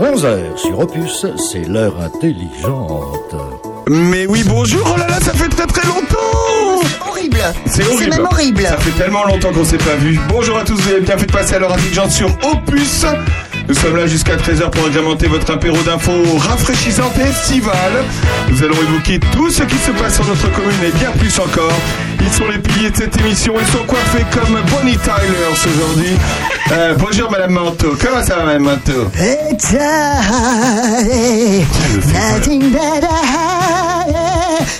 11h sur Opus, c'est l'heure intelligente. Mais oui, bonjour, oh là là, ça fait très très longtemps C'est horrible. C'est horrible. même horrible. Ça fait tellement longtemps qu'on s'est pas vu. Bonjour à tous, vous avez bien fait de passer à l'heure intelligente sur Opus. Nous sommes là jusqu'à 13h pour agrémenter votre apéro d'infos rafraîchissantes et estivales. Nous allons évoquer tout ce qui se passe sur notre commune et bien plus encore. Ils sont les piliers de cette émission. Ils sont coiffés comme Bonnie Tyler aujourd'hui. Euh, bonjour Madame Manteau. Comment ça va Madame Manteau? It's nothing but.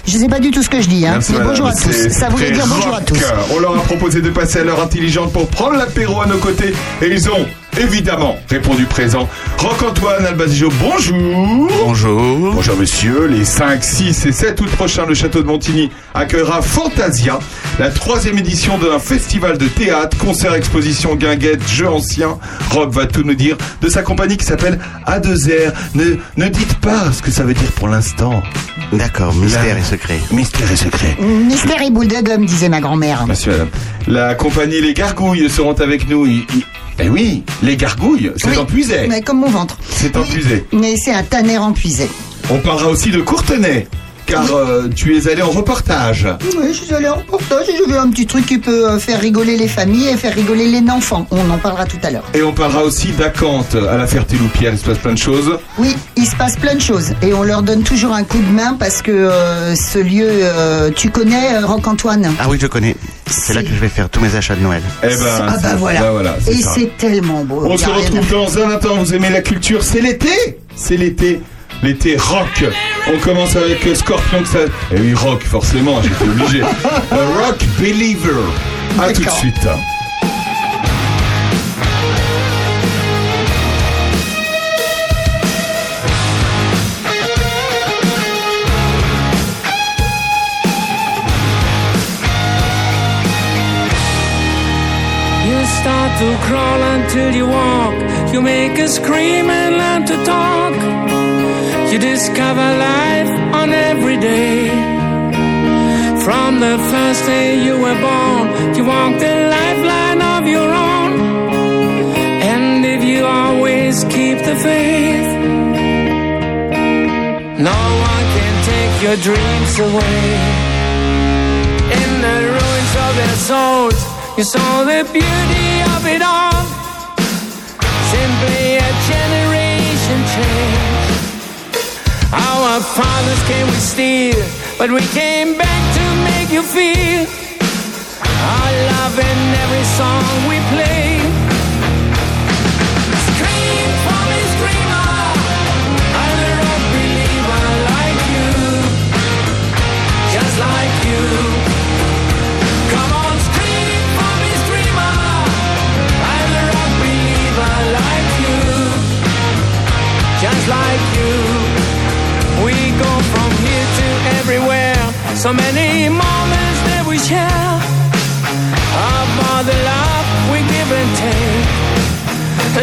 Je sais pas du tout ce que je dis, hein. Merci, mais madame. bonjour à tous. Ça voulait dire bonjour à tous. On leur a proposé de passer à l'heure intelligente pour prendre l'apéro à nos côtés et ils ont évidemment répondu présent. Roc-Antoine Albazio, bonjour Bonjour. Bonjour monsieur, les 5, 6 et 7 août prochains, le château de Montigny accueillera Fantasia, la troisième édition d'un festival de théâtre, concert, exposition, guinguette, jeux anciens. Rob va tout nous dire de sa compagnie qui s'appelle A2R. Ne, ne dites pas ce que ça veut dire pour l'instant. D'accord, mystère La- et secret. Mystère et secret. Mystère et boule de gomme, disait ma grand-mère. Monsieur, madame. La compagnie Les Gargouilles seront avec nous. Ils- ils- Eh oui, les Gargouilles, c'est Oui, en puisée. Mais comme mon ventre. C'est en Oui, puisée. Mais c'est un tanner en puisée. On parlera aussi de Courtenay, car euh, tu es allé en reportage. Oui, je suis allée en reportage et j'ai vu un petit truc qui peut euh, faire rigoler les familles et faire rigoler les enfants. On en parlera tout à l'heure. Et on parlera aussi d'Acante, à la Ferté-Loupière, il se passe plein de choses. Oui, il se passe plein de choses et on leur donne toujours un coup de main parce que euh, ce lieu, euh, tu connais euh, Roc-Antoine Ah oui, je connais. C'est là que je vais faire tous mes achats de Noël. Eh ben, Ah bah voilà. c'est et ça. c'est tellement beau. On se retrouve dans un instant. Vous aimez la culture C'est l'été C'est l'été. L'été rock. On commence avec Scorpion. que Ça... Eh oui, rock, forcément, j'étais obligé. A rock Believer. À tout de suite. You start to crawl until you walk. You make a scream and learn to talk. You discover life on every day. From the first day you were born, you walk the lifeline of your own. And if you always keep the faith, no one can take your dreams away in the ruins of their souls. You saw the beauty of it all. Simply a generation change. Our fathers came with steel, but we came back to make you feel. Our love in every song we play. Scream for me, believer like you, like just like you. Come go from here to everywhere. So many moments that we share. About the love we give and take.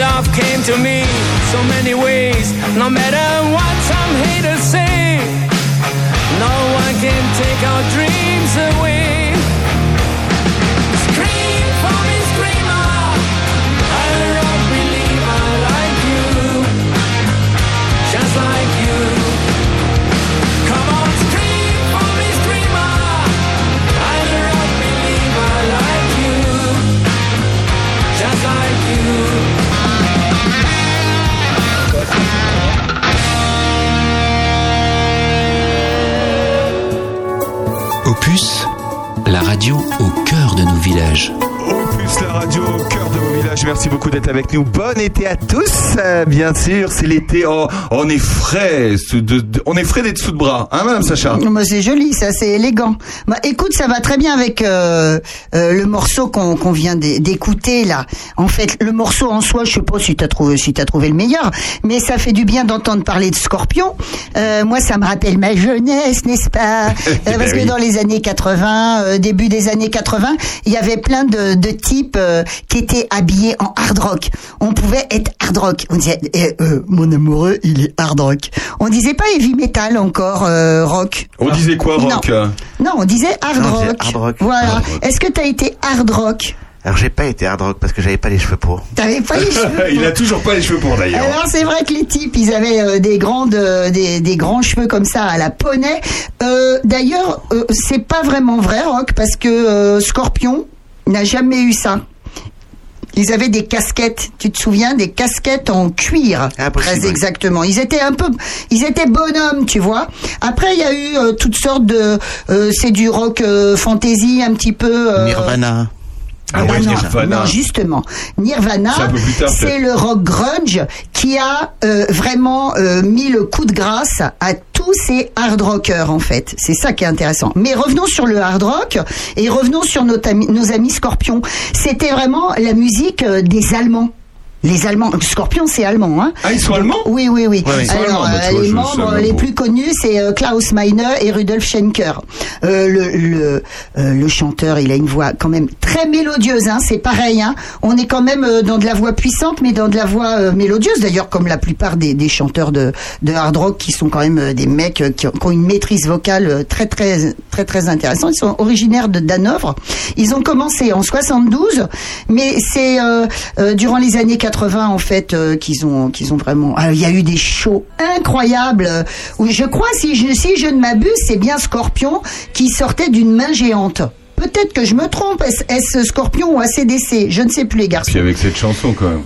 Love came to me so many ways. No matter what some haters say, no one can take our dreams away. Merci beaucoup d'être avec nous. Bon été à tous. Euh, bien sûr, c'est l'été. Oh, on est frais. sous de- de- on est frais d'être sous de bras. Hein, madame Sacha? Moi, c'est joli, ça, c'est élégant. Bah, écoute, ça va très bien avec euh, euh, le morceau qu'on vient d'é- d'écouter là. En fait, le morceau en soi, je sais pas si trouvé, si t'as trouvé le meilleur, mais ça fait du bien d'entendre parler de Scorpion. Moi, ça me rappelle ma jeunesse, n'est-ce pas? Parce que oui. dans les années 80, euh, début des années 80, il y avait plein de, de types qui étaient habillés en hard rock. On pouvait être hard rock. On disait, eh, euh, mon amoureux, il est hard rock. On disait pas heavy metal encore, euh, rock. On disait quoi, rock Non. Non, on disait hard Non, on disait rock. hard rock. Voilà. Hard rock. Est-ce que tu as été hard rock Alors j'ai pas été hard rock parce que j'avais pas les cheveux pour. T'avais pas les cheveux Il a toujours pas les cheveux pour d'ailleurs. Alors c'est vrai que les types, ils avaient euh, des grandes, euh, des, des grands cheveux comme ça à la poney. Euh, D'ailleurs, euh, c'est pas vraiment vrai, Rock, parce que euh, Scorpion n'a jamais eu ça. Ils avaient des casquettes, tu te souviens, des casquettes en cuir, Ah, possible, très exactement. Ils étaient un peu, ils étaient bonhommes, tu vois. Après, il y a eu euh, toutes sortes de, euh, c'est du rock euh, fantasy un petit peu. euh, Nirvana. Ah ouais, non, Nirvana. non, justement. Nirvana, C'est le rock grunge qui a euh, vraiment euh, mis le coup de grâce à tous ces hard rockers, en fait. C'est ça qui est intéressant. Mais revenons sur le hard rock et revenons sur nos, amis- nos amis Scorpions. C'était vraiment la musique euh, des Allemands. Les Allemands, Scorpion c'est allemand, hein Ah, ils sont allemands Oui, oui, oui. Ouais, Alors, allemands, bah, euh, vois, les membres les plus connus, c'est euh, Klaus Meine et Rudolf Schenker. Euh, le, le, euh, le chanteur, il a une voix quand même très mélodieuse, hein, c'est pareil. Hein. On est quand même euh, dans de la voix puissante, mais dans de la voix euh, mélodieuse. D'ailleurs, comme la plupart des, des chanteurs de, de hard rock, qui sont quand même euh, des mecs euh, qui ont, qui ont une maîtrise vocale euh, très, très, très, très intéressante. Ils sont originaires de Hanovre. Ils ont commencé en 72, mais c'est euh, euh, durant les années 80 en fait euh, qu'ils ont qu'ils ont vraiment. Ah, Il y a eu des shows incroyables euh, où je crois si je si je ne m'abuse, c'est bien Scorpion qui sortait d'une main géante. Peut-être que je me trompe. Est-ce est-ce Scorpion ou ACDC Je ne sais plus les garçons. Puis avec cette chanson quand même.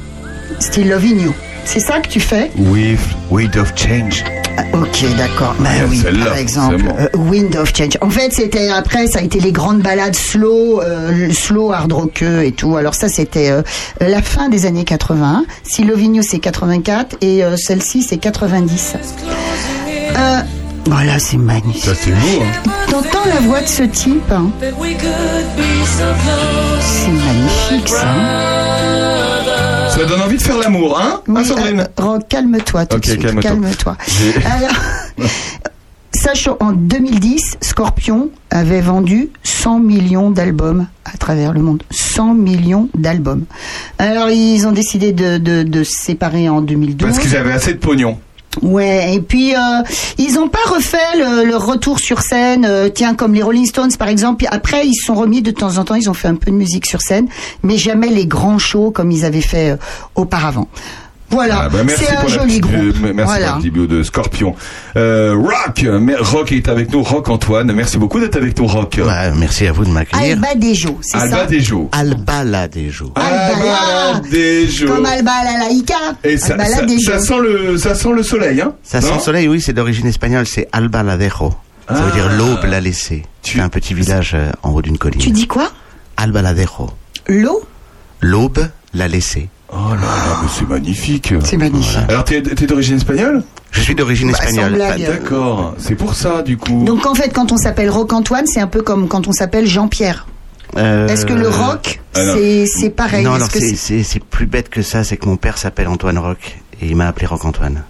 Still Loving You. C'est ça que tu fais With Wind of Change. Ah, Ok, d'accord. Bah Il y a oui, par exemple, euh, Wind of Change. En fait, c'était après, ça a été les grandes balades slow, euh, slow hard rockeux et tout. Alors ça, c'était euh, la fin des années 80. Si Lovigno, c'est 84 et celle-ci, c'est 90. Euh, voilà, c'est magnifique. Ça c'est beau. Hein. T'entends la voix de ce type hein? C'est magnifique, ça. hein Ça donne envie de faire l'amour, hein Hein, Oui, Sandrine euh, calme-toi tout de suite. calme-toi. Alors, sachant en 2010, Scorpion avait vendu 100 millions d'albums à travers le monde. 100 millions d'albums. Alors, ils ont décidé de, de, de se séparer en 2012. Parce qu'ils avaient assez de pognon. Ouais, et puis euh, ils ont pas refait le, le retour sur scène, euh, tiens comme les Rolling Stones par exemple. Après ils se sont remis de temps en temps, ils ont fait un peu de musique sur scène, mais jamais les grands shows comme ils avaient fait euh, auparavant. Voilà, Ah, bah, c'est un pour la joli petite, groupe. euh, merci voilà. pour le petit bio de Scorpion. Euh, Rock, mais Rock est avec nous. Rock Antoine, merci beaucoup d'être avec nous, Rock. Bah, merci à vous de m'accueillir. Alba Dejo, c'est Alba ça Dejo. Alba Ladejo. Alba Alba Dejo. Comme Alba la Laïca. Et ça, Alba ça, la Dejo. ça sent le, ça sent le soleil, hein Ça sent le soleil, oui, c'est d'origine espagnole, c'est Alba Ladejo. Ça veut Ah. dire l'aube l'a laissé. Tu- C'est un petit village euh, en haut d'une colline. Tu dis quoi Alba Ladejo. L'eau L'aube l'a laissé. Oh là là, mais c'est magnifique. C'est magnifique. Alors, t'es t'es d'origine espagnole? Je suis d'origine Bah, espagnole. blague. Pas- D'accord. C'est pour ça, du coup. Donc en fait quand on s'appelle Rock Antoine, c'est un peu comme quand on s'appelle Jean-Pierre. Euh, Est-ce que le rock, ah c'est c'est pareil? Non, alors c'est- c'est c'est plus bête que ça, c'est que mon père s'appelle Antoine Rock et il m'a appelé Rock Antoine.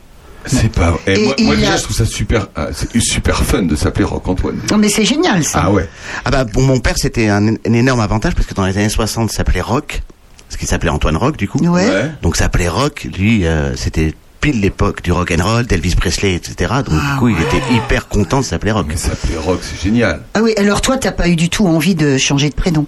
C'est pas. Et Et moi, il déjà, a- je trouve ça super, ah, c'est super fun de s'appeler Rock Antoine. Non mais c'est génial ça. Ah ouais. Ah bah bon, mon père c'était un, un énorme avantage parce que dans les années 60 ça s'appelait Rock, ce qui s'appelait Antoine Rock du coup. Ouais. Donc ça s'appelait Rock, lui euh, c'était pile l'époque du rock and roll, d'Elvis Presley, etc. Donc Ah du coup il était hyper content de s'appeler Rock. Mais s'appeler Rock, c'est génial. Ah oui, alors toi, t'as pas eu du tout envie de changer de prénom?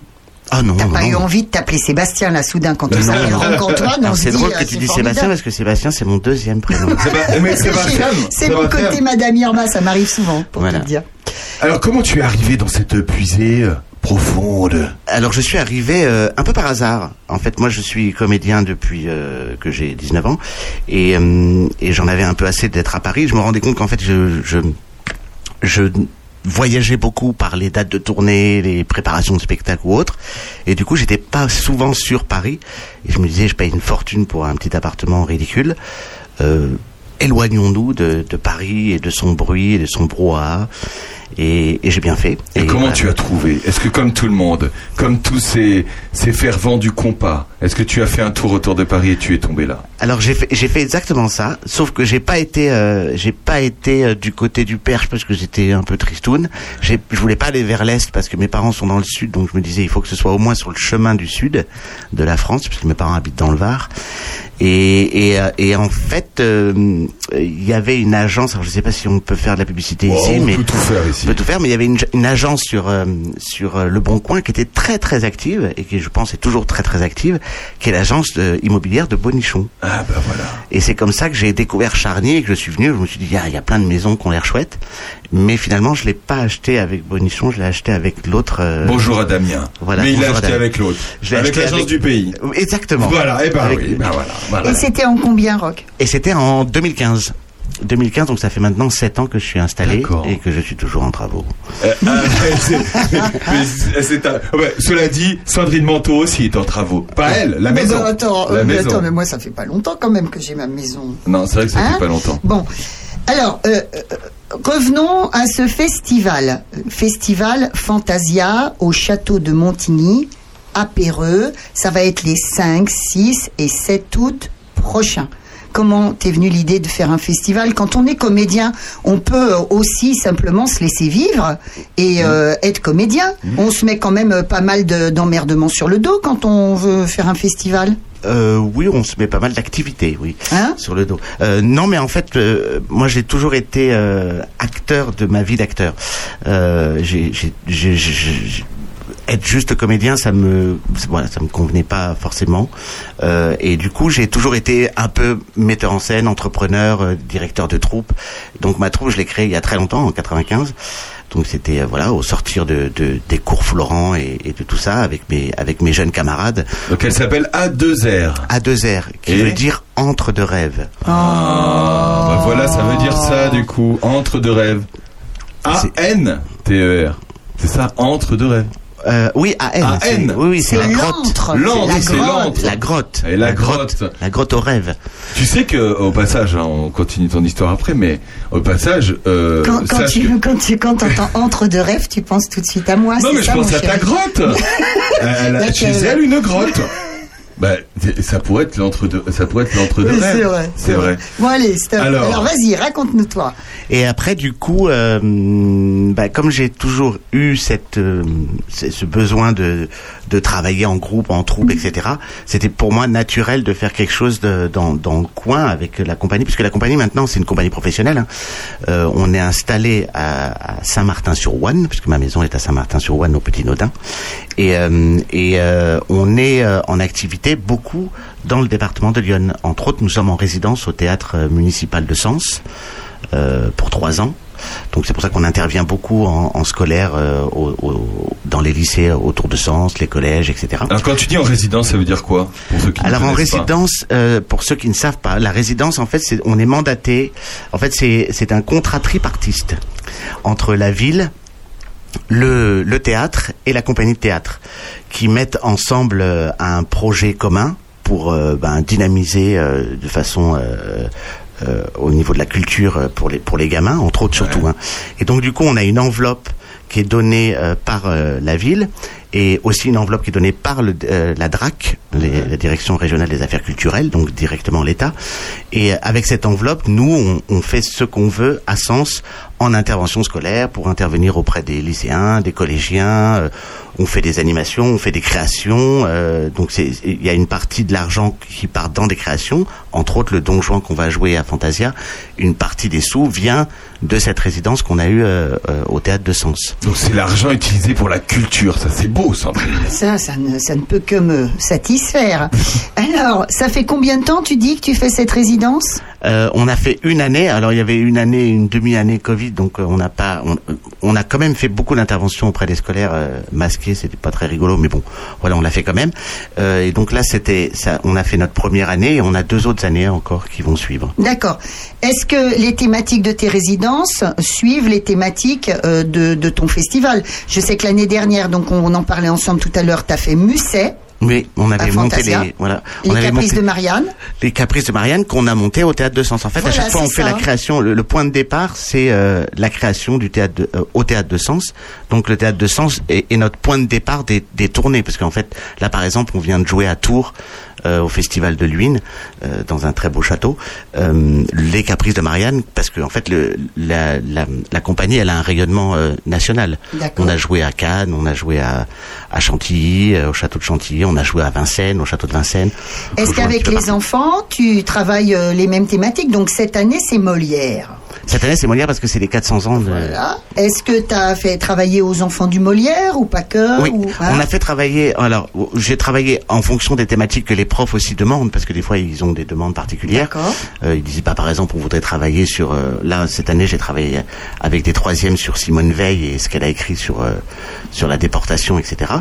Ah non, T'as non, pas non. eu envie de t'appeler Sébastien là soudain quand on Non, s'appelle non. Rock Antoine. on se c'est drôle euh, que tu dis formidable. Sébastien parce que Sébastien c'est mon deuxième prénom. Séba- mais Sébastien. C'est mon côté Madame Irma, ça m'arrive souvent pour Voilà. te le dire. Alors, comment tu es arrivé dans cette puisée? euh, profonde Alors je suis arrivé euh, un peu par hasard. En fait, moi je suis comédien depuis euh, que j'ai 19 ans et, euh, et j'en avais un peu assez d'être à Paris. Je me rendais compte qu'en fait je, je je voyageais beaucoup par les dates de tournée, les préparations de spectacles ou autres. Et du coup, j'étais pas souvent sur Paris. Et je me disais, je paye une fortune pour un petit appartement ridicule. Éloignons-nous de, de Paris et de son bruit et de son brouhaha. Et, et j'ai bien fait. Et, comment tu as trouvé? Est-ce que comme tout le monde, comme tous ces, ces fervents du compas, est-ce que tu as fait un tour autour de Paris et tu es tombé là? Alors j'ai fait, exactement ça, sauf que j'ai pas été, euh, j'ai pas été euh, du côté du Perche parce que j'étais un peu tristoun. Je voulais pas aller vers l'est parce que mes parents sont dans le sud, donc je me disais il faut que ce soit au moins sur le chemin du sud de la France parce que mes parents habitent dans le Var. Et, et, euh, et en fait, euh, il y avait une agence. Alors je sais pas si on peut faire de la publicité Oh, ici, on mais peut tout faire ici. on peut tout faire. Mais il y avait une, une agence sur euh, sur euh, le Bon Coin qui était très très active et qui je pense est toujours très très active, qui est l'agence euh, immobilière de Bonichon. Ah bah voilà. Et c'est comme ça que j'ai découvert Charny et que je suis venu. Je me suis dit, il y a plein de maisons qui ont l'air chouettes. Mais finalement, je l'ai pas acheté avec Bonichon, je l'ai acheté avec l'autre. euh, Bonjour à Damien. Voilà, Mais il l'a acheté Damien. avec l'autre. Avec l'agence avec- du pays. Exactement. Voilà, et ben Avec- oui, ben voilà. voilà. Et c'était en combien, Rock Et c'était en 2015. 2015, donc ça fait maintenant 7 ans que je suis installé et que je suis toujours en travaux. Euh, mais un- ouais, cela dit, Sandrine Manteau aussi est en travaux. Pas elle, la Mais maison. bah, attends, la mais maison. attends, mais moi ça fait pas longtemps quand même que j'ai ma maison. Non, c'est vrai que ça Hein fait pas longtemps. Bon, alors euh, euh, revenons à ce festival, festival Fantasia au château de Montigny à Péreux. Ça va être les 5, 6 et 7 août prochains. Comment t'es venue l'idée de faire un festival Quand on est comédien, on peut aussi simplement se laisser vivre et euh, être comédien. On se met quand même euh, pas mal de- d'emmerdements sur le dos quand on veut faire un festival. Euh, oui, on se met pas mal d'activités, oui, Hein sur le dos. Euh, non, mais en fait, euh, moi j'ai toujours été euh, acteur de ma vie d'acteur. Euh, j'ai, être juste comédien, ça me, voilà, ça me convenait pas forcément. Euh, et du coup, j'ai toujours été un peu metteur en scène, entrepreneur, euh, directeur de troupe. Donc ma troupe, je l'ai créée il y a très longtemps, en 95. Donc c'était euh, voilà au sortir de, de- des cours Florent et, et de tout ça avec mes avec mes jeunes camarades Donc elle s'appelle A2R. A2R qui Et veut dire entre deux rêves. Ah, bah voilà, ça veut dire ça du coup, entre deux rêves. A-N-T-E-R. C'est ça, entre deux rêves. Euh, oui, AN. AN. c'est- Oui, oui, c'est la grotte. l'antre. L'antre, La c'est grotte. l'antre. La grotte. Et la grotte. La grotte au rêve. Tu sais que au passage, hein, on continue ton histoire après, mais au passage, euh, Quand, tu, que- quand tu quand entends entre deux rêves, tu penses tout de suite à moi. Non c'est mais je ça, pense mon à ta grotte. Elle a chez elle une grotte. Bah, ça pourrait être l'entre deux, ça pourrait être l'entre deux Oui, rêves. c'est vrai. C'est vrai. Bon allez, stop. Alors. Alors, vas-y, raconte-nous toi. Et après, du coup, euh, bah, comme j'ai toujours eu cette, euh, ce besoin de, de travailler en groupe, en troupe, etc., c'était pour moi naturel de faire quelque chose de, dans, dans le coin avec la compagnie, puisque la compagnie maintenant c'est une compagnie professionnelle. hein. Euh, on est installé à, à Saint-Martin-sur-Ouane, puisque ma maison est à Saint-Martin-sur-Ouane, au Petit Naudin, et, euh, et euh, on est en activité beaucoup dans le département de Lyon. Entre autres, nous sommes en résidence au théâtre municipal de Sens pour trois ans. Donc c'est pour ça qu'on intervient beaucoup en, en scolaire euh, au- au- dans les lycées autour de Sens, les collèges, etc. Alors quand tu dis en résidence, ça veut dire quoi pour ceux qui ne Alors en résidence, euh, pour ceux qui ne savent pas, la résidence en fait, c'est, on est mandaté. En fait, c'est c'est un contrat tripartiste entre la ville, le, le théâtre et la compagnie de théâtre, qui mettent ensemble euh, un projet commun pour euh, ben, dynamiser euh, de façon euh, au niveau de la culture euh, pour les pour les gamins, entre autres surtout. hein. Et donc du coup, on a une enveloppe qui est donnée euh, par euh, la ville et aussi une enveloppe qui est donnée par le, euh, la DRAC, les- la Direction régionale des affaires culturelles, donc directement l'État. Et avec cette enveloppe, nous, on, on fait ce qu'on veut à Sens en intervention scolaire pour intervenir auprès des lycéens, des collégiens. euh, on fait des animations, on fait des créations. euh, donc c'est- il y a une partie de l'argent qui part dans des créations, entre autres le Don Juan qu'on va jouer à Fantasia. Une partie des sous vient de cette résidence qu'on a eue euh, euh, au théâtre de Sens. Donc c'est l'argent utilisé pour la culture, ça c'est beau, Sandrine. Ça, ça ne, ça ne peut que me satisfaire. Alors, ça fait combien de temps tu dis que tu fais cette résidence? Euh, on a fait une année. Alors il y avait une année, une demi-année Covid, donc euh, on n'a pas, on, on a quand même fait beaucoup d'interventions auprès des scolaires euh, masqués. C'était pas très rigolo, mais bon, voilà, on l'a fait quand même. Euh, et donc là, c'était, ça, on a fait notre première année et on a deux autres années encore qui vont suivre. D'accord. Est-ce que les thématiques de tes résidences suivent les thématiques euh, de, de ton festival? Je sais que l'année dernière, donc on, on en parlait ensemble tout à l'heure, tu as fait Musset, Oui, on avait monté les, voilà, les on avait Caprices monté de Marianne. les Caprices de Marianne qu'on a monté au théâtre de Sens. En fait, Voilà, à chaque fois, on fait la création. Le, le point de départ, c'est euh, la création du théâtre de- euh, au théâtre de Sens. Donc, le théâtre de Sens est, est notre point de départ des, des tournées, parce qu'en fait, là, par exemple, on vient de jouer à Tours euh, au festival de Luynes, euh, dans un très beau château, euh, les Caprices de Marianne, parce que en fait le, la, la, la compagnie elle a un rayonnement euh, national. On a joué à Cannes, on a joué à, à Chantilly, euh, au château de Chantilly, on a joué à Vincennes, au château de Vincennes. Est-ce qu'avec les enfants, tu travailles euh, les mêmes thématiques? Donc cette année, c'est Molière. Cette année c'est Molière parce que c'est les 400 ans de. Voilà. Est-ce que tu as fait travailler aux enfants du Molière ou pas que Oui, ou- hein on a fait travailler. Alors, j'ai travaillé en fonction des thématiques que les profs aussi demandent, parce que des fois ils ont des demandes particulières. D'accord. Euh, ils disent, bah, par exemple, on voudrait travailler sur. euh, là, cette année, j'ai travaillé avec des troisièmes sur Simone Veil et ce qu'elle a écrit sur euh, sur la déportation, etc.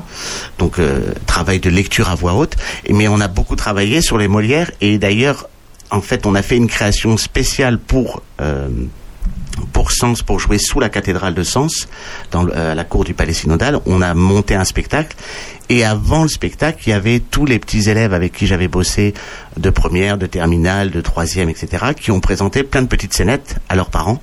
Donc, euh, travail de lecture à voix haute. Mais on a beaucoup travaillé sur les Molières et d'ailleurs, en fait, on a fait une création spéciale pour. euh, pour Sens, pour jouer sous la cathédrale de Sens, dans le- euh, la cour du palais synodal, on a monté un spectacle. Et avant le spectacle, il y avait tous les petits élèves avec qui j'avais bossé de première, de terminale, de troisième, etc., qui ont présenté plein de petites scénettes à leurs parents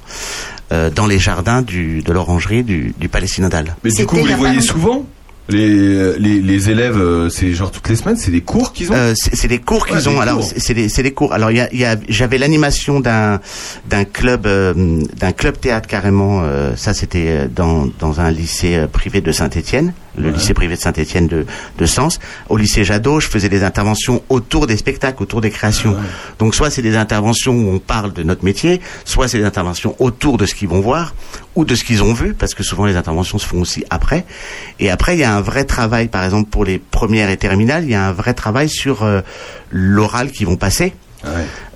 euh, dans les jardins du, de l'orangerie du, du palais synodal. Mais du coup, vous les voyez souvent? Les, les, les élèves, euh, c'est genre toutes les semaines, c'est des cours qu'ils ont Euh, c'est c'est des cours qu'ils Ouais, ont. des Alors, c'est- des, c'est des cours. Alors, il y a, il y a- j'avais l'animation d'un d'un club euh, d'un club théâtre carrément. euh, ça, c'était euh, dans dans un lycée euh, privé de Saint-Étienne, le lycée privé de Saint-Étienne de de Sens. Au lycée Jadot, je faisais des interventions autour des spectacles, autour des créations. Donc, soit c'est des interventions où on parle de notre métier, soit c'est des interventions autour de ce qu'ils vont voir ou de ce qu'ils ont vu, parce que souvent les interventions se font aussi après. Et après, il y a un vrai travail, par exemple pour les premières et terminales, il y a un vrai travail sur euh, l'oral qu'ils vont passer. Ouais.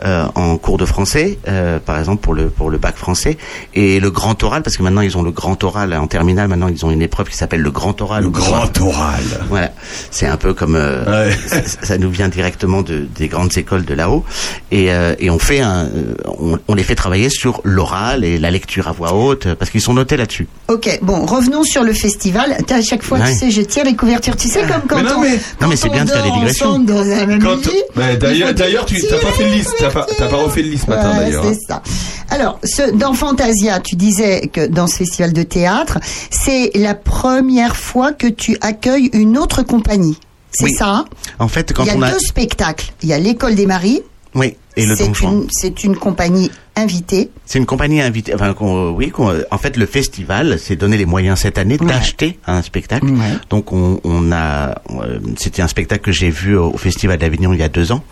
euh, en cours de français, euh, par exemple pour le pour le bac français, et le grand oral parce que maintenant ils ont le grand oral en terminale. Maintenant ils ont une épreuve qui s'appelle le grand oral. Le grand oral. Voilà, c'est un peu comme euh, Ouais. ça, ça nous vient directement de, des grandes écoles de là-haut, et, euh, et on fait un, on, on les fait travailler sur l'oral et la lecture à voix haute parce qu'ils sont notés là-dessus. Ok, bon, revenons sur le festival. À chaque fois, Ouais. tu sais, je tire les couvertures. Tu sais, comme quand Mais non, on, mais- quand Non, mais c'est on bien de faire des digressions. dans même Quand, il d'ailleurs, d'ailleurs, tu t'as pas fait le liste, t'as pas, t'as pas refait le liste ce matin Ouais, d'ailleurs. hein. c'est ça. Alors, ce, dans Fantasia, tu disais que dans ce festival de théâtre, c'est la première fois que tu accueilles une autre compagnie. C'est Oui. ça hein? En fait, quand Il y a on a, deux spectacles. Il y a l'école des maris. oui, et le c'est une, c'est une compagnie invitée. C'est une compagnie invitée. Enfin, qu'on- oui, qu'on- en fait, le festival s'est donné les moyens cette année Ouais. d'acheter un spectacle. Ouais. Donc, on, on a. euh, C'était un spectacle que j'ai vu au, au Festival d'Avignon il y a deux ans.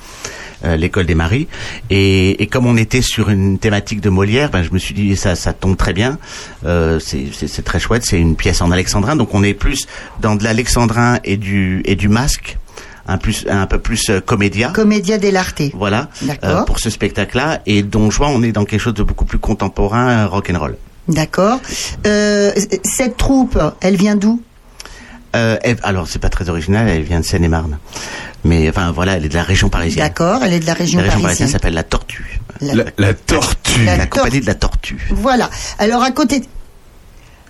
Euh, l'école des maris et, et comme on était sur une thématique de Molière ben je me suis dit ça ça tombe très bien euh, c'est très chouette c'est une pièce en alexandrin donc on est plus dans de l'alexandrin et du et du masque un plus un peu plus euh, comédia Comédia dell'arte. voilà, pour ce spectacle-là. Et Don Juan, on est dans quelque chose de beaucoup plus contemporain, euh, rock and roll. D'accord. Cette troupe, elle vient d'où? Euh, elle- alors, c'est pas très original, elle vient de Seine-et-Marne. Mais enfin, voilà, elle est de la région parisienne. D'accord, elle est de la région La région parisienne. parisienne s'appelle la Tortue. La- La, la tortue. La compagnie de la Tortue. Voilà. Alors à côté,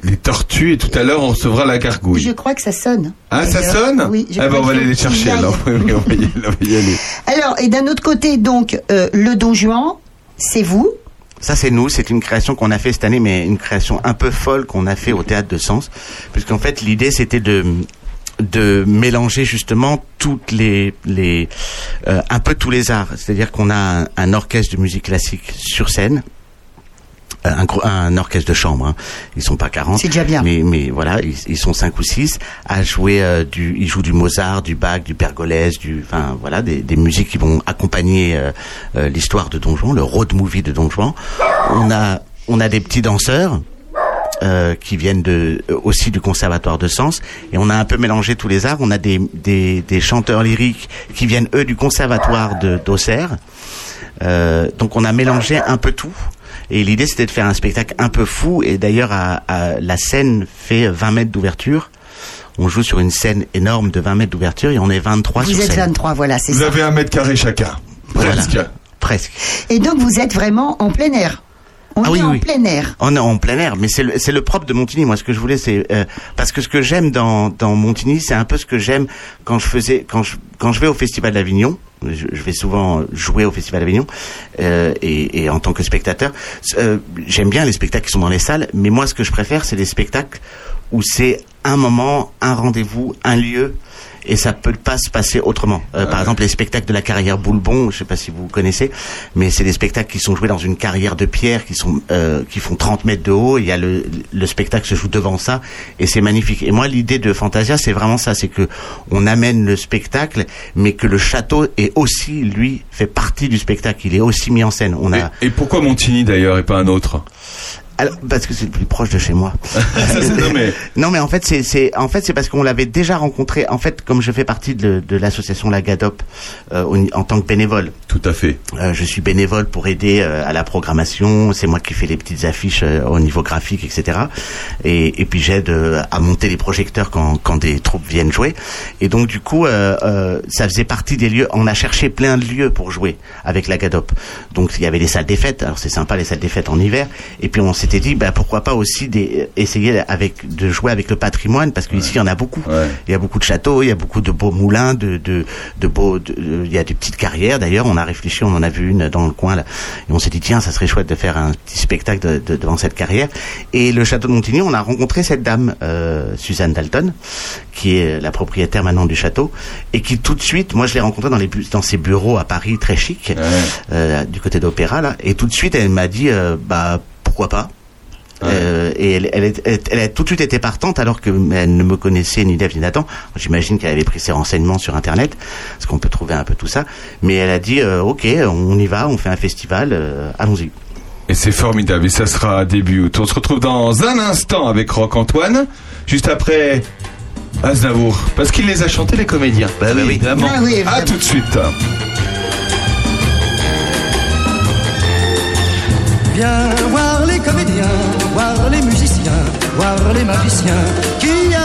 Les tortues, et tout à l'heure, on recevra la gargouille. je crois que ça sonne. Ah, ça sonne Oui. je Eh ben, crois on va aller les chercher, alors. Oui, oui, on va y aller, on va y aller. Alors, et d'un autre côté, donc, euh, le Don Juan, c'est vous. Ça, c'est nous. C'est une création qu'on a fait cette année, mais une création un peu folle qu'on a fait au théâtre de Sens, puisqu'en fait, l'idée c'était de de mélanger justement toutes les les euh, un peu tous les arts. C'est-à-dire qu'on a un, un orchestre de musique classique sur scène. Un, orchestre de chambre, hein. ils sont pas 40. C'est déjà bien. Mais, mais voilà, ils, ils sont cinq ou six à jouer euh, du, ils jouent du Mozart, du Bach, du Pergolèse, du, enfin voilà, des, des musiques qui vont accompagner euh, euh, l'histoire de Don Juan, le road movie de Don Juan. On a, on a des petits danseurs. euh, qui viennent de euh, aussi du conservatoire de Sens et on a un peu mélangé tous les arts on a des, des, des chanteurs lyriques qui viennent eux du conservatoire de d'Auxerre euh, donc on a mélangé un peu tout. Et l'idée c'était de faire un spectacle un peu fou. Et d'ailleurs, à, à- la scène fait 20 mètres d'ouverture. On joue sur une scène énorme de 20 mètres d'ouverture et on est 23 Vous sur êtes scène. 23, voilà, c'est Vous ça. avez un mètre carré chacun. Voilà. Presque. Presque. Et donc, vous êtes vraiment en plein air. On Ah est oui, en oui. plein air. On est en plein air, mais c'est le, c'est le propre de Montigny. Moi, ce que je voulais, c'est euh, parce que ce que j'aime dans, dans Montigny, c'est un peu ce que j'aime quand je faisais, quand je, quand je vais au Festival d'Avignon. Je, vais souvent jouer au Festival d'Avignon euh, et, en tant que spectateur, euh, j'aime bien les spectacles qui sont dans les salles, mais moi, ce que je préfère, c'est les spectacles où c'est un moment, un rendez-vous, un lieu. Et ça peut pas se passer autrement. Euh, Par exemple, les spectacles de la carrière Boulebon, je sais pas si vous connaissez, mais c'est des spectacles qui sont joués dans une carrière de pierre qui sont euh, qui font 30 mètres de haut. Il y a le le spectacle se joue devant ça et c'est magnifique. Et moi, l'idée de Fantasia, c'est vraiment ça, c'est que on amène le spectacle, mais que le château est aussi lui fait partie du spectacle. Il est aussi mis en scène. On a Et, et pourquoi Montigny d'ailleurs et pas un autre? Alors, parce que c'est le plus proche de chez moi. non mais en fait, c'est, en fait, c'est parce qu'on l'avait déjà rencontré. En fait, comme je fais partie de, de l'association La Gadop euh, en tant que bénévole, tout à fait. euh, je suis bénévole pour aider euh, à la programmation. C'est moi qui fais les petites affiches euh, au niveau graphique, etc. Et, et puis j'aide à monter les projecteurs quand, quand des troupes viennent jouer. Et donc du coup, ça faisait partie des lieux. On a cherché plein de lieux pour jouer avec la Gadop. Donc il y avait les salles des fêtes. Alors c'est sympa les salles des fêtes en hiver. Et puis on s'était dit, bah, pourquoi pas aussi des, essayer avec de jouer avec le patrimoine parce qu'ici il y en a beaucoup. Ouais. Il y a beaucoup de châteaux, il y a beaucoup de beaux moulins, de, de, de beaux, de- il y a des petites carrières. D'ailleurs, on a réfléchi, on en a vu une dans le coin là, et on s'est dit tiens, ça serait chouette de faire un petit spectacle de, de- devant cette carrière. Et le château de Montigny, on a rencontré cette dame, euh, Suzanne Dalton, qui est la propriétaire maintenant du château, et qui tout de suite, moi je l'ai rencontrée dans les dans ses bureaux à Paris, très chic, euh, du côté d'Opéra là, et tout de suite elle m'a dit euh, bah pourquoi pas? Euh, et elle, elle, est- elle, elle a tout de suite été partante alors que elle ne me connaissait ni Dave ni Nathan. J'imagine qu'elle avait pris ses renseignements sur Internet, parce qu'on peut trouver un peu tout ça. Mais elle a dit euh, ok, on y va, on fait un festival, euh, allons-y. Et c'est formidable, et ça sera début août. On se retrouve dans un instant avec Rock Antoine, juste après Aznavour, parce qu'il les a chantés les comédiens. Bah, oui, évidemment. Ah oui, évidemment. à tout de suite. Viens voir les comédiens, voir les musiciens, voir les magiciens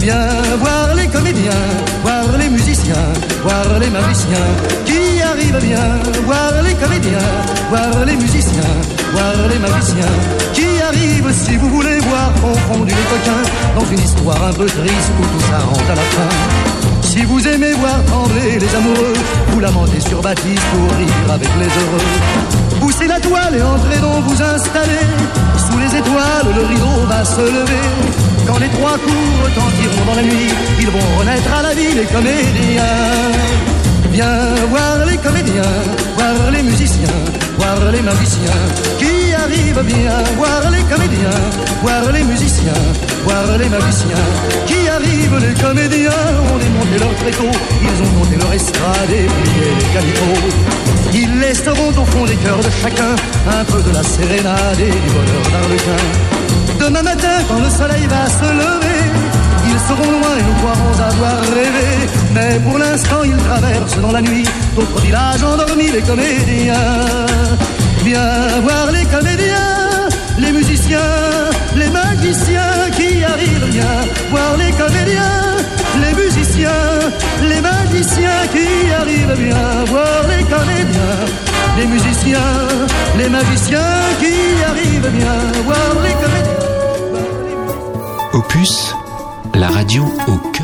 Voir les comédiens, voir les musiciens, voir les magiciens qui arrivent bien. Voir les comédiens, voir les musiciens, voir les magiciens qui arrivent si vous voulez voir confondus les coquins dans une histoire un peu triste où tout s'arrange à la fin. Si vous aimez voir trembler les amoureux, vous lamentez sur Baptiste pour rire avec les heureux. Poussez la toile et entrez donc vous installer. Sous les étoiles, le rideau va se lever. Quand les trois coups retentiront dans la nuit, ils vont renaître à la vie les comédiens. Viens voir les comédiens, voir les musiciens, voir les magiciens qui arrivent bien. Voir les comédiens, voir les musiciens, voir les magiciens qui arrivent. Les comédiens ont démonté leur tréteau, ils ont monté leur estrade et plié les calicots. Ils laisseront au fond des cœurs de chacun un peu de la sérénade et du bonheur d'Arlequin. Demain matin, quand le soleil va se lever, ils seront loin et nous croirons avoir rêvé. Mais pour l'instant, ils traversent dans la nuit d'autres villages endormis, les comédiens. Viens voir les comédiens, les musiciens, les magiciens qui arrivent. Viens voir les comédiens, les musiciens, les magiciens qui arrivent. Viens voir les comédiens, les musiciens, les magiciens qui arrivent. Viens voir les comédiens. Opus, la radio au cœur.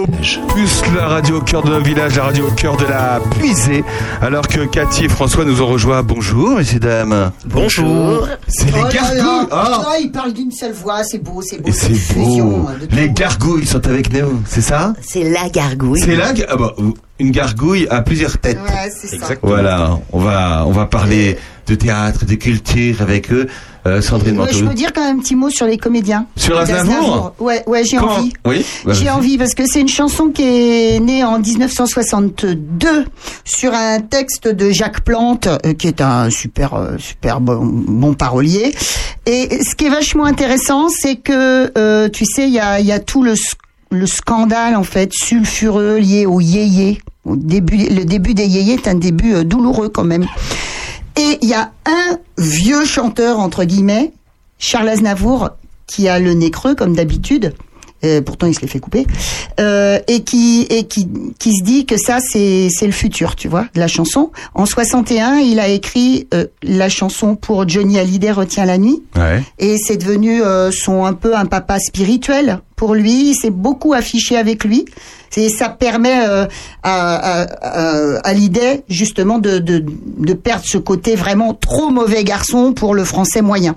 Opus, la radio au cœur de notre village, la radio au cœur de la puisée. Alors que Cathy et François nous ont rejoints. Bonjour, messieurs, dames. Bonjour. C'est les Oh là là. gargouilles. Oh. Oh, il parle d'une seule voix, c'est beau, c'est beau. Et c'est fusion, beau. tout. Les gargouilles sont avec nous, c'est ça? C'est la gargouille. C'est là que- ah bah, une gargouille à plusieurs têtes. Ouais, c'est ça. Voilà, on va on va parler de théâtre, de culture avec eux. Euh, Sandrine je peux dire quand même un petit mot sur les comédiens. Sur Aznavour Ouais, ouais, j'ai envie. Oui. bah, J'ai envie parce que c'est une chanson qui est née en 1962 sur un texte de Jacques Plante euh, qui est un super euh, super bon, bon parolier. Et ce qui est vachement intéressant, c'est que euh, tu sais, il y a, il y a tout le le scandale en fait sulfureux lié au yéyé. Le début des yéyés est un début euh, douloureux quand même. Et il y a un vieux chanteur entre guillemets, Charles Aznavour, qui a le nez creux comme d'habitude euh, pourtant il se les fait couper, euh, et qui et qui qui se dit que ça c'est c'est le futur, tu vois, de la chanson. En 61, il a écrit euh, la chanson pour Johnny Hallyday Retiens la nuit, Ouais. et c'est devenu euh, son un peu un papa spirituel pour lui. Il s'est beaucoup affiché avec lui. C'est ça permet euh, à, à, à, à Hallyday, justement de, de de perdre ce côté vraiment trop mauvais garçon pour le français moyen.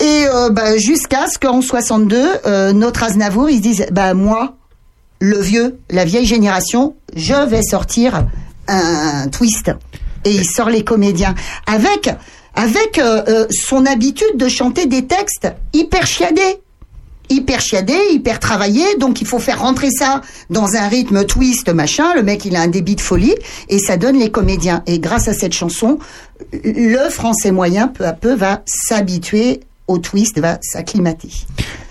Et euh, bah, jusqu'à ce qu'en 62, euh, notre Aznavour, ils se disent, bah moi, le vieux, la vieille génération, je vais sortir un, twist. Et il sort les comédiens avec avec euh, euh, son habitude de chanter des textes hyper chiadés. Hyper chiadés, hyper travaillés, donc il faut faire rentrer ça dans un rythme twist, machin. Le mec, il a un débit de folie, et ça donne les comédiens. Et grâce à cette chanson, le français moyen, peu à peu, va s'habituer au twist, va s'acclimater.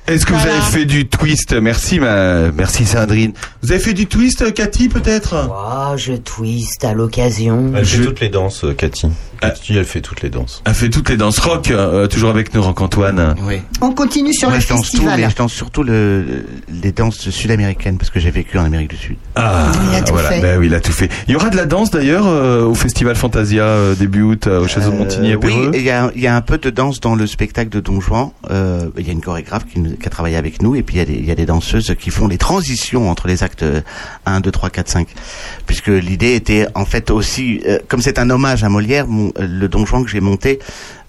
Est-ce que vous avez fait du twist? Merci, ma... merci Sandrine. Vous avez fait du twist, Cathy, peut-être? Oh, je twist à l'occasion. Elle fait Je- toutes les danses, euh, Cathy. Cathy, elle fait toutes les danses. Elle fait toutes les danses rock, euh, toujours avec nous, Rock Antoine. Oui. On continue sur Moi, le je danse tout, festival. mais je danse surtout le, les danses sud-américaines parce que j'ai vécu en Amérique du Sud. Ah, Il a tout voilà, fait. Ben oui, il a tout fait. Il y aura de la danse d'ailleurs euh, au festival Fantasia euh, début août euh, au Château de Montigny à Euh, oui, Péreux. et il y y a un peu de danse dans le spectacle de Don Juan. Euh, Il y a une chorégraphe qui, nous- qui a travaillé avec nous, et puis il y, a des, danseuses qui font les transitions entre les actes euh, 1, 2, 3, 4, 5. Puisque l'idée était en fait aussi, euh, comme c'est un hommage à Molière, euh, le Don Juan que j'ai monté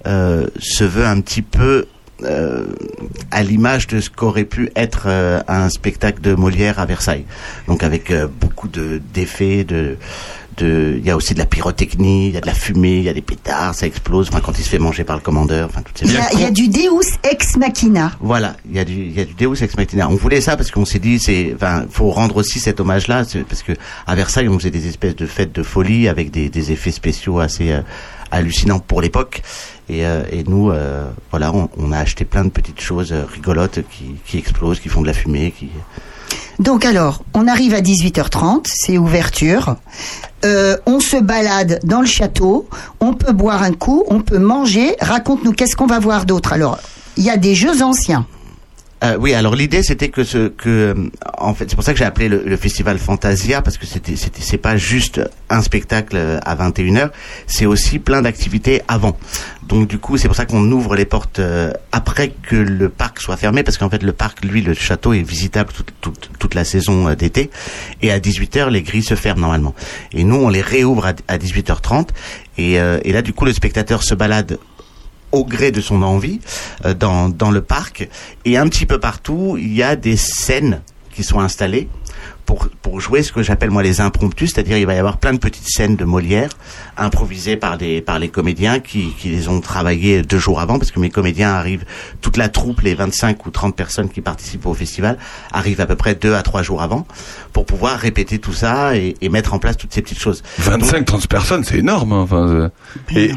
euh, se veut un petit peu euh, à l'image de ce qu'aurait pu être euh, un spectacle de Molière à Versailles. Donc avec euh, beaucoup de d'effets, de de il y a aussi de la pyrotechnie, il y a de la fumée, il y a des pétards, ça explose. Enfin quand il se fait manger par le commandeur, enfin toutes ces Il y, a, il y a du Deus ex machina. voilà, il y a du il y a du Deus ex machina. On voulait ça parce qu'on s'est dit c'est enfin faut rendre aussi cet hommage là parce que à Versailles on faisait des espèces de fêtes de folie avec des, des effets spéciaux assez euh, hallucinants pour l'époque et, euh, nous euh, voilà on, a acheté plein de petites choses euh, rigolotes qui qui explosent, qui font de la fumée, qui Donc alors, on arrive à 18h30, c'est ouverture. On se balade dans le château, on peut boire un coup, on peut manger. Raconte-nous, qu'est-ce qu'on va voir d'autre? Alors, il y a des jeux anciens. Euh, oui, alors l'idée c'était que ce que euh, en fait c'est pour ça que j'ai appelé le, le festival Fantasia parce que c'était c'était c'est pas juste un spectacle euh, à 21h, c'est aussi plein d'activités avant. Donc du coup, c'est pour ça qu'on ouvre les portes euh, après que le parc soit fermé parce qu'en fait le parc lui le château est visitable toute toute, toute la saison d'été et à 18h les grilles se ferment normalement. Et nous on les réouvre à, à 18h30 et, et là du coup le spectateur se balade au gré de son envie euh, dans, dans le parc. Et un petit peu partout, il y a des scènes qui sont installées pour, pour jouer ce que j'appelle moi les impromptus, c'est-à-dire il va y avoir plein de petites scènes de Molière improvisées par les, par les comédiens qui, qui les ont travaillées deux jours avant, parce que mes comédiens arrivent, toute la troupe, les 25 ou 30 personnes qui participent au festival, arrivent à peu près deux à trois jours avant pour pouvoir répéter tout ça et, et mettre en place toutes ces petites choses. 25-30 personnes, c'est énorme. hein, Enfin, euh, et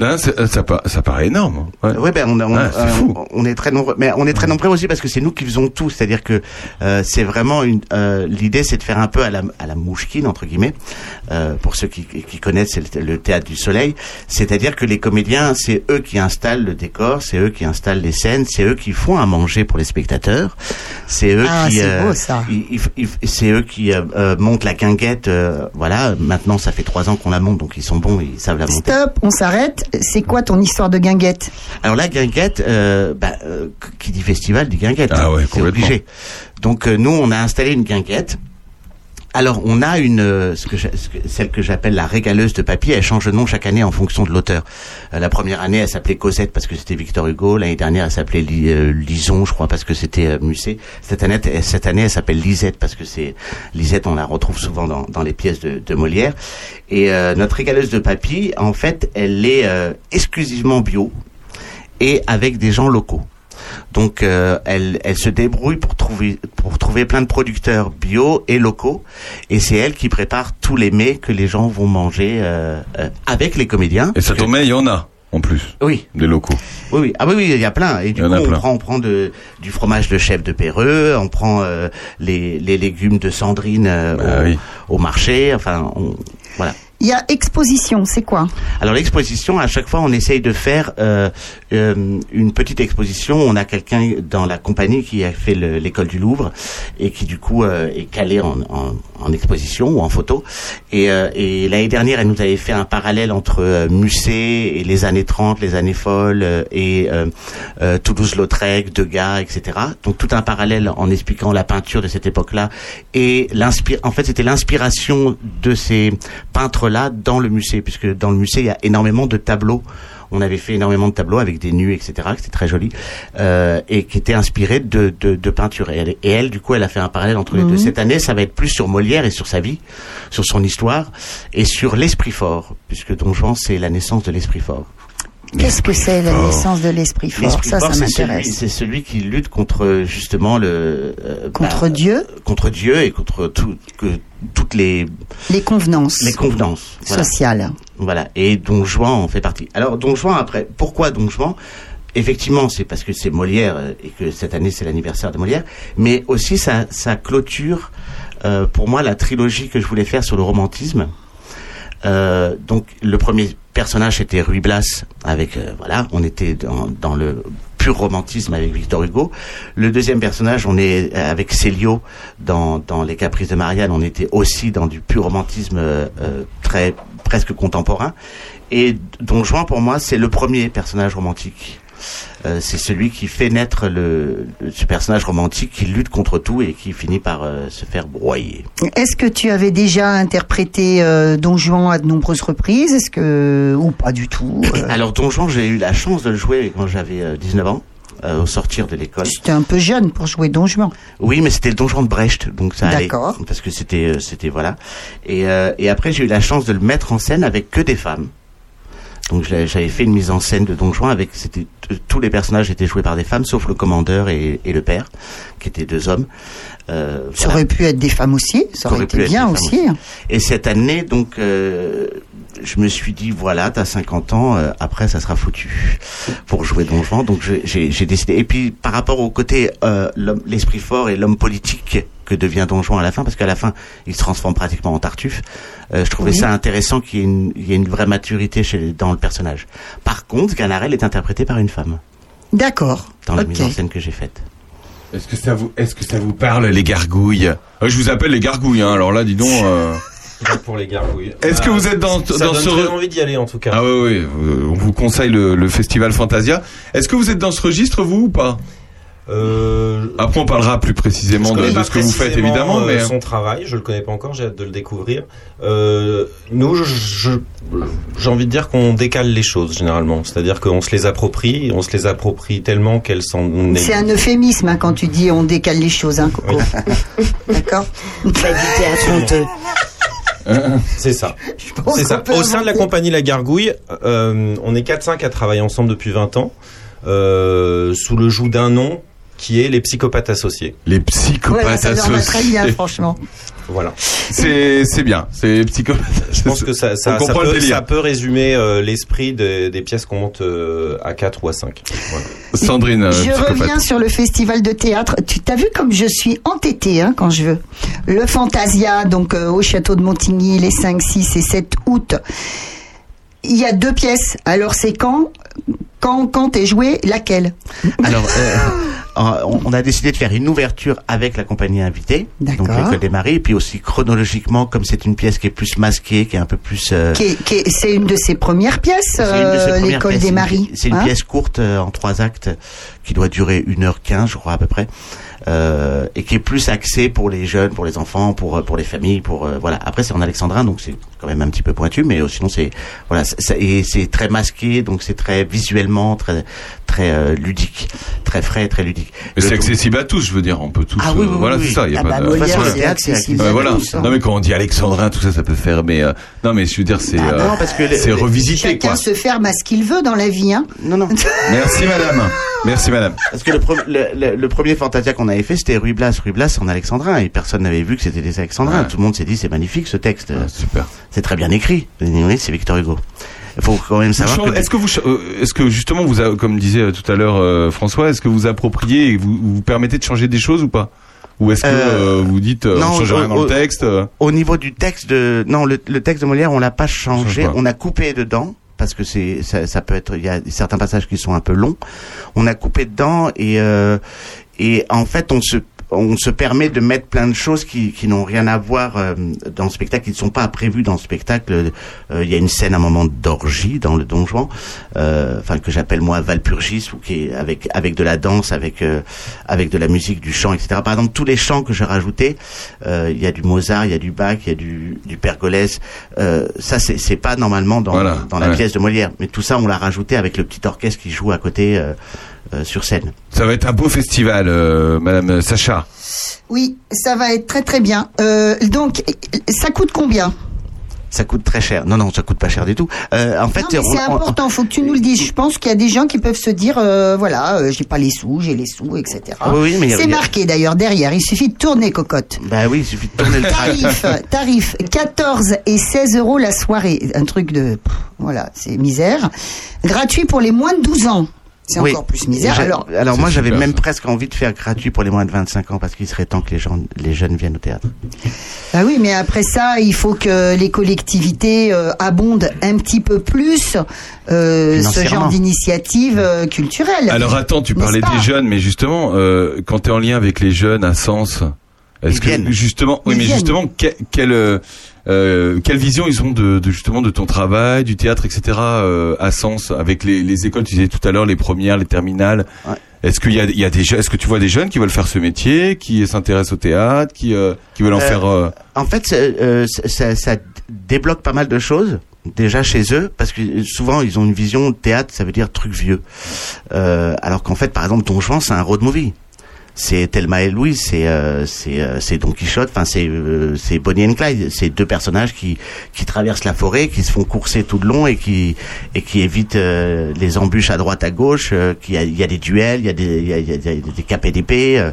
hein, euh, ça, pa- ça paraît énorme. Ouais. Ouais, ben on, euh, est très nombreux, mais on est très nombreux aussi parce que c'est nous qui faisons tout. C'est-à-dire que euh, c'est vraiment une euh, l'idée, c'est de faire un peu à la à la mouchkine entre guillemets. Euh, pour ceux qui, qui connaissent, c'est le, le théâtre du soleil. C'est-à-dire que les comédiens, c'est eux qui installent le décor, c'est eux qui installent les scènes, c'est eux qui font à manger pour les spectateurs, c'est eux Ah, qui eux montent la guinguette. euh, voilà, maintenant ça fait trois ans qu'on la monte, donc ils sont bons, ils savent la monter. Stop, on s'arrête. C'est quoi ton histoire de guinguette? Alors la guinguette, euh, bah, euh, qui dit festival dit guinguette. Ah ouais, c'est complètement. obligé. Donc euh, nous, on a installé une guinguette. Alors on a une, euh, celle que j'appelle la régaleuse de papier. Elle change de nom chaque année en fonction de l'auteur. Euh, la première année, elle s'appelait Cosette parce que c'était Victor Hugo. L'année dernière, elle s'appelait euh, Lison, je crois, parce que c'était Musset. Cette année, cette année, elle s'appelle Lisette parce que c'est Lisette. On la retrouve souvent dans, dans les pièces de, de Molière. Et notre régaleuse de papier, en fait, elle est exclusivement bio et avec des gens locaux. Donc euh, elle, elle se débrouille pour trouver pour trouver plein de producteurs bio et locaux et c'est elle qui prépare tous les mets que les gens vont manger euh, euh, avec les comédiens. Et ça tombe il y en a en plus. Oui. Des locaux. Oui, oui. Ah oui, oui, il y a plein. Et du coup, on plein. prend, on prend de, du fromage de chef de Péreux, on prend euh, les, les légumes de Sandrine euh, Ah au, oui. au marché. Enfin, on, voilà. Il y a exposition, c'est quoi? Alors l'exposition, à chaque fois, on essaye de faire euh, euh, une petite exposition. On a quelqu'un dans la compagnie qui a fait le- l'école du Louvre et qui du coup euh, est calé en- en exposition ou en photo. Et, euh, et l'année dernière, elle nous avait fait un parallèle entre euh, Musset et les années 30, les années folles euh, et euh, euh, Toulouse-Lautrec, Degas, etc. Donc tout un parallèle en expliquant la peinture de cette époque-là et. En fait, c'était l'inspiration de ces peintres-là dans le musée, puisque dans le musée il y a énormément de tableaux. On avait fait énormément de tableaux avec des nus, etc. C'était très joli euh, et qui étaient inspirés de, de, de peinture. Et elle, et elle, du coup, elle a fait un parallèle entre les deux. Mhm. Cette année, ça va être plus sur Molière et sur sa vie, sur son histoire et sur l'esprit fort, puisque Don Juan, c'est la naissance de l'esprit fort. Qu'est-ce que c'est la naissance de l'esprit fort? Ça, fort, ça c'est celui, m'intéresse. c'est celui qui lutte contre justement le euh, Contre bah, Dieu? contre Dieu et contre tout, que, toutes les Les convenances les convenances voilà. sociales. Voilà. Et Don Juan en fait partie. Alors Don Juan après, pourquoi Don Juan? Effectivement, c'est parce que c'est Molière euh, et que cette année c'est l'anniversaire de Molière, mais aussi ça, ça clôture euh, pour moi la trilogie que je voulais faire sur le romantisme. Euh, donc le premier personnage était Ruy Blas avec euh, voilà, on était dans, dans le pur romantisme avec Victor Hugo. Le deuxième personnage, on est euh, avec Célio dans, dans Les Caprices de Marianne, on était aussi dans du pur romantisme euh, très presque contemporain. Et Don Juan pour moi, c'est le premier personnage romantique. Euh, c'est celui qui fait naître le, le- ce personnage romantique qui lutte contre tout et qui finit par euh, se faire broyer. Est-ce que tu avais déjà interprété euh, Don Juan à de nombreuses reprises? Est-ce que ou pas du tout Alors Don Juan, j'ai eu la chance de le jouer quand j'avais euh, 19 ans. euh, au sortir de l'école. C'était un peu jeune pour jouer Don Juan. Oui, mais c'était le Don Juan de Brecht, donc ça allait. D'accord. Parce que c'était, c'était voilà. Et, euh, et après, j'ai eu la chance de le mettre en scène avec que des femmes. Donc j'avais fait une mise en scène de Don Juan avec c'était tous les personnages étaient joués par des femmes sauf le commandeur et, et le père qui étaient deux hommes. Euh, Ça voilà. aurait pu être des femmes aussi. Ça aurait aurait été bien aussi. Et cette année, donc, euh, je me suis dit, voilà, t'as 50 ans, euh, après, ça sera foutu pour jouer Don Juan. Donc, j'ai décidé. Et puis, par rapport au côté euh, l'esprit fort et l'homme politique que devient Don Juan à la fin, parce qu'à la fin, il se transforme pratiquement en Tartuffe. euh, je trouvais Oui. ça intéressant qu'il y, ait une- il y ait une vraie maturité chez, dans le personnage. Par contre, Ganarelle est interprété par une femme D'accord. dans la mise en scène que j'ai faite. Est-ce que ça vous, est-ce que ça vous parle les gargouilles? Euh, Je vous appelle les gargouilles. Hein, alors là, dis donc. euh, pour les gargouilles. Est-ce que Ah, vous êtes dans, ça dans donne ce re- envie d'y aller en tout cas. Ah oui, oui, euh, on vous conseille le, le festival Fantasia. Est-ce que vous êtes dans ce registre, vous, ou pas? Euh, Après, on parlera plus précisément de, ce que vous faites, évidemment, euh, mais... son travail, je le connais pas encore, j'ai hâte de le découvrir. Euh, nous, j'ai envie de dire qu'on décale les choses généralement, c'est-à-dire qu'on se les approprie, on se les approprie tellement qu'elles sont. C'est un euphémisme hein, quand tu dis on décale les choses, hein, Coco. D'accord Pas du théâtre honteux. C'est ça. C'est ça. Au sein de la compagnie La Gargouille, euh, on est 4-5 à travailler ensemble depuis 20 ans, euh, sous le joug d'un nom qui est les psychopathes associés. Les Ouais, psychopathes ça leur va très bien, associés. franchement. Voilà. C'est, c'est bien. C'est psychopathes. Je pense que ça, ça, ça peut, ça peut résumer euh, l'esprit des, des pièces qu'on monte euh, à 4 ou à 5. Voilà. Sandrine, euh, Je psychopathe. reviens sur le festival de théâtre. Tu t'as vu comme je suis entêtée hein, quand je veux. Le Fantasia, donc euh, au château de Montigny, les 5, 6 et 7 août. Il y a deux pièces. Alors c'est quand Quand, quand est joué Laquelle? Alors, euh, on on a décidé de faire une ouverture avec la compagnie invitée, donc l'école des maris, et puis aussi chronologiquement, comme c'est une pièce qui est plus masquée, qui est un peu plus... euh, C'est une de ses premières pièces, euh, l'école des maris. C'est une hein pièce courte euh, en trois actes qui doit durer 1h15, je crois à peu près, euh, et qui est plus axée pour les jeunes, pour les enfants, pour euh, pour les familles, pour euh, voilà. Après c'est en alexandrin, donc c'est quand même un petit peu pointu, mais sinon c'est voilà, c'est- et c'est très masqué, donc c'est très visuellement très très euh, ludique, très frais, très ludique. Mais Le- c'est accessible à tous, je veux dire. On peut tous. Ah oui, euh, oui, voilà, oui, c'est ça. Il y a Ah pas bah, de. Molière, c'est c'est accessible Ouais, à voilà. tous, hein. Non mais quand on dit alexandrin, tout ça, ça peut faire. Mais euh, non, mais je veux dire, c'est Ah euh, non, parce que c'est revisité Chacun quoi. se ferme à ce qu'il veut dans la vie. Hein. Non non. Merci madame. Merci madame. Parce que le, pre- le, le- le premier Fantasia qu'on avait fait, c'était Ruy Blas. Ruy Blas en alexandrin, et personne n'avait vu que c'était des alexandrins. Ouais. Tout le monde s'est dit, c'est magnifique ce texte. Ah, super. C'est très bien écrit. C'est Victor Hugo. Il faut quand même savoir. Est-ce que vous, euh, est-ce que justement vous, a- comme disait euh, tout à l'heure euh, François, est-ce que vous appropriez et vous vous permettez de changer des choses ou pas? Ou est-ce que Euh, euh, vous dites euh, on non, change rien au- dans le au- texte euh Au niveau du texte de non le, le texte de Molière on l'a pas changé, on a coupé dedans parce que c'est ça, ça peut être il y a certains passages qui sont un peu longs. On a coupé dedans et euh, et en fait on se on se permet de mettre plein de choses qui, qui n'ont rien à voir euh, dans le spectacle, qui ne sont pas prévues dans le spectacle. Euh, Il y a une scène, à un moment d'orgie dans le Don Juan, euh, enfin que j'appelle moi Valpurgis, ou qui est avec avec de la danse, avec euh, avec de la musique, du chant, etc. Par exemple, tous les chants que j'ai rajoutés, euh, il y a du Mozart, il y a du Bach, il y a du du Pergolèse. Euh, ça, c'est c'est pas normalement dans Voilà, dans la ouais. pièce de Molière, mais tout ça, on l'a rajouté avec le petit orchestre qui joue à côté sur scène. Ça va être un beau festival, euh, Madame Sacha. Oui, ça va être très très bien. Euh, donc, ça coûte combien? Ça coûte très cher. Non, non, ça coûte pas cher du tout. Euh, en fait, c'est important, faut que tu nous le dises. Je pense qu'il y a des gens qui peuvent se dire, euh, voilà, euh, j'ai pas les sous, j'ai les sous, etc. Ah oui, oui, mais il y a- c'est a- marqué d'ailleurs derrière. Il suffit de tourner cocotte. Bah oui, il suffit de tourner le Tarif, tarif 14 et 16 euros la soirée. Un truc de, pff, voilà, c'est misère. Gratuit pour les moins de 12 ans. C'est Oui. encore plus misère. Alors, alors moi, j'avais même ça. presque envie de faire gratuit pour les moins de 25 ans parce qu'il serait temps que les gens, les jeunes viennent au théâtre. bah oui, mais après ça, il faut que les collectivités euh, abondent un petit peu plus euh, ce genre d'initiative euh, culturelle. Alors attends, tu parlais des jeunes, mais justement, euh, quand tu es en lien avec les jeunes à Sens, est-ce que justement, oui, mais justement, que- quelle euh, quelle vision ils ont de, de justement de ton travail, du théâtre, etc. euh, à Sens avec les, les écoles, tu disais tout à l'heure, les premières, les terminales. Ouais. Est-ce qu'il y a, il y a des, est-ce que tu vois des jeunes qui veulent faire ce métier, qui s'intéressent au théâtre, qui euh, qui veulent en Euh, faire euh, En fait, c'est, euh, ça, ça- ça débloque pas mal de choses déjà chez eux parce que souvent ils ont une vision de théâtre, ça veut dire truc vieux. Euh, alors qu'en fait, par exemple, Don Juan, c'est un road movie. C'est Thelma et Louise, c'est euh, c'est euh, c'est Don Quichotte, enfin c'est euh, c'est Bonnie and Clyde, c'est deux personnages qui qui traversent la forêt, qui se font courser tout le long et qui et qui évitent euh, les embûches à droite à gauche. euh, qu'il y a il y a des duels, il y a des il y a, il y a des, et d'épée, euh,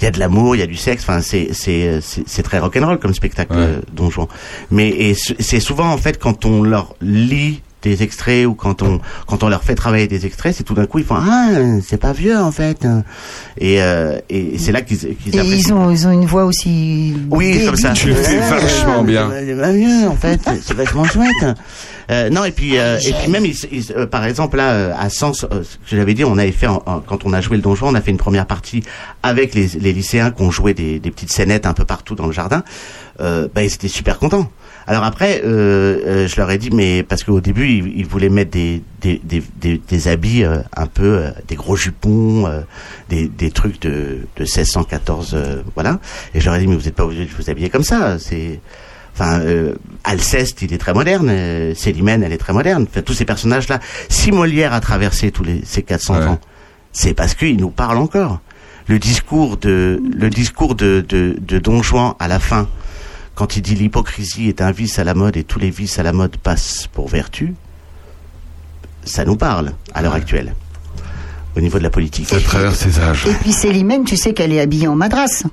il y a de l'amour, il y a du sexe. Enfin c'est c'est c'est très rock'n'roll comme spectacle, Ouais. euh, Don Juan. Mais et c'est souvent en fait quand on leur lit des extraits ou quand on quand on leur fait travailler des extraits, c'est tout d'un coup ils font ah c'est pas vieux en fait et euh, et c'est là qu'ils qu'ils et apprécient. ils ont, ils ont une voix aussi. Oui, comme ça. Tu le fais vachement bien. C'est pas mieux, en fait. C'est vachement chouette. Euh, non, et puis, euh, et puis même, ils- ils- euh, par exemple, là, euh, à Sens, euh, ce que j'avais dit, on avait fait, en- en- quand on a joué le Don Juan, on a fait une première partie avec les, les lycéens qui ont joué des, des petites scénettes un peu partout dans le jardin. Euh, bah, ils étaient super contents. Alors après, euh, euh, je leur ai dit, mais parce qu'au début, ils, ils voulaient mettre des, des, des, des, des habits euh, un peu, euh, des gros jupons, euh, des, des trucs de, de 1614, euh, voilà. Et je leur ai dit, mais vous n'êtes pas obligé de vous habiller comme ça. C'est, enfin, euh, Alceste, il est très moderne. Euh, Célimène, elle est très moderne. Enfin, tous ces personnages-là. Si Molière a traversé tous les, ces 400 Ouais. ans, c'est parce qu'il nous parle encore. Le discours de, le discours de, de, de Don Juan à la fin, quand il dit l'hypocrisie est un vice à la mode et tous les vices à la mode passent pour vertu, ça nous parle à l'heure actuelle. Au niveau de la politique. ça traverse ces âges Et puis Célimène, tu sais qu'elle est habillée en madras.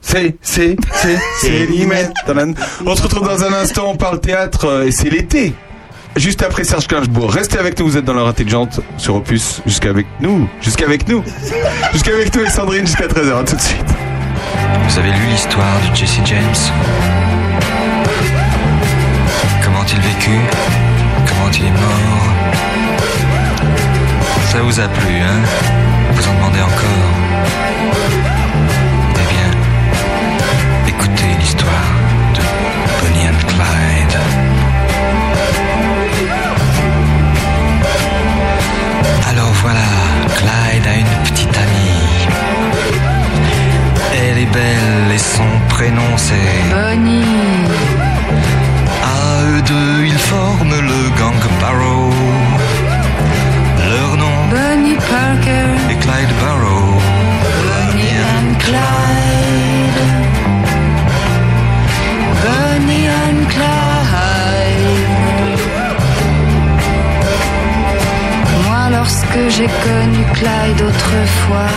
C'est, c'est, c'est, c'est. On se retrouve dans un instant, on parle théâtre euh, et c'est l'été. Juste après Serge Gainsbourg. Restez avec nous, vous êtes dans l'heure intelligente sur Opus. Jusqu'avec nous. Jusqu'avec nous. Jusqu'avec nous et Sandrine jusqu'à 13h. À tout de suite. Vous avez lu l'histoire de Jesse James? Comment il vécu Comment il est mort? Ça vous a plu, hein? Vous en demandez encore? Belle et son prénom c'est Bonnie, À eux deux, ils forment le gang Barrow. Leur nom Bonnie Parker, est Clyde Barrow. Bonnie and Clyde. Bonnie and Clyde. Moi, lorsque j'ai connu Clyde autrefois,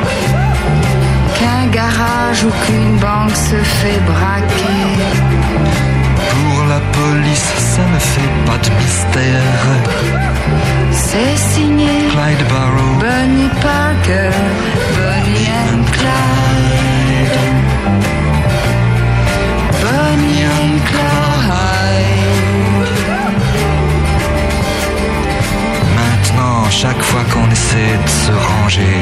Qu'un garage ou qu'une banque se fait braquer. pour la police, ça ne fait pas de mystère. C'est signé Clyde Barrow, Bonnie Parker. Bonnie and Clyde. Bonnie and Clyde. maintenant, chaque fois qu'on essaie de se ranger,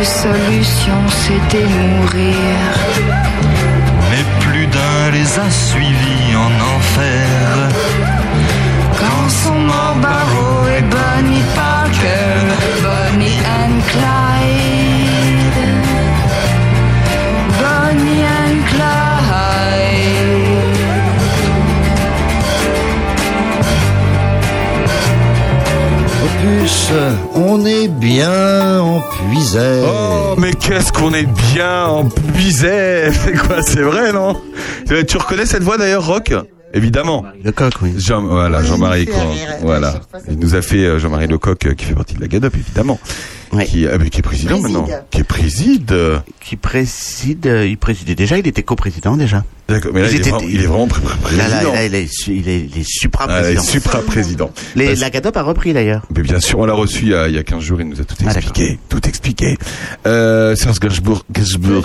La seule solution, c'était mourir. Mais plus d'un les a suivis en enfer. Quand sont morts Opus, on est bien en puisette. Oh, mais qu'est-ce qu'on est bien en puisette? C'est quoi C'est vrai, non? Euh, Tu reconnais cette voix d'ailleurs, Rock? Évidemment. Lecoq, oui. Jean, voilà, Jean-Marie Voilà. Il nous a fait euh, Jean-Marie Lecoq, euh, qui fait partie de la GADOP, évidemment. Ouais. Qui, ah, mais qui est président Préside. maintenant. Qui préside. euh, Qui préside, euh, il présidait déjà, il était coprésident déjà. D'accord, mais là, il, vraiment, il est vraiment pré- pré- Là, là, président. là, il est, il est, Ah, est supra-président. supra-président. Les- Parce- la GADOP a repris d'ailleurs. Mais bien sûr, on l'a reçu il y, a, il y a 15 jours, il nous a tout Ah, expliqué. tout expliqué. Euh, Serge Gainsbourg. Gainsbourg.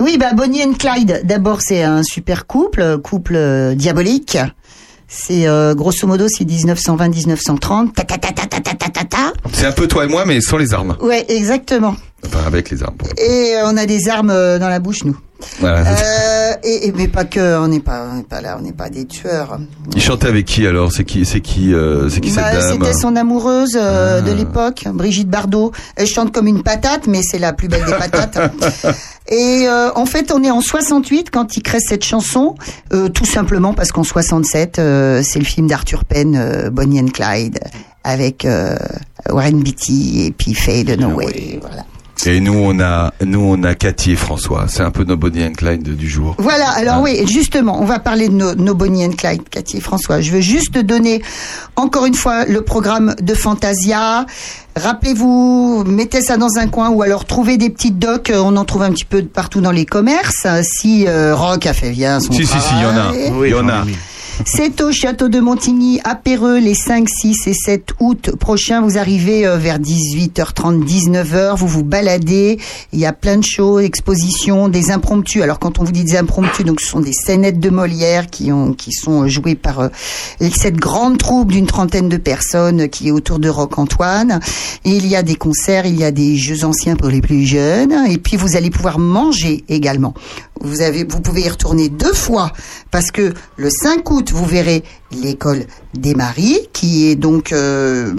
Oui, bah Bonnie and Clyde. D'abord, c'est un super couple, euh, couple euh, diabolique. C'est euh, grosso modo c'est 1920-1930. Ta ta ta ta ta ta ta. C'est un peu toi et moi, mais sans les armes. Ouais, exactement. Enfin, avec les armes. Et on a des armes dans la bouche, nous. Voilà. Euh, et, et- mais pas que, on n'est pas, on pas là, on n'est pas des tueurs. Il chantait avec qui alors? C'est qui, c'est qui, euh, c'est qui Bah, cette dame? C'était son amoureuse euh, Ah. de l'époque, Brigitte Bardot. Elle chante comme une patate, mais c'est la plus belle des patates. Et en fait, on est en 68 quand il crée cette chanson, tout simplement parce qu'en 67, euh, c'est le film d'Arthur Penn, Bonnie and Clyde, avec Warren Beatty et puis Faye Dunaway. Voilà. Et nous, on a, nous, on a Cathy et François. C'est un peu nos Bonnie and Clyde du jour. Voilà, alors Ah. oui, justement, on va parler de nos, nos Bonnie and Clyde, Cathy et François. Je veux juste donner encore une fois le programme de Fantasia. Rappelez-vous, mettez ça dans un coin ou alors trouvez des petites docs. euh, On en trouve un petit peu partout dans les commerces. Si euh, Rock a fait bien son Si, si, si, il y en a. Il y en a. C'est au château de Montigny, à Péreux, les 5, 6 et 7 août prochains. Vous arrivez euh, vers 18h30, 19h. Vous vous baladez. Il y a plein de choses, expositions, des impromptus. Alors, quand on vous dit des impromptus, donc ce sont des scénettes de Molière qui ont, qui sont euh, jouées par euh, cette grande troupe d'une trentaine de personnes qui est autour de Rock Antoine. Il y a des concerts, il y a des jeux anciens pour les plus jeunes. Et puis, vous allez pouvoir manger également. Vous avez, vous pouvez y retourner deux fois parce que le 5 août, vous verrez l'école des maris qui est donc euh,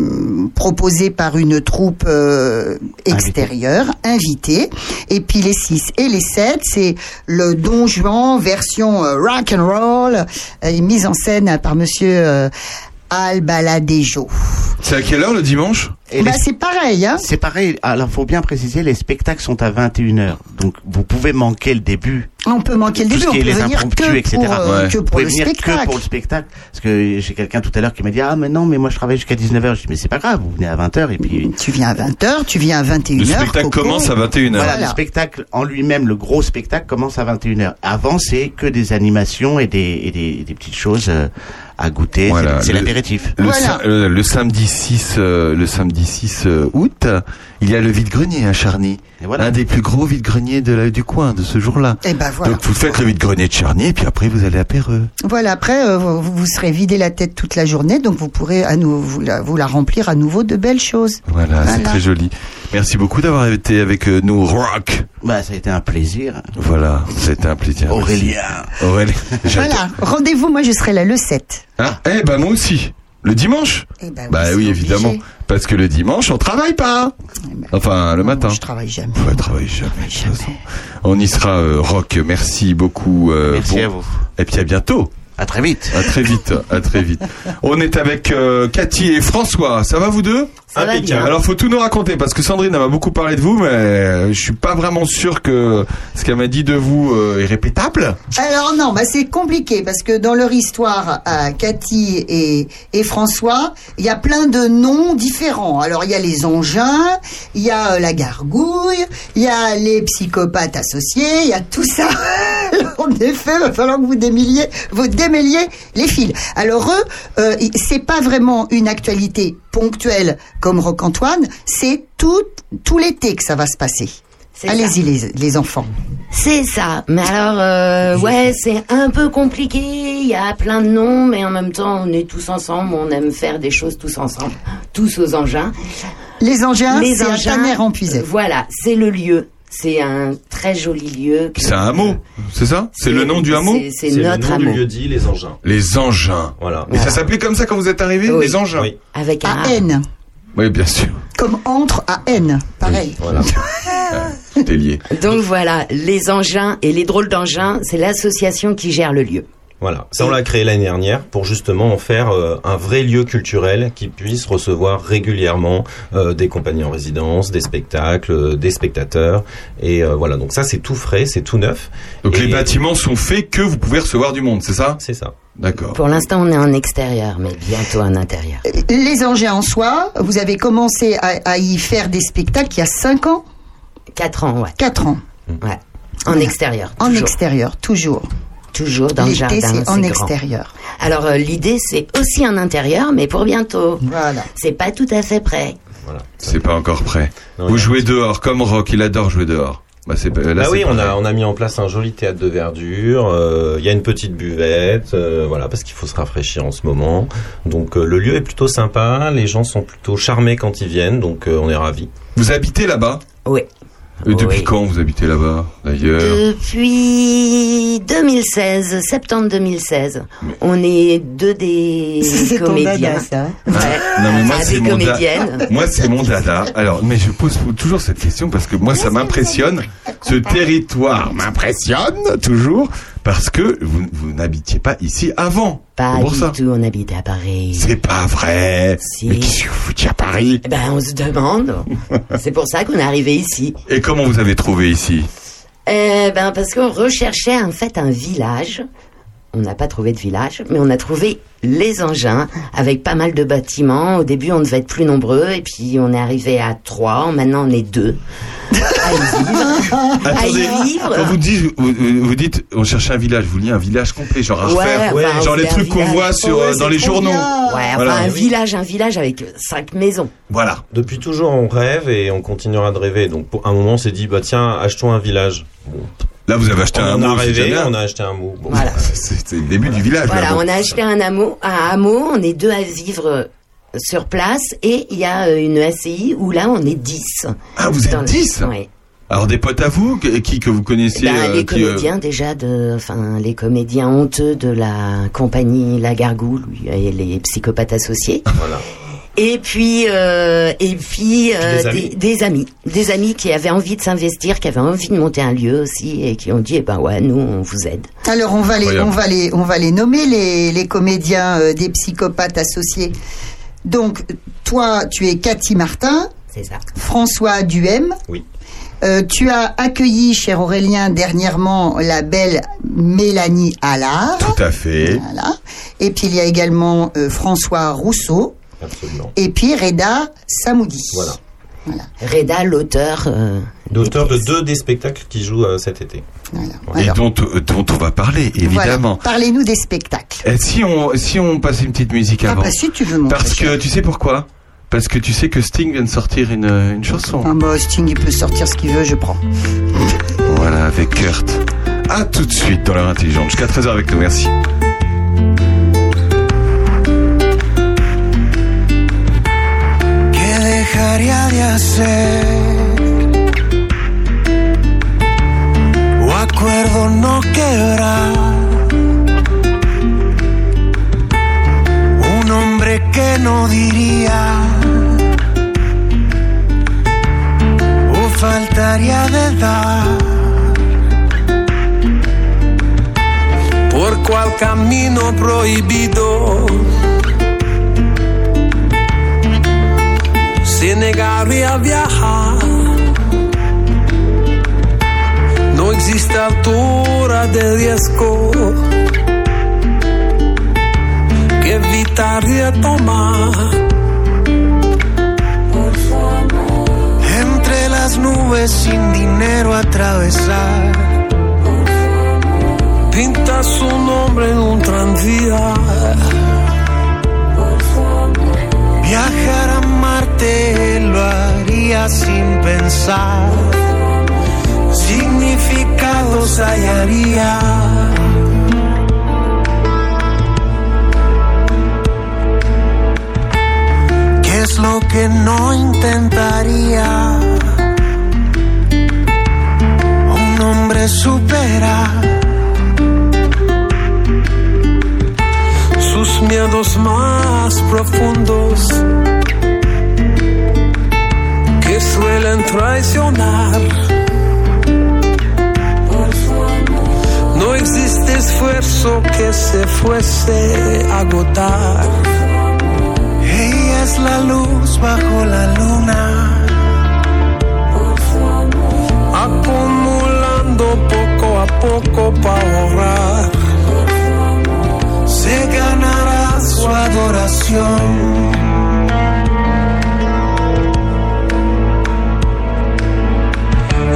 proposée par une troupe euh, extérieure, invitée. Et puis les 6 et les 7, c'est le Don Juan version euh, rock and roll, euh, mise en scène par monsieur euh, Albaladejo. C'est à quelle heure le dimanche? Bah, les- c'est pareil, hein. C'est pareil. Alors, faut bien préciser, les spectacles sont à 21h. Donc, vous pouvez manquer le début. On peut manquer le début, on peut les venir impromptus, que etc. pour, euh, que Vous pour pouvez le venir spectacle. que pour le spectacle. Parce que j'ai quelqu'un tout à l'heure qui m'a dit, ah, mais non, mais moi, je travaille jusqu'à 19h. Je dis, mais c'est pas grave, vous venez à 20h et puis... Tu viens à 20h, tu viens à 21h. Le spectacle Coco. commence à 21h. Voilà, Voilà. le spectacle en lui-même, le gros spectacle commence à 21h. Avant, c'est que des animations et des, et des, des petites choses euh, à goûter. Voilà, C'est- l'apéritif. Le, Voilà. le samedi 6, euh, le samedi 6 euh, août, il y a le vide-grenier à Charny. Et voilà. Un des plus gros vide-greniers de la- du coin de ce jour-là. Et ben voilà. Donc vous faites le vide-grenier de Charny et puis après vous allez à Péreux. Voilà, après, euh, vous, vous serez vidé la tête toute la journée, donc vous pourrez à nouveau vous la, vous la remplir à nouveau de belles choses. Voilà, c'est très joli. Merci beaucoup d'avoir été avec euh, nous, Rock. Bah, ça a été un plaisir. Voilà, c'était un plaisir. Aurélien. Aurélien. Voilà, rendez-vous, moi je serai là le 7. Ah, eh ben moi aussi. Le dimanche Eh ben Bah oui, obligé. évidemment. Parce que le dimanche, on travaille pas. Eh ben, Enfin, le matin. Je travaille jamais. Ouais, travaille jamais. de toute façon. On y sera, euh, Rock. Merci beaucoup. euh, Merci bon. à vous. Et puis à bientôt. À très vite. À très vite. à très vite. On est avec euh, Cathy et François. Ça va vous deux? Ça va bien. Alors faut tout nous raconter parce que Sandrine elle m'a beaucoup parlé de vous, mais euh, je suis pas vraiment sûr que ce qu'elle m'a dit de vous euh, est répétable. Alors non, bah c'est compliqué parce que dans leur histoire à Cathy et, et François, il y a plein de noms différents. Alors il y a les engins, il y a euh, la gargouille, il y a les psychopathes associés, il y a tout ça. En effet, il va falloir que vous démêliez, vous les fils. Alors eux, euh, c'est pas vraiment une actualité ponctuelle comme Roc Antoine, c'est tout tout l'été que ça va se passer. Allez-y les, les enfants. C'est ça. Mais alors, euh, ouais, c'est un peu compliqué. Il y a plein de noms, mais en même temps, on est tous ensemble. On aime faire des choses tous ensemble, tous aux engins. Les engins, Les c'est à engins, en Puisay. Voilà, c'est le lieu. C'est un très joli lieu. que- C'est un hameau, c'est ça? C'est le nom du hameau? C'est- C'est notre hameau. dit les engins. Les engins. Voilà. Mais ça s'appelait comme ça quand vous êtes arrivés, Oui. les engins? Oui. Avec un A. N. Oui, bien sûr. Comme entre à N. Pareil. Voilà. T'es lié. Donc voilà, les engins et les drôles d'engins, c'est l'association qui gère le lieu. Voilà, ça on l'a créé l'année dernière pour justement en faire euh, un vrai lieu culturel qui puisse recevoir régulièrement euh, des compagnies en résidence, des spectacles, euh, des spectateurs et euh, voilà. Donc ça c'est tout frais, c'est tout neuf. Donc Et- les bâtiments sont faits que vous pouvez recevoir du monde, c'est ça? C'est ça. D'accord. Pour l'instant, on est en extérieur, mais bientôt en intérieur. Les engins en soi, vous avez commencé à, à y faire des spectacles il y a 5 ans, Quatre ans, ouais. 4 ans. ouais. En extérieur. En toujours. extérieur, toujours. Toujours dans le jardin. c'est en grand. extérieur. Alors euh, l'idée, c'est aussi en intérieur, mais pour bientôt. Voilà. C'est pas tout à fait prêt. Voilà. C'est pas encore prêt. Non, vous jouez dehors, comme Rock, il adore jouer dehors. Bah, c'est pas- là, Ah c'est oui, on a on a mis en place un joli théâtre de verdure. euh, Il y a une petite buvette, euh, voilà, parce qu'il faut se rafraîchir en ce moment. Donc euh, le lieu est plutôt sympa, les gens sont plutôt charmés quand ils viennent, donc euh, on est ravis. Vous habitez là-bas? Oui. Et Depuis Oui. quand vous habitez là-bas, d'ailleurs Depuis 2016, septembre 2016, on est deux des C'est ton comédiens. dada, ça. Ouais. Non mais moi c'est mon da- comédiennes. Moi c'est mon dada. Alors mais je pose toujours cette question parce que moi ça m'impressionne. Ce territoire m'impressionne toujours parce que vous, vous n'habitiez pas ici avant. Pas pour du ça. tout, on habite à Paris. C'est pas vrai. Si. Mais qu'est-ce que vous foutiez à Paris Eh Ben, on se demande. C'est pour ça qu'on est arrivé ici. Et comment vous avez trouvé ici? Eh ben, parce qu'on recherchait en fait un village. On n'a pas trouvé de village, mais on a trouvé les engins avec pas mal de bâtiments. Au début, on devait être plus nombreux, et puis on est arrivé à trois. Maintenant, on est deux. À y vivre. à y vivre. quand vous dites, vous, dites, on cherche un village, vous vouliez un village complet, genre à Ouais, refaire, genre les trucs qu'on village. voit sur, Ouais, euh, dans les journaux. Ouais, enfin, un village, un village avec cinq maisons. Voilà. Depuis toujours, on rêve et on continuera de rêver. Donc, pour un moment, on s'est dit, bah tiens, achetons un village. Bon. Là, vous avez acheté on un a rêvé, génial. on a acheté un mot. Bon. Voilà. C'est le début du village. Voilà, là, on a acheté un hameau, un hameau, on est deux à vivre euh, sur place et il y a euh, une SCI où là on est 10. Ah, vous êtes Dans le- 10 Oui. Alors des potes à vous, qui que vous connaissiez Ben, euh, les qui, euh, comédiens déjà de, enfin les comédiens honteux de la compagnie La Gargoule et les psychopathes associés. Voilà. Et puis, euh, et puis euh, Des amis. des amis, des amis qui avaient envie de s'investir, qui avaient envie de monter un lieu aussi, et qui ont dit, eh ben ouais, nous on vous aide. Alors on va les, on va les, on va les nommer les, les comédiens euh, des psychopathes associés. Donc toi, tu es Cathy Martin, C'est ça. François Duhem. Oui. Euh, tu as accueilli, cher Aurélien, dernièrement la belle Mélanie Allard. Tout à fait. Voilà. Et puis il y a également euh, François Rousseau. Absolument. Et puis Reda Samoudi. Voilà. Reda, l'auteur. euh, D'auteur de deux des spectacles qui jouent euh, cet été. Et Alors, dont, euh, dont on va parler, voilà. évidemment. Parlez-nous des spectacles. Et si on, si on passe une petite musique Ah avant bah si tu veux mon Parce que tu sais pourquoi? Parce que tu sais que Sting vient de sortir une, une chanson. Ah bah Sting il peut sortir ce qu'il veut, je prends. Voilà, avec Kurt. À tout de suite dans l'heure intelligente. Jusqu'à 13h avec nous, merci. Dejaría de hacer? O acuerdo no quebrar. Un hombre que no diría. O faltaría de dar. Por cual camino prohibido se negaría a viajar. No existe altura de riesgo que evitaría tomar. Entre las nubes sin dinero atravesar. Pinta su nombre en un tranvía. Viajar a Marte lo haría sin pensar. Significados hallaría. ¿Qué es lo que no intentaría? Un hombre supera sus miedos más profundos que suelen traicionar. No existe esfuerzo que se fuese a agotar. Ella es la luz bajo la luna, acumulando poco a poco para ahorrar se ganará su adoración.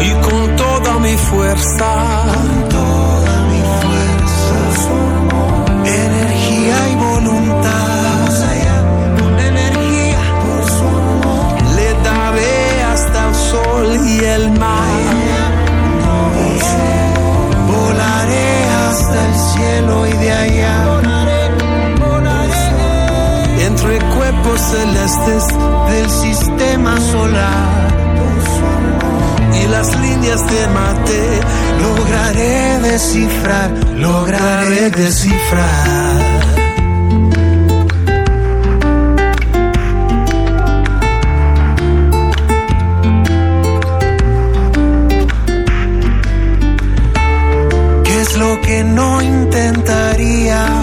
Y con toda mi fuerza, toda mi fuerza, energía y voluntad, con energía, por su amor, le daré hasta el sol y el mar. Volaré hasta el cielo y de allá. Entre cuerpos celestes del sistema solar y las líneas de Marte lograré descifrar, lograré descifrar. ¿Qué es lo que no intentaría?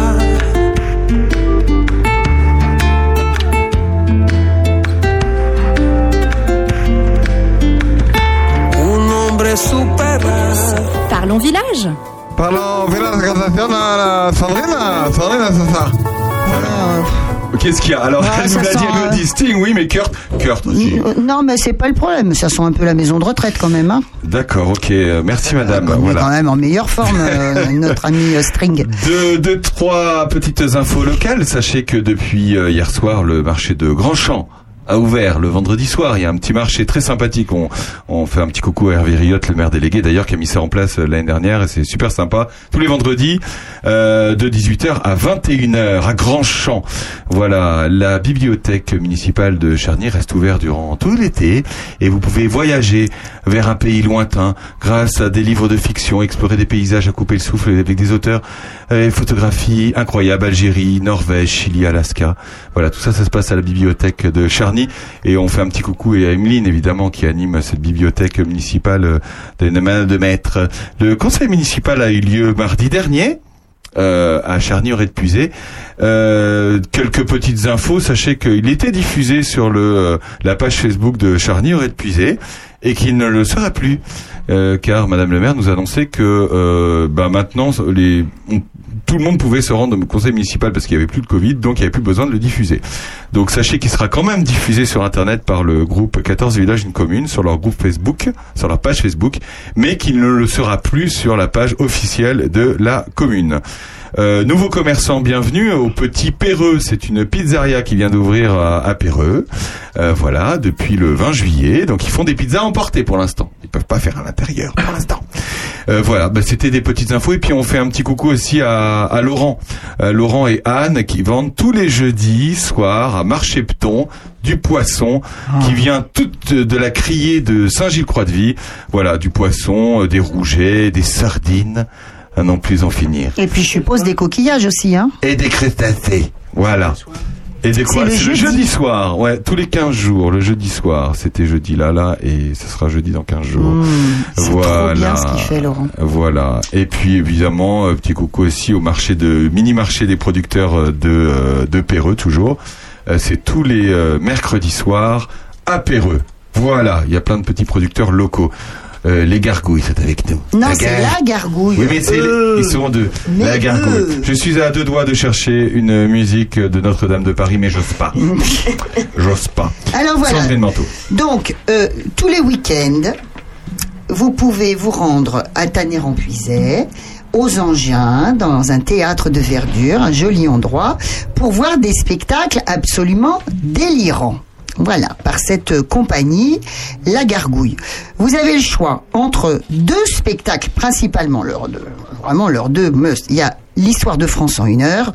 Hombre supera. Parlons village. Parlons, Sandrina, Sandrina, Sandrina, c'est ça. Qu'est-ce qu'il y a Alors, Ah, elle nous ça l'a dit, sent, elle nous euh, dit Sting, oui, mais Kurt, Kurt aussi. Euh, Non, mais c'est pas le problème. Ça sent un peu la maison de retraite quand même. Hein. D'accord, ok, euh, merci madame. On est voilà. quand même en meilleure forme, euh, notre ami euh, String. Deux, deux, trois petites infos locales. Sachez que depuis euh, hier soir, le marché de Grandchamp a ouvert le vendredi soir. Il y a un petit marché très sympathique. On, on fait un petit coucou à Hervé Riotte, le maire délégué d'ailleurs, qui a mis ça en place euh, l'année dernière et c'est super sympa. Tous les vendredis euh, de 18h à 21h à Grand-Champ. Voilà, la bibliothèque municipale de Charny reste ouverte durant tout l'été et vous pouvez voyager vers un pays lointain grâce à des livres de fiction, explorer des paysages à couper le souffle avec des auteurs euh, et photographies incroyables, Algérie, Norvège, Chili, Alaska. Voilà, tout ça, ça se passe à la bibliothèque de Charny et on fait un petit coucou et à Emeline évidemment qui anime cette bibliothèque municipale euh, de main de maître. Le conseil municipal a eu lieu mardi dernier. euh, à charny aurait puisé euh, quelques petites infos sachez qu'il était diffusé sur la page Facebook de charny aurait puisé et qu'il ne le sera plus car Madame le maire nous a annoncé que bah, maintenant les tout le monde pouvait se rendre au conseil municipal parce qu'il n'y avait plus de Covid, donc il n'y avait plus besoin de le diffuser. Donc sachez qu'il sera quand même diffusé sur Internet par le groupe 14 villages une commune, sur leur groupe Facebook, sur leur page Facebook, mais qu'il ne le sera plus sur la page officielle de la commune. Euh, nouveau commerçant, bienvenue au Petit Perreux. C'est une pizzeria qui vient d'ouvrir à, à Perreux. Euh, voilà, depuis le 20 juillet. Donc ils font des pizzas emportées pour l'instant. Ils peuvent pas faire à l'intérieur pour l'instant. Euh, voilà, bah, c'était des petites infos et puis on fait un petit coucou aussi à, à Laurent, Euh, Laurent et Anne qui vendent tous les jeudis soirs à Marchepton du poisson qui vient toute de la criée de Saint-Gilles-Croix-de-Vie. Voilà, du poisson, des rougets, des sardines, à n'en plus en finir. Et puis je suppose des coquillages aussi, hein. Et des crustacés. Voilà. Et des quoi C'est le jeudi. jeudi soir, ouais, tous les 15 jours, le jeudi soir. C'était jeudi là, là, et ce sera jeudi dans 15 jours. Mmh, c'est trop bien ce qu'il fait, Laurent. Voilà. Et puis évidemment, euh, petit coucou aussi au marché de mini marché des producteurs euh, de euh, de Perreux toujours. C'est tous les mercredis soirs à Perreux. Voilà, il y a plein de petits producteurs locaux. Euh, les gargouilles, c'est avec nous. Non, c'est la gargouille. oui, mais c'est Euh. ils sont deux. La gargouille. eux. Je suis à deux doigts de chercher une musique de Notre-Dame de Paris, mais j'ose pas. j'ose pas. Alors voilà. Manteau. Donc, euh, tous les week-ends, vous pouvez vous rendre à Tanner-en-Puisaye, aux Engins, dans un théâtre de verdure, un joli endroit, pour voir des spectacles absolument délirants. Voilà, par cette compagnie, La Gargouille. Vous avez le choix entre deux spectacles, principalement leurs deux, vraiment leurs deux must. Il y a l'histoire de France en une heure,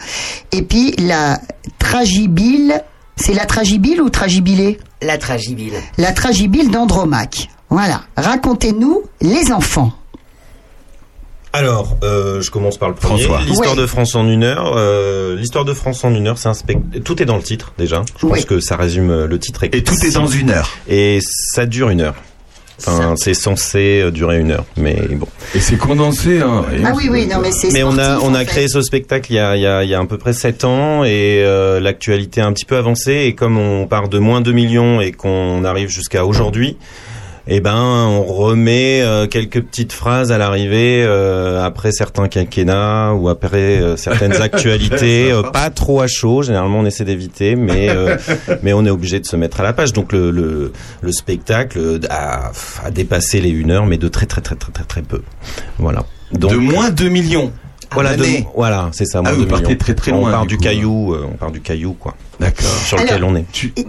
et puis la Tragibile. C'est la Tragibile ou Tragibilé? La Tragibile. La Tragibile d'Andromaque. Voilà. Racontez-nous les enfants. Alors, euh, je commence par le premier. François. L'histoire Ouais. de France en une heure. euh, L'histoire de France en une heure, c'est un spectacle. Tout est dans le titre déjà. Je Oui. pense que ça résume euh, le titre. Et tout est dans une heure. Et ça dure une heure. Enfin, c'est censé durer une heure, mais bon. Et c'est condensé. Hein, et Ah oui, oui, non, mais c'est Mais on a on a fait. créé ce spectacle il y a il y a, il y a à peu près sept ans et euh, l'actualité a un petit peu avancé et comme on part de moins 2 millions et qu'on arrive jusqu'à aujourd'hui, eh ben on remet euh, quelques petites phrases à l'arrivée euh, après certains quinquennats ou après euh, certaines actualités euh, pas trop à chaud. Généralement on essaie d'éviter, mais euh, mais on est obligé de se mettre à la page. Donc le le, le spectacle a, a dépassé les une heure, mais de très très très très très très peu. Voilà. Donc, de moins 2 millions. Voilà, de- l'année. voilà, c'est ça. Ah, vous de partez très, très On loin, part du du, coup. caillou, euh, on part du caillou, quoi, D'accord. sur lequel Alors, on est.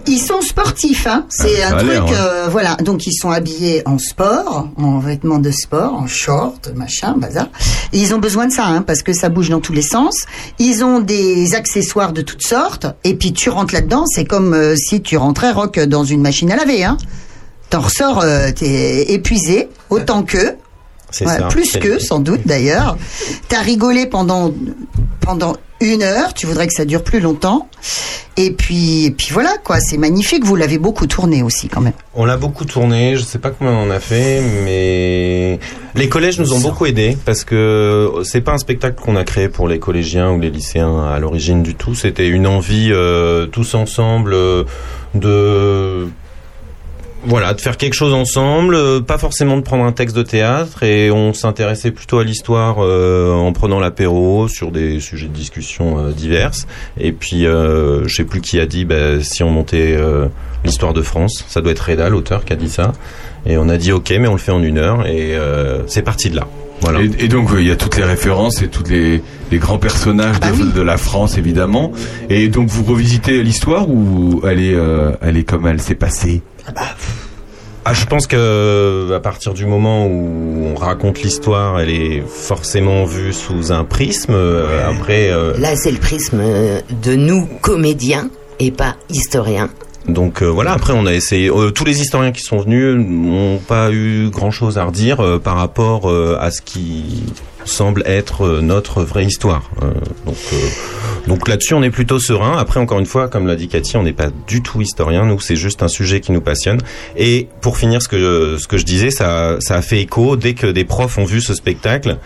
Ils sont sportifs, hein. C'est Ah, ça un a truc, ouais. euh, voilà. Donc ils sont habillés en sport, en vêtements de sport, en short, machin, bazar. Et ils ont besoin de ça, hein, parce que ça bouge dans tous les sens. Ils ont des accessoires de toutes sortes. Et puis tu rentres là-dedans, c'est comme euh, si tu rentrais rock dans une machine à laver, hein. T'en ressors, euh, t'es épuisé, autant qu'eux. C'est Ouais, ça. plus que, sans doute d'ailleurs. T'as rigolé pendant pendant une heure. Tu voudrais que ça dure plus longtemps. Et puis et puis voilà quoi. C'est magnifique. Vous l'avez beaucoup tourné aussi quand même. On l'a beaucoup tourné, je sais pas combien on en a fait, mais les collèges nous ont beaucoup aidés parce que c'est pas un spectacle qu'on a créé pour les collégiens ou les lycéens à l'origine du tout. C'était une envie euh, tous ensemble euh, de voilà, de faire quelque chose ensemble, euh, pas forcément de prendre un texte de théâtre, et on s'intéressait plutôt à l'histoire euh, en prenant l'apéro sur des sujets de discussion euh, diverses. Et puis, euh, je sais plus qui a dit, bah, si on montait euh, l'histoire de France, ça doit être Reda, l'auteur, qui a dit ça. Et on a dit ok, mais on le fait en une heure, et euh, c'est parti de là. Voilà. Et, et donc, euh, il y a toutes les références et tous les, les grands personnages Bah de, de la France, évidemment. Et donc, vous revisitez l'histoire ou elle est, euh, elle est comme elle s'est passée? Ah, je pense que à partir du moment où on raconte l'histoire, elle est forcément vue sous un prisme. Euh, Après, euh, Là, c'est le prisme euh, de nous, comédiens, et pas historiens. Donc euh, voilà. Après, on a essayé. euh, tous les historiens qui sont venus n'ont pas eu grand-chose à redire euh, par rapport à ce qui semble être notre vraie histoire. Donc, donc là-dessus, on est plutôt serein. Après, encore une fois, comme l'a dit Cathy, on n'est pas du tout historien. Nous, c'est juste un sujet qui nous passionne. Et pour finir, ce que ce que je disais, ça, ça a fait écho dès que des profs ont vu ce spectacle.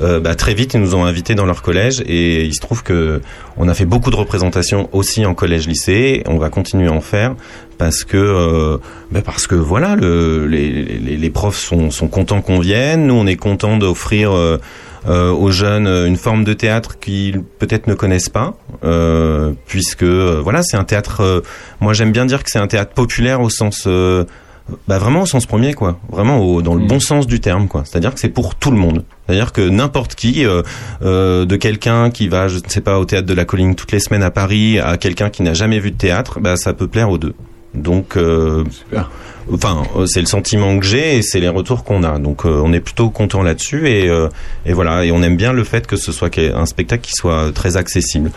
Euh, bah, très vite, ils nous ont invités dans leur collège et il se trouve que on a fait beaucoup de représentations aussi en collège-lycée. On va continuer à en faire parce que euh, bah, parce que voilà, le, les, les, les profs sont, sont contents qu'on vienne. Nous, on est contents d'offrir euh, euh, aux jeunes une forme de théâtre qu'ils peut-être ne connaissent pas, euh, puisque euh, voilà, c'est un théâtre. moi, j'aime bien dire que c'est un théâtre populaire au sens bah vraiment au sens premier quoi. Vraiment au, dans le bon sens du terme quoi. C'est à dire que c'est pour tout le monde. C'est à dire que n'importe qui euh, euh, de quelqu'un qui va je ne sais pas au théâtre de la colline toutes les semaines à Paris à quelqu'un qui n'a jamais vu de théâtre bah ça peut plaire aux deux. Donc euh, enfin c'est le sentiment que j'ai et c'est les retours qu'on a. Donc euh, on est plutôt content là-dessus et, euh, et voilà. Et on aime bien le fait que ce soit qu'un spectacle qui soit très accessible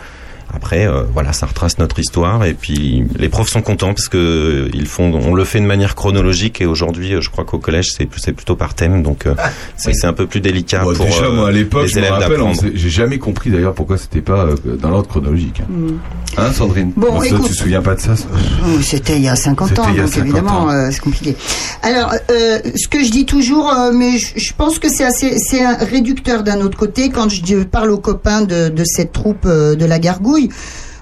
après, euh, voilà, ça retrace notre histoire et puis les profs sont contents parce que euh, ils font, on le fait de manière chronologique et aujourd'hui, euh, je crois qu'au collège c'est c'est plutôt par thème, donc euh, c'est un peu plus délicat Bon, pour déjà, euh, moi, à l'époque, les je me élèves d'apprendre. j'ai jamais compris d'ailleurs pourquoi c'était pas euh, dans l'ordre chronologique. Hein, Mm. Hein, Sandrine? Bon, ça, écoute. Tu te souviens pas de ça, ça? Oh, C'était il y a 50 C'était ans, donc 50 évidemment, euh, c'est compliqué. Alors, euh, ce que je dis toujours, euh, mais je, je pense que c'est assez, c'est réducteur d'un autre côté. Quand je parle aux copains de, de cette troupe euh, de la Gargouille,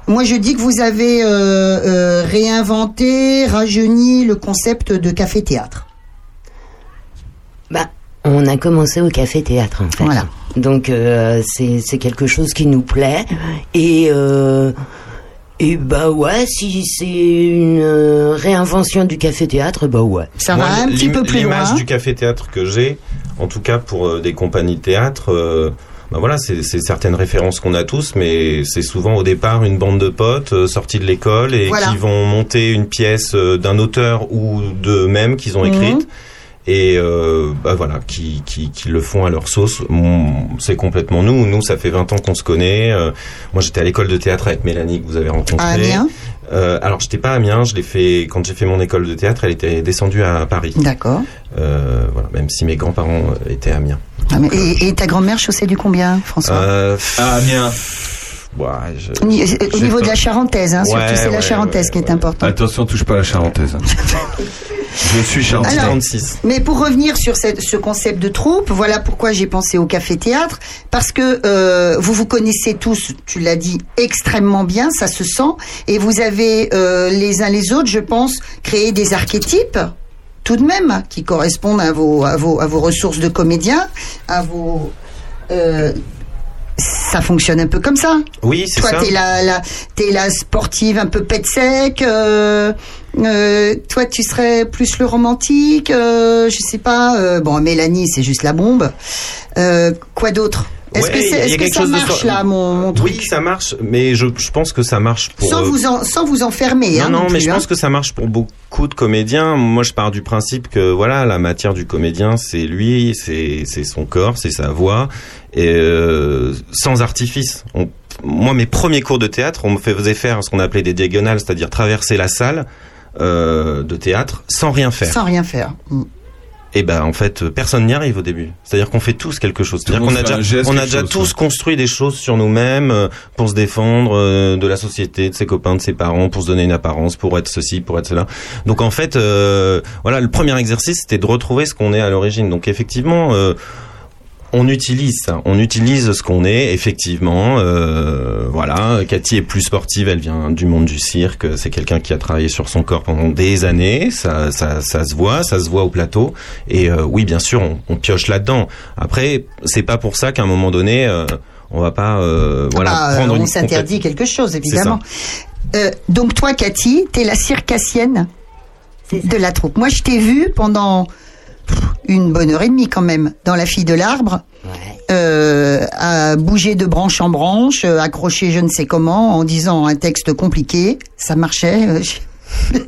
moi je dis que vous avez euh, euh, réinventé, rajeuni le concept de café-théâtre. Bah, on a commencé au café théâtre en fait. Voilà. Donc euh, c'est quelque chose qui nous plaît et euh, et bah ouais si c'est une réinvention du café théâtre bah ouais. Ça Moi, va un petit peu plus L'image loin. du café théâtre que j'ai, en tout cas pour euh, des compagnies de théâtre, bah voilà, c'est certaines références qu'on a tous, mais c'est souvent au départ une bande de potes euh, sortis de l'école et Voilà. qui vont monter une pièce euh, d'un auteur ou d'eux-mêmes qu'ils ont Mhm. écrite. Et euh, bah voilà, qui, qui, qui le font à leur sauce. Mon- C'est complètement nous. Nous, ça fait 20 ans qu'on se connaît. Euh, moi, j'étais à l'école de théâtre avec Mélanie que vous avez rencontrée. À Amiens Euh, alors, j'étais pas à Amiens. Je l'ai fait quand j'ai fait mon école de théâtre. Elle était descendue à Paris. D'accord. Euh, voilà, même si mes grands-parents euh, étaient à Amiens. Ah, mais- Et, et ta grand-mère chaussée du combien, François? Euh, Ah, Amiens. Ouais, je- Au niveau pas- de la charentaise, hein, Ouais, surtout c'est la charentaise ouais, qui est importante. Attention, touche pas à la charentaise. Je suis charentaise. Alors, 36. Mais pour revenir sur cette- ce concept de troupe, voilà pourquoi j'ai pensé au café théâtre, parce que euh, vous vous connaissez tous, tu l'as dit extrêmement bien, ça se sent, et vous avez euh, les uns les autres, je pense, créé des archétypes tout de même qui correspondent à vos à vos à vos ressources de comédien, à vos euh, ça fonctionne un peu comme ça. Oui, c'est Toi, ça. t'es la, la, t'es la sportive un peu pet sec. euh, euh, toi, tu serais plus le romantique. euh, je sais pas. euh, bon, Mélanie, c'est juste la bombe. Euh, quoi d'autre? Est-ce Ouais, que, ça marche so- là, mon, mon truc Oui, ça marche, mais je, je pense que ça marche pour. sans, euh, vous en, sans vous enfermer. Non, hein, non, mais plus, je hein. pense que ça marche pour beaucoup de comédiens. Moi, je pars du principe que voilà, la matière du comédien, c'est lui, c'est c'est son corps, c'est sa voix, et euh, sans artifice. On- moi, mes premiers cours de théâtre, on me faisait faire ce qu'on appelait des diagonales, c'est-à-dire traverser la salle euh, de théâtre sans rien faire. Sans rien faire. Mm. Et ben en fait, personne n'y arrive au début. C'est-à-dire qu'on fait tous quelque chose. C'est-à-dire qu'on a déjà, on a déjà chose, tous ouais. construit des choses sur nous-mêmes euh, pour se défendre euh, de la société, de ses copains, de ses parents, pour se donner une apparence, pour être ceci, pour être cela. Donc en fait, euh, voilà, le premier exercice, c'était de retrouver ce qu'on est à l'origine. Donc effectivement. euh, on utilise ça, on utilise ce qu'on est effectivement. euh, voilà, Cathy est plus sportive, elle vient du monde du cirque. C'est quelqu'un qui a travaillé sur son corps pendant des années. Ça, ça, ça se voit, ça se voit au plateau. Et euh, oui, bien sûr, on, on pioche là-dedans. Après, c'est pas pour ça qu'à un moment donné, euh, on va pas, euh, voilà, Ah, prendre on s'interdit quelque chose, évidemment. Euh, donc toi, Cathy, t'es la circassienne de la troupe. Moi, je t'ai vue pendant une bonne heure et demie quand même dans La fille de l'arbre. Ouais. euh, à bouger de branche en branche, euh, accrocher je ne sais comment, en disant un texte compliqué. Ça marchait. euh, je-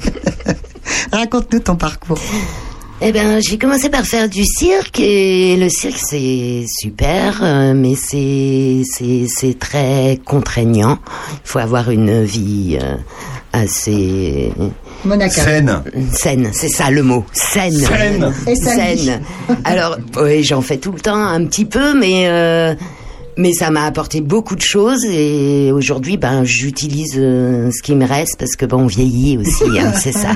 Raconte-nous ton parcours. Eh ben, j'ai commencé par faire du cirque et le cirque c'est super, euh, mais c'est c'est c'est très contraignant. Il faut avoir une vie euh, assez Monaco. Scène. saine, c'est ça le mot, saine. Saine. Saine. Alors, oui, j'en fais tout le temps un petit peu, mais euh, mais ça m'a apporté beaucoup de choses et aujourd'hui, ben, j'utilise euh, ce qui me reste parce que bon, on vieillit aussi, hein, c'est ça.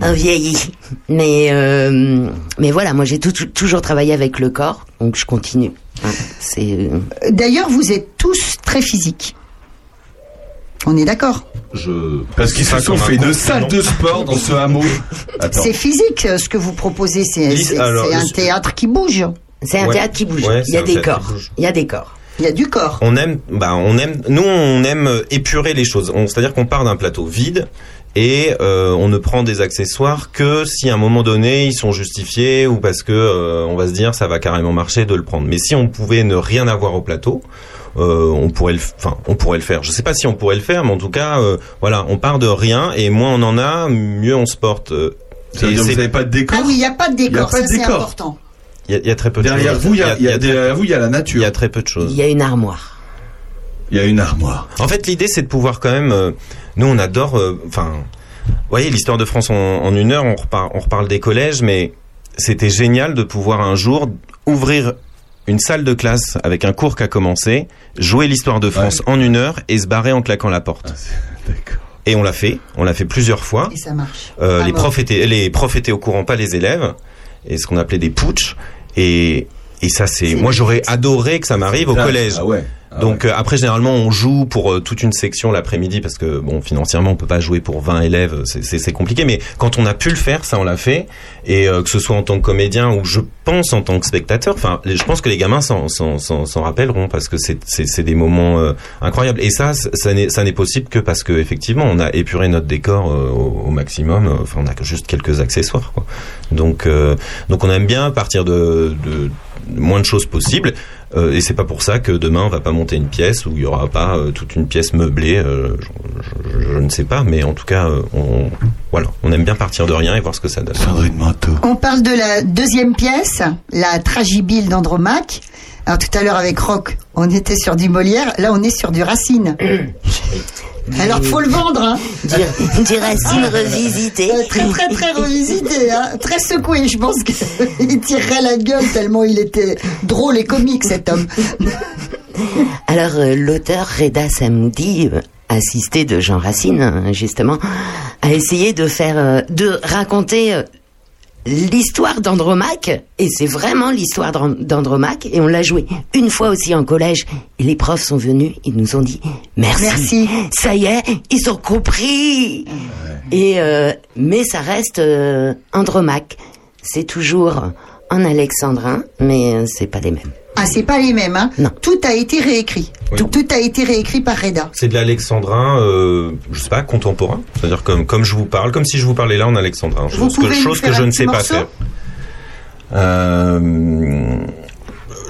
On vieillit. Mais euh, mais voilà, moi j'ai toujours travaillé avec le corps, donc je continue. hein. C'est euh, D'ailleurs, vous êtes tous très physiques. On est d'accord Je... Parce qu'ils se sont fait une salle de sport dans ce hameau. C'est physique ce que vous proposez, c'est un théâtre qui bouge. C'est un Ouais. théâtre qui bouge. Ouais, Il y a des corps. Il y a des corps. Il y a du corps. On aime, bah, on aime, nous on aime euh, épurer les choses. C'est-à-dire qu'on part d'un plateau vide et euh, on ne prend des accessoires que si à un moment donné ils sont justifiés ou parce que euh, on va se dire ça va carrément marcher de le prendre. Mais si on pouvait ne rien avoir au plateau, euh, on pourrait le, enfin on pourrait le faire. Je sais pas si on pourrait le faire, mais en tout cas, euh, voilà, on part de rien et moins on en a, mieux on se porte. euh, Ça veut et dire que c'est- vous n'avez pas de décor Ah oui, il n'y a pas de décor, pas ça c'est important. Il y, a- il y a très peu de Derrière choses. vous, il y a, il y a- très- derrière vous, il y a la il nature. y a très peu de choses. Il y a une armoire. Il y a une armoire. En fait, l'idée, c'est de pouvoir quand même. euh, nous, on adore. euh, Enfin, vous voyez, l'histoire de France en, en une heure. On reparle, on reparle des collèges, mais c'était génial de pouvoir un jour ouvrir une salle de classe avec un cours qui a commencé, jouer l'histoire de France en une heure et se barrer en claquant la porte. D'accord. Et on l'a fait. On l'a fait plusieurs fois. Et ça marche. Euh, Ah les bon. profs étaient, les profs étaient au courant, pas les élèves, et ce qu'on appelait des putsch. Et et ça, c'est. Moi, j'aurais adoré que ça m'arrive au collège. Ah ouais. Ah Donc euh, après généralement on joue pour euh, toute une section l'après-midi parce que bon financièrement on peut pas jouer pour 20 élèves c'est- compliqué. Mais quand on a pu le faire ça on l'a fait. Et euh, que ce soit en tant que comédien ou je pense en tant que spectateur enfin je pense que les gamins s'en rappelleront parce que c'est des moments euh, incroyables. Et ça ça n'est possible que parce que effectivement on a épuré notre décor euh, au, au maximum. Enfin on a juste quelques accessoires quoi. Donc donc on aime bien partir de, de moins de choses possibles et c'est pas pour ça que demain on va pas monter une pièce où il y aura pas euh, toute une pièce meublée. euh, je, je- je ne sais pas, mais en tout cas, euh, on, voilà, on aime bien partir de rien et voir ce que ça donne. Sandrine Manteau. On parle de la deuxième pièce, la Tragibile d'Andromaque. Alors tout à l'heure avec Rock, on était sur du Molière, là on est sur du Racine. Alors faut le vendre, hein. Du, du racine revisité. Euh, Très très très revisité, hein. très secoué. Je pense qu'il tirerait la gueule tellement il était drôle et comique cet homme. Alors, euh, l'auteur Reda Samoudi, euh, assisté de Jean Racine, hein, justement, a essayé de faire, de raconter l'histoire d'Andromaque, et c'est vraiment l'histoire d'An- d'Andromaque, et on l'a joué une fois aussi en collège, et les profs sont venus, ils nous ont dit merci, Merci. ça y est, ils ont compris. Et euh, mais ça reste euh, Andromaque, c'est toujours en alexandrin, mais euh, c'est pas les mêmes. Ah c'est pas les mêmes, hein. Non. Tout a été réécrit. Oui. Tout, tout a été réécrit par Reda. C'est de l'alexandrin, euh, je sais pas, contemporain. C'est-à-dire comme comme je vous parle, comme si je vous parlais là en alexandrin. Vous chose que, chose que je ne sais pas faire. Euh,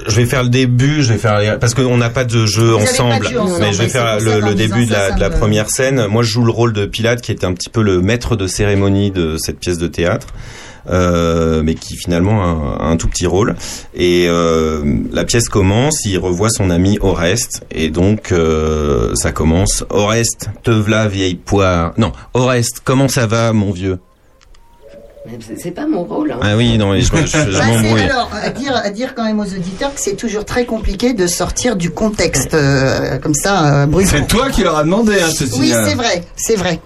je vais faire le début, je vais faire parce qu'on n'a pas de jeu ensemble, jeu mais je vais faire le, début de la, de la première scène. Moi, je joue le rôle de Pilate, qui est un petit peu le maître de cérémonie de cette pièce de théâtre. Euh, mais qui finalement a un, a un tout petit rôle. Et euh, la pièce commence, il revoit son ami Oreste, et donc euh, ça commence. Oreste, te v'là vieille poire. Non, Oreste, comment ça va, mon vieux? C'est- pas mon rôle. hein. Ah oui, non, je, je, je, je Bah, m'embrouille. alors, à dire, à dire quand même aux auditeurs que c'est toujours très compliqué de sortir du contexte euh, comme ça, euh, brusquement. C'est toi qui leur a demandé, hein, ceci. Oui, hein. c'est vrai, c'est vrai.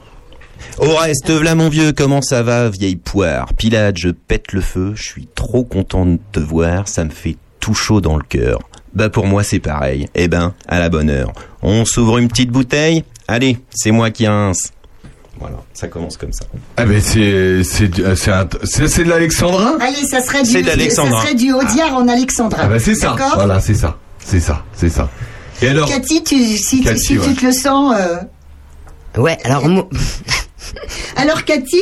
Oreste, te v'là, mon vieux, comment ça va, vieille poire? Pilate, je pète le feu, je suis trop content de te voir, ça me fait tout chaud dans le cœur. Bah pour moi c'est pareil. Eh ben, à la bonne heure. On s'ouvre une petite bouteille? Allez, c'est moi qui rince. Voilà, ça commence comme ça. Ah ben c'est c'est c'est de l'alexandrin? Allez, ça serait du, C'est de l'alexandrin. ça serait du Audiard en alexandrin. Ah ben c'est ça. D'accord? Voilà, c'est ça, c'est ça, c'est ça. Et alors? Cathy, tu, si, tu- si ouais. tu te le sens, euh, Ouais, alors moi, Alors Cathy,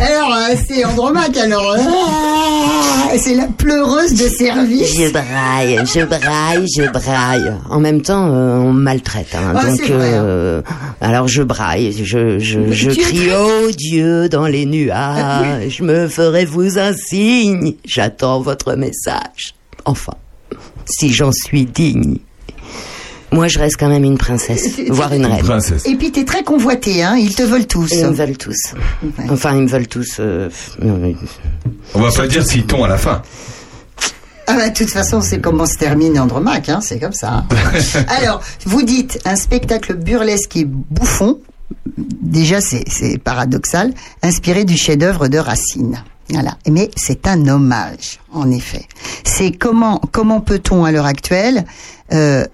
alors euh, c'est Andromaque, alors euh, c'est la pleureuse de service. Je braille, je braille, je braille. En même temps, euh, on me maltraite. hein, Ah, donc, vrai, hein. alors je braille, je, crie oh Dieu dans les nuages, je me ferai vous un signe. J'attends votre message. Enfin, si j'en suis digne. Moi, je reste quand même une princesse, voire une reine. Et puis t'es très convoité, hein. Ils te veulent tous. Ils me veulent tous. Enfin, ils me veulent tous. euh, non, mais- On va pas dire s'il tombe à la fin. Ah bah, de toute façon, c'est comment se termine Andromaque, hein. C'est comme ça. hein. Alors, vous dites un spectacle burlesque et bouffon. Déjà, c'est c'est paradoxal, inspiré du chef-d'œuvre de Racine. Voilà. Mais c'est un hommage, en effet. C'est comment comment peut-on à l'heure actuelle euh,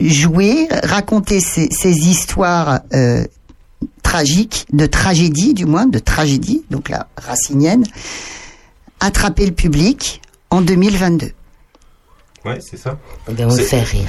jouer, raconter ces, histoires euh, tragiques, de tragédie du moins, de tragédie, donc la racinienne, attraper le public en 2022. Ouais, c'est ça. Le C'est- fait rire.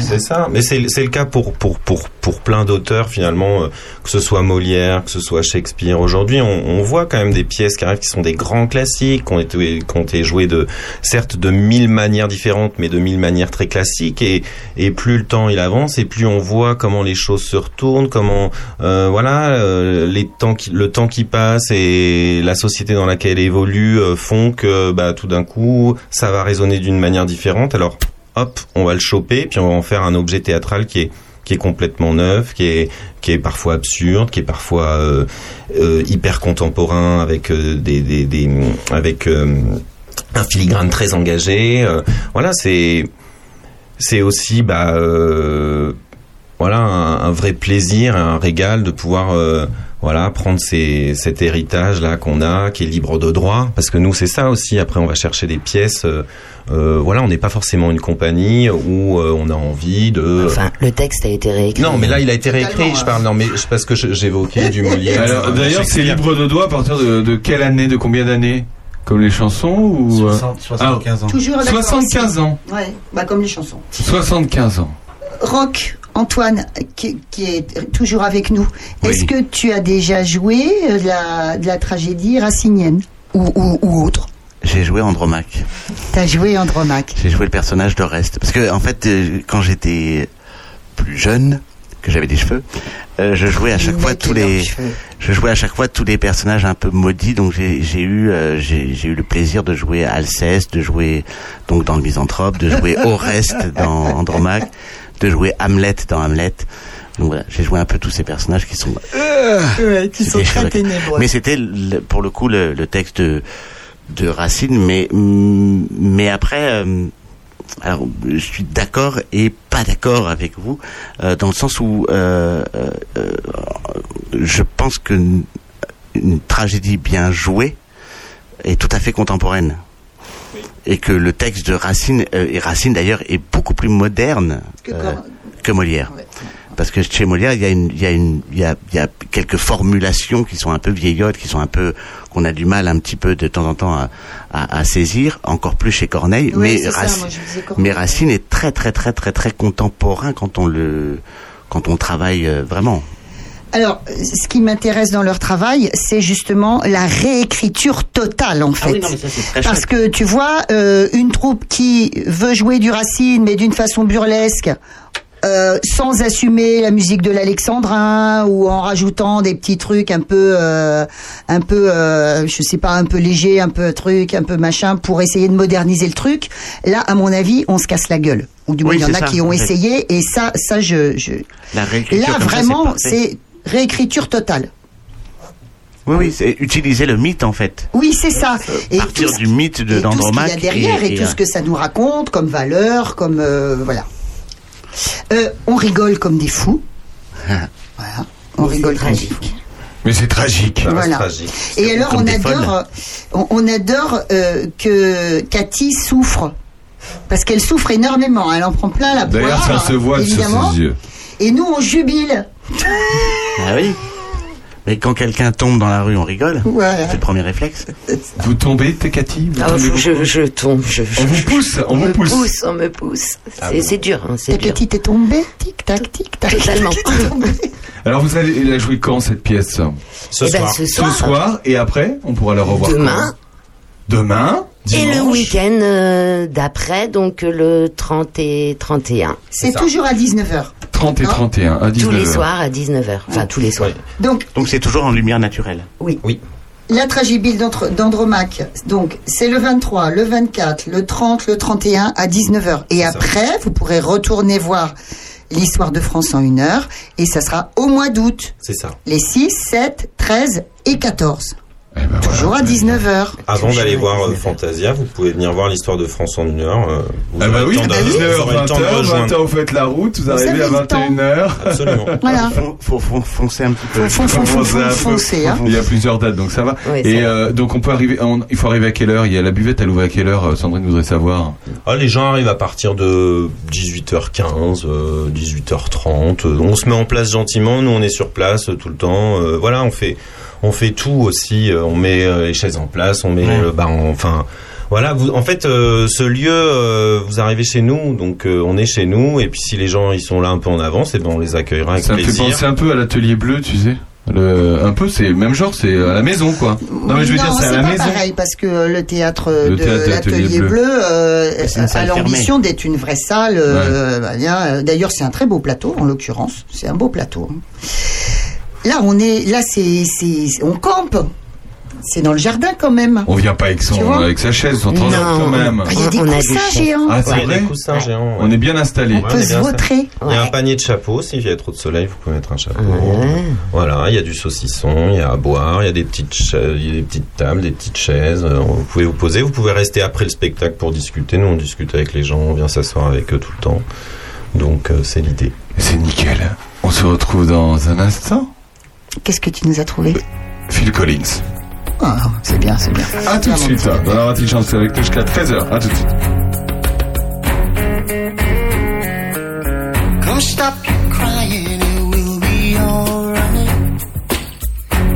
C'est ça, mais c'est c'est le cas pour pour pour pour plein d'auteurs finalement, euh, que ce soit Molière, que ce soit Shakespeare. Aujourd'hui, on, on voit quand même des pièces qui arrivent qui sont des grands classiques, qui ont été qui ont été jouées de certes de mille manières différentes, mais de mille manières très classiques. Et et plus le temps il avance, et plus on voit comment les choses se retournent, comment euh, voilà euh, les temps qui le temps qui passe et la société dans laquelle elle évolue font que bah tout d'un coup ça va résonner d'une manière différente. Alors hop, on va le choper, puis on va en faire un objet théâtral qui est qui est complètement neuf, qui est qui est parfois absurde, qui est parfois euh, euh, hyper contemporain avec euh, des, avec un filigrane très engagé. voilà, c'est c'est aussi bah voilà un, vrai plaisir, un régal de pouvoir voilà prendre ces, cet héritage là qu'on a, qui est libre de droit, parce que nous c'est ça aussi. Après on va chercher des pièces. euh, euh, voilà, on n'est pas forcément une compagnie où euh, on a envie de. Enfin, le texte a été réécrit. non, mais là il a été réécrit. Je parle non, mais je- parce que j'évoquais du Molière. Alors, D'ailleurs, c'est libre de droit à partir de, de quelle année, de combien d'années? Comme les chansons ou euh, 60, 75 ans. Toujours d'accord 75 aussi. ans. Ouais, bah comme les chansons. 75 ans. Rock, Antoine, qui, qui est toujours avec nous. Oui. Est-ce que tu as déjà joué euh, de la, de la tragédie racinienne ou, ou, ou autre? J'ai joué Andromaque. T'as joué Andromaque. J'ai joué le personnage d'Oreste. Parce que, en fait, euh, quand j'étais plus jeune, que j'avais des cheveux, euh, je jouais à chaque fois tous les, cheveux. je jouais à chaque fois tous les personnages un peu maudits. Donc j'ai eu, euh, j'ai eu le plaisir de jouer Alceste, de jouer donc dans le Misanthrope, de jouer Oreste dans Andromaque, de jouer Hamlet dans Hamlet. Donc voilà, j'ai joué un peu tous ces personnages qui sont Ouais, qui sont C'était très ténébreux. Mais c'était pour le coup le, le texte de, de Racine, mais mm, mais après, euh, alors je suis d'accord et pas d'accord avec vous euh, dans le sens où euh, euh, euh, je pense que une, une tragédie bien jouée est tout à fait contemporaine. Et que le texte de Racine, euh, et Racine d'ailleurs, est beaucoup plus moderne Que euh, que Molière. Parce que chez Molière, il y a une, il y a une, il y a, il y a quelques formulations qui sont un peu vieillottes, qui sont un peu, qu'on a du mal un petit peu de temps en temps à, à, à saisir, encore plus chez Corneille. Oui, mais, ça, Racine, moi, Corneille. mais Racine est très, très, très, très, très contemporain quand on le, quand on travaille euh, vraiment. Alors, ce qui m'intéresse dans leur travail, c'est justement la réécriture totale, en fait. Ah oui, non, mais ça, très Parce chouette. que tu vois, euh, une troupe qui veut jouer du Racine, mais d'une façon burlesque, euh, sans assumer la musique de l'Alexandrin ou en rajoutant des petits trucs un peu, euh, un peu, euh, je sais pas, un peu léger, un peu truc, un peu machin, pour essayer de moderniser le truc. Là, à mon avis, on se casse la gueule. Ou du moins, Oui, il y en a ça, qui ont en fait. essayé, et ça, ça, je, je... La réécriture là vraiment, c'est réécriture totale. Oui, oui, c'est utiliser le mythe en fait. Oui, c'est ça. Et Partir tout ce- du mythe de et tout ce qu'il y d'Andromaque. a derrière et, tout euh, ce que ça nous raconte comme valeur, comme euh, voilà. Euh, on rigole comme des fous. Voilà. On rigole comme des fous. Mais c'est tragique. Voilà. tragique. Et alors on adore, on, on adore euh, que Cathy souffre parce qu'elle souffre énormément. Elle en prend plein la poire. D'ailleurs, ça se voit sur ses yeux. Et nous on jubile. Ah oui. Mais quand quelqu'un tombe dans la rue, on rigole. Voilà. C'est le premier réflexe. Vous tombez, t'es Cathy vous Ah, tombez je, je tombe. Je, je- On vous pousse, on on vous me pousse. pousse, on me pousse. Ah C'est bon dur, hein, Ta petite est tombée. Tic tac tic tac. Totalement. Alors vous allez la jouer quand cette pièce? Ce Eh ben, soir. ce soir. et après on pourra la revoir Demain. Demain Et le week-end euh, d'après, donc le 30 et 31. C'est toujours à 19h. 30 et 31 à 19 Tous les soirs à 19h. Enfin, tous les soirs. Donc, Donc c'est toujours en lumière naturelle. Oui. Oui. La tragibile d'Andro- d'Andromaque, donc c'est le 23, le 24, le 30, le 31 à 19h. Et après, vous pourrez retourner voir l'histoire de France en une heure. Et ça sera au mois d'août, C'est ça. les 6, 7, 13 et 14. Eh ben Toujours à 19h. Avant d'aller voir euh, Fantasia, vous pouvez venir voir l'histoire de France en une heure. euh, vous Ah bah oui, à vous 19h, aurez le temps de 20h, rejoindre. 20h vous faites la route, vous arrivez à avez le temps. 21h. Absolument. Voilà. Faut, faut, faut foncer un petit peu. Faut- faut- foncer, hein. Il y a plusieurs dates, donc ça va. Oui, Et euh, donc on peut arriver, on- il faut arriver à quelle heure? Il y a la buvette, elle ouvre à quelle heure Sandrine voudrait savoir. Ah, les gens arrivent à partir de 18h15, euh, 18h30. euh, On se met en place gentiment. Nous, on est sur place tout le temps. euh, voilà, on fait, on fait tout aussi. euh, on met euh, les chaises en place. On met, Ouais. le bah, enfin. Voilà, vous, en fait, euh, ce lieu, euh, vous arrivez chez nous, donc euh, on est chez nous, et puis si les gens ils sont là un peu en avance, et ben on les accueillera avec Ça me fait plaisir. penser un peu à l'atelier bleu, tu sais. Le, un peu, c'est le même genre, c'est à la maison, quoi. Non, mais je veux dire, c'est à la pas maison. pareil parce que le théâtre Le de l'Atelier Bleu, Bleu. euh, C'est une a l'ambition d'être une vraie salle. euh, bah, euh, D'ailleurs, c'est un très beau plateau, en l'occurrence. C'est un beau plateau. Là, on est, là, c'est, c'est, on campe. C'est dans le jardin quand même. On vient pas avec, son, avec sa chaise, on t'en Non. quand même. Il y a des On a des coussins géants. Ah, c'est Ouais, vrai des coussins géants. ouais. On est bien installé. On peut se vautrer. Il y a un panier de chapeaux, s'il y a trop de soleil, vous pouvez mettre un chapeau. Ouais. Voilà, il y a du saucisson, il y a à boire, il y a des petites, cha- il y a des petites tables, des petites chaises. euh, Vous pouvez vous poser, vous pouvez rester après le spectacle pour discuter. Nous, on discute avec les gens, on vient s'asseoir avec eux tout le temps. Donc, euh, c'est l'idée. C'est nickel. On se retrouve dans un instant. Qu'est-ce que tu nous as trouvé Phil Collins. Ah, c'est bien, c'est bien. À tout de suite. Dans la Radio Chance avec nous jusqu'à 13h. À tout de suite. Come stop your crying, it will be alright.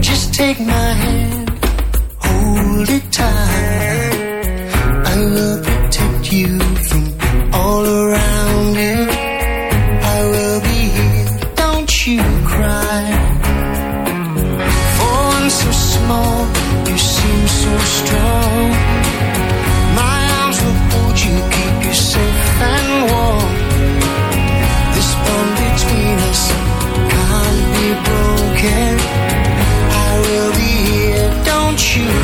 Just take my hand, hold it tight. You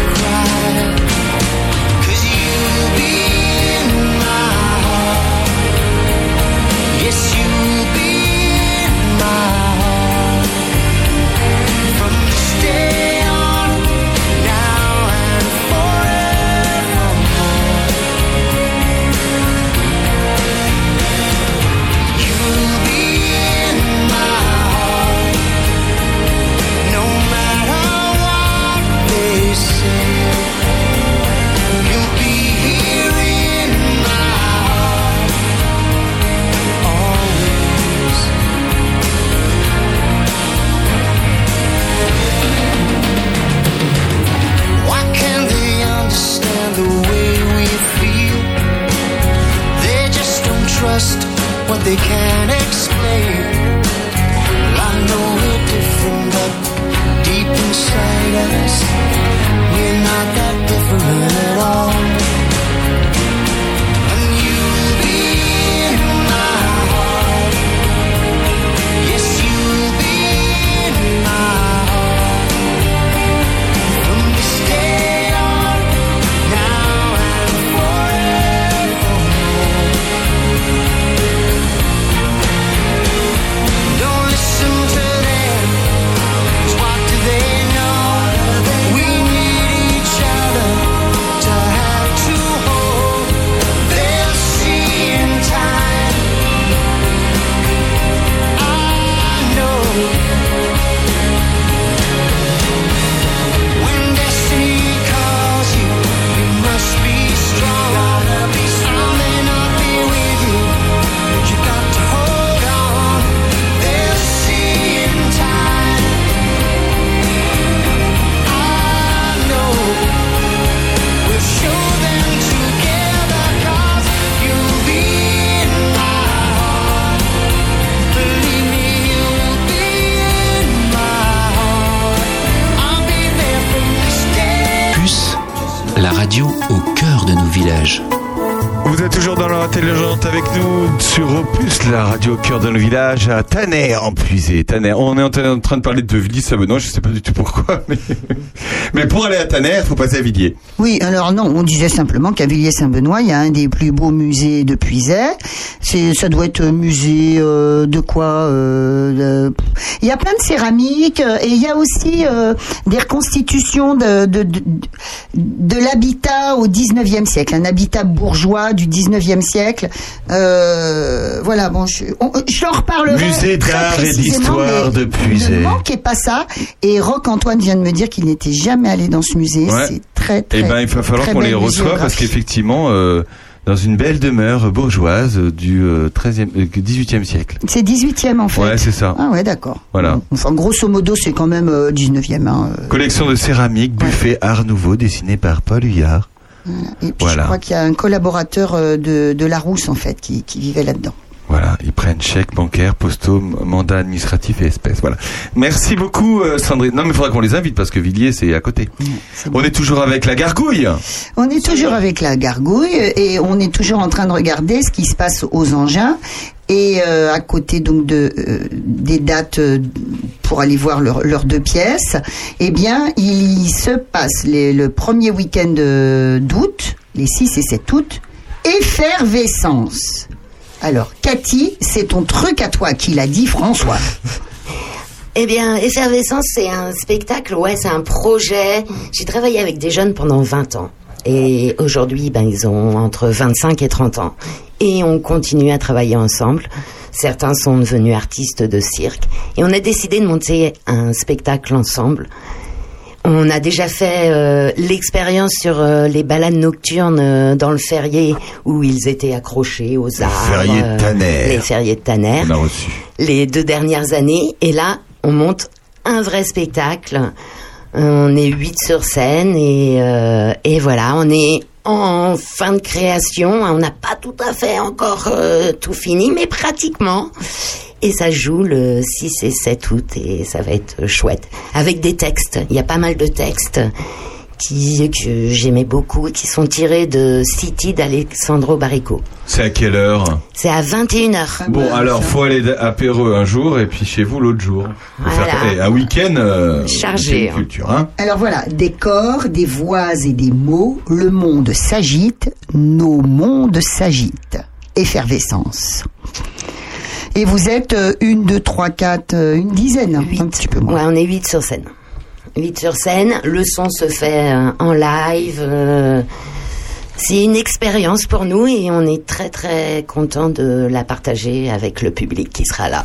don't what they can't explain. Well, I know we're different, but deep inside us, we're not that different at all. Radio au cœur de nos villages. Vous êtes toujours dans l'heure intelligente avec nous sur Opus, la radio au cœur de nos villages, à Tanner, en puisé. Tanner. On est en train- en train de parler de Villiers-Sabenois, je sais pas du tout pourquoi, mais, mais pour aller à Tanner, il faut passer à Villiers. Oui, alors non, on disait simplement qu'à Villiers-Saint-Benoît, il y a un des plus beaux musées de Puisaye. C'est, ça doit être musée euh, de quoi euh, de- Il y a plein de céramiques euh, et il y a aussi des reconstitutions de, de, de, de l'habitat au 19e siècle, un habitat bourgeois du 19e siècle. Voilà, bon, je, on- je. Musée d'art et d'histoire de Puisaye. Ne manquez pas ça. Et Roc Antoine vient de me dire qu'il n'était jamais allé dans ce musée. Ouais. C'est très, très Eh ben, il va falloir qu'on les reçoive parce qu'effectivement, euh, dans une belle demeure bourgeoise du euh, 13e, euh, 18e siècle. C'est 18e en fait. Ouais, c'est ça. Ah ouais, d'accord. Voilà. Enfin, grosso modo, c'est quand même euh, 19e. Hein. euh. Collection de céramique, buffet Art Nouveau, dessiné par Paul Huyard. Et puis Voilà. je crois qu'il y a un collaborateur euh, de, de Larousse en fait qui, qui vivait là-dedans. Voilà, ils prennent chèques bancaires, postaux, mandat administratif et espèces. Voilà. Merci beaucoup, euh, Sandrine. Non, mais il faudra qu'on les invite parce que Villiers, c'est à côté. on est toujours avec la gargouille. On est toujours avec la gargouille et on est toujours en train de regarder ce qui se passe aux engins et euh, à côté donc de euh, des dates euh, pour aller voir leurs deux pièces. Eh bien, il se passe les- le premier week-end d'août, les 6 et 7 août, effervescence. Alors, Cathy, c'est ton truc à toi qui l'a dit François. Eh bien, Effervescence, c'est un spectacle, ouais, c'est un projet. J'ai travaillé avec des jeunes pendant 20 ans. Et aujourd'hui, ben, ils ont entre 25 et 30 ans. Et on continue à travailler ensemble. Certains sont devenus artistes de cirque. Et on a décidé de monter un spectacle ensemble. On a déjà fait euh, l'expérience sur euh, les balades nocturnes euh, dans le ferrier où ils étaient accrochés aux arbres. ferrier de Tanner. Les ferriers de Tanner On a reçu. les deux dernières années. Et là, on monte un vrai spectacle. On est huit sur scène et, et voilà, on est en fin de création. On n'a pas tout à fait encore tout fini, mais pratiquement. Et ça joue le 6 et 7 août et ça va être chouette. Avec des textes. Il y a pas mal de textes qui, que j'aimais beaucoup, qui sont tirés de City d'Alexandro Barrico. C'est à quelle heure? C'est à 21h. Bon, alors, faut aller à Péreux un jour et puis chez vous l'autre jour. Voilà. faire- un week-end. euh, Chargé, week-end culture, hein. Alors voilà, des corps, des voix et des mots, le monde s'agite, nos mondes s'agitent. Effervescence. Et vous êtes euh, une, deux, trois, quatre, euh, une dizaine, un petit peu moins. Ouais, on est 8 sur scène. 8 sur scène, le son se fait euh, en live. C'est une expérience pour nous et on est très très content de la partager avec le public qui sera là.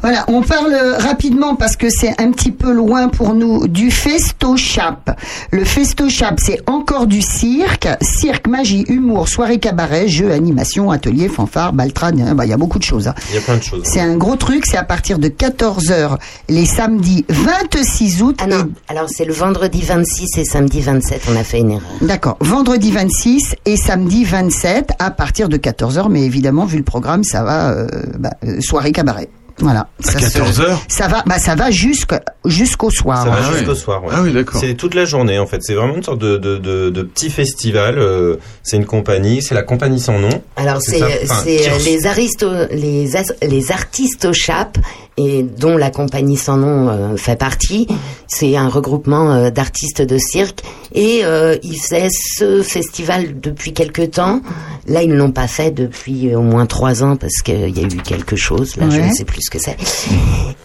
Voilà, on parle rapidement parce que c'est un petit peu loin pour nous du Festo Chap. Le Festo Chap, c'est encore du cirque, cirque, magie, humour, soirée cabaret, jeux, animation, atelier, fanfare, baltrade, hein, bah, il y a beaucoup de choses. hein. Il y a plein de choses. C'est un gros truc, c'est à partir de 14h les samedis 26 août. Ah non, alors c'est le vendredi 26 et samedi 27, on a fait une erreur. D'accord, vendredi 26 et samedi 27 à partir de 14h, mais évidemment, vu le programme, ça va, euh, bah, euh, soirée cabaret. Voilà. À Ça se- 14h Ça va, bah, ça va jusqu'au soir. Ça va hein. jusqu'au soir. ouais. Ah oui, d'accord. C'est toute la journée en fait. C'est vraiment une sorte de, de, de, de petit festival. euh, c'est une compagnie. C'est la compagnie sans nom. Alors c'est Enfin, les aristo les as- les artistes au chap et dont la compagnie sans nom euh, fait partie. C'est un regroupement euh, d'artistes de cirque et euh, ils faisaient ce festival depuis quelque temps. Là ils ne l'ont pas fait depuis au moins trois ans parce qu'il y a eu quelque chose. Là je ne sais plus ce que c'est.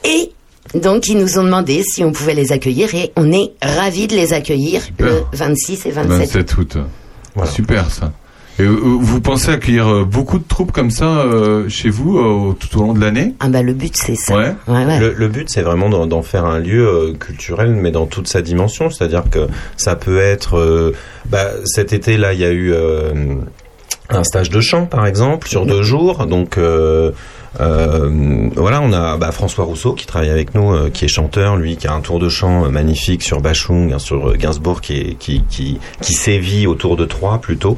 Et donc ils nous ont demandé si on pouvait les accueillir et on est ravis de les accueillir le 26 et 27 27 août. Super ça. Et euh, vous pensez accueillir euh, beaucoup de troupes comme ça euh, chez vous euh, tout au long de l'année? Ah bah le but c'est ça. Ouais. Le, le but, c'est vraiment d'en faire un lieu euh, culturel, mais dans toute sa dimension. C'est-à-dire que ça peut être. euh, bah, cet été, là, il y a eu euh, un stage de chant, par exemple, sur deux jours. Donc. euh, euh, voilà, on a bah, François Rousseau qui travaille avec nous, euh, qui est chanteur, lui, qui a un tour de chant euh, magnifique sur Bachung, hein, sur euh, Gainsbourg, qui, est, qui, qui, qui sévit autour de Troyes plutôt.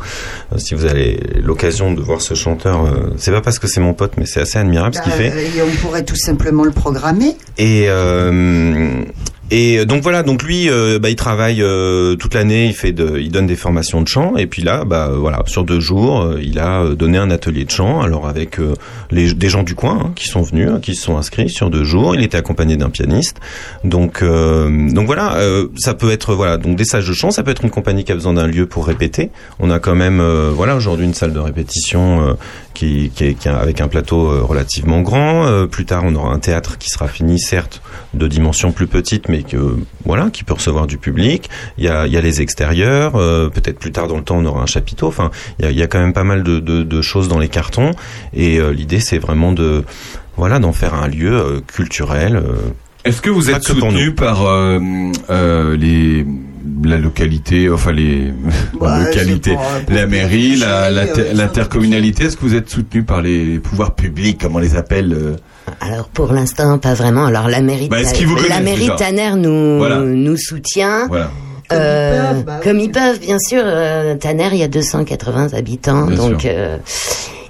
Euh, si vous avez l'occasion de voir ce chanteur, euh, c'est pas parce que c'est mon pote, mais c'est assez admirable ce qu'il Bah, fait. et on pourrait tout simplement le programmer. Et, euh, Et euh, donc voilà, donc lui, euh, bah, il travaille euh, toute l'année, il fait, de, il donne des formations de chant, et puis là, bah voilà, sur deux jours, euh, il a euh, donné un atelier de chant, alors avec euh, les, des gens du coin hein, qui sont venus, hein, qui se sont inscrits sur deux jours. Il était accompagné d'un pianiste, donc euh, donc voilà, euh, ça peut être voilà, donc des stages de chant, ça peut être une compagnie qui a besoin d'un lieu pour répéter. On a quand même euh, voilà aujourd'hui une salle de répétition euh, qui, qui, est, qui avec un plateau euh, relativement grand. Euh, plus tard, on aura un théâtre qui sera fini, certes, de dimension plus petite, mais que voilà, qui peut recevoir du public. Il y a, il y a les extérieurs. euh, Peut-être plus tard dans le temps, on aura un chapiteau. Enfin, il y a, il y a quand même pas mal de, de, de choses dans les cartons. Et euh, l'idée, c'est vraiment de voilà d'en faire un lieu euh, culturel. euh, Est-ce que vous êtes soutenu par euh, euh, les la localité, enfin les la localité, pas- la mairie, la- la- l'intercommunalité Est-ce que vous êtes soutenu par les pouvoirs publics, comme on les appelle euh Alors pour l'instant, pas vraiment. Alors la mairie, Bah, la mairie Tanner nous Voilà. nous soutient. Voilà. Euh, Comme ils peuvent, bah comme oui. ils peuvent, bien sûr. Euh, Tanner, il y a 280 habitants, Bien donc euh,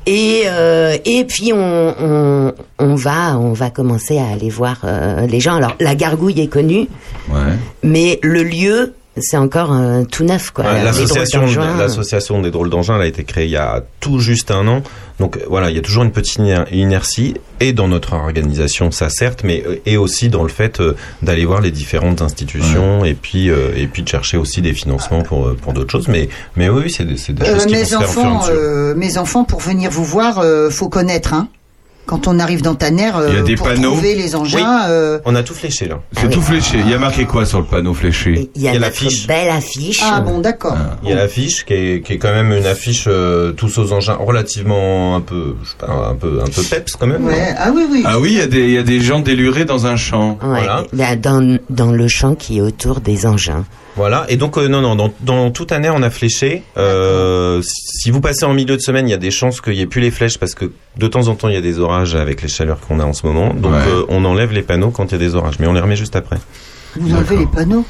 et euh, et puis on, on on va on va commencer à aller voir euh, les gens. Alors la gargouille est connue, Ouais. mais le lieu c'est encore euh, tout neuf quoi. Les L'association, des drôles d'engins, elle a été créée il y a tout juste un an. Donc euh, voilà, il y a toujours une petite iner- inertie et dans notre organisation, ça certes, mais euh, et aussi dans le fait euh, d'aller voir les différentes institutions et puis euh, et puis de chercher aussi des financements pour pour d'autres choses. Mais mais oui, c'est des, c'est des Euh, choses qui vont mes se faire enfants, euh, mes enfants, pour venir vous voir, euh, faut connaître. Hein. Quand on arrive dans Tanner, euh, Il y a des pour panneaux. trouver les engins. euh, On a tout fléché là. C'est tout fléché. Il y a marqué quoi sur le panneau fléché Il y a, Il y a l'affiche. belle affiche. Ah bon, d'accord. Il y a l'affiche qui est, qui est quand même une affiche euh, tous aux engins relativement un peu je sais pas, un peu un peu peps quand même. Ouais. Ah oui, oui. Ah oui, il y a des il y a des gens délurés dans un champ. Ouais, Voilà. là, dans, dans le champ qui est autour des engins. Voilà, et donc euh, non, non, dans, dans toute année on a fléché. Euh, si vous passez en milieu de semaine, il y a des chances qu'il n'y ait plus les flèches parce que de temps en temps il y a des orages avec les chaleurs qu'on a en ce moment. Donc Ouais. euh, on enlève les panneaux quand il y a des orages, mais on les remet juste après. Vous enlevez les panneaux.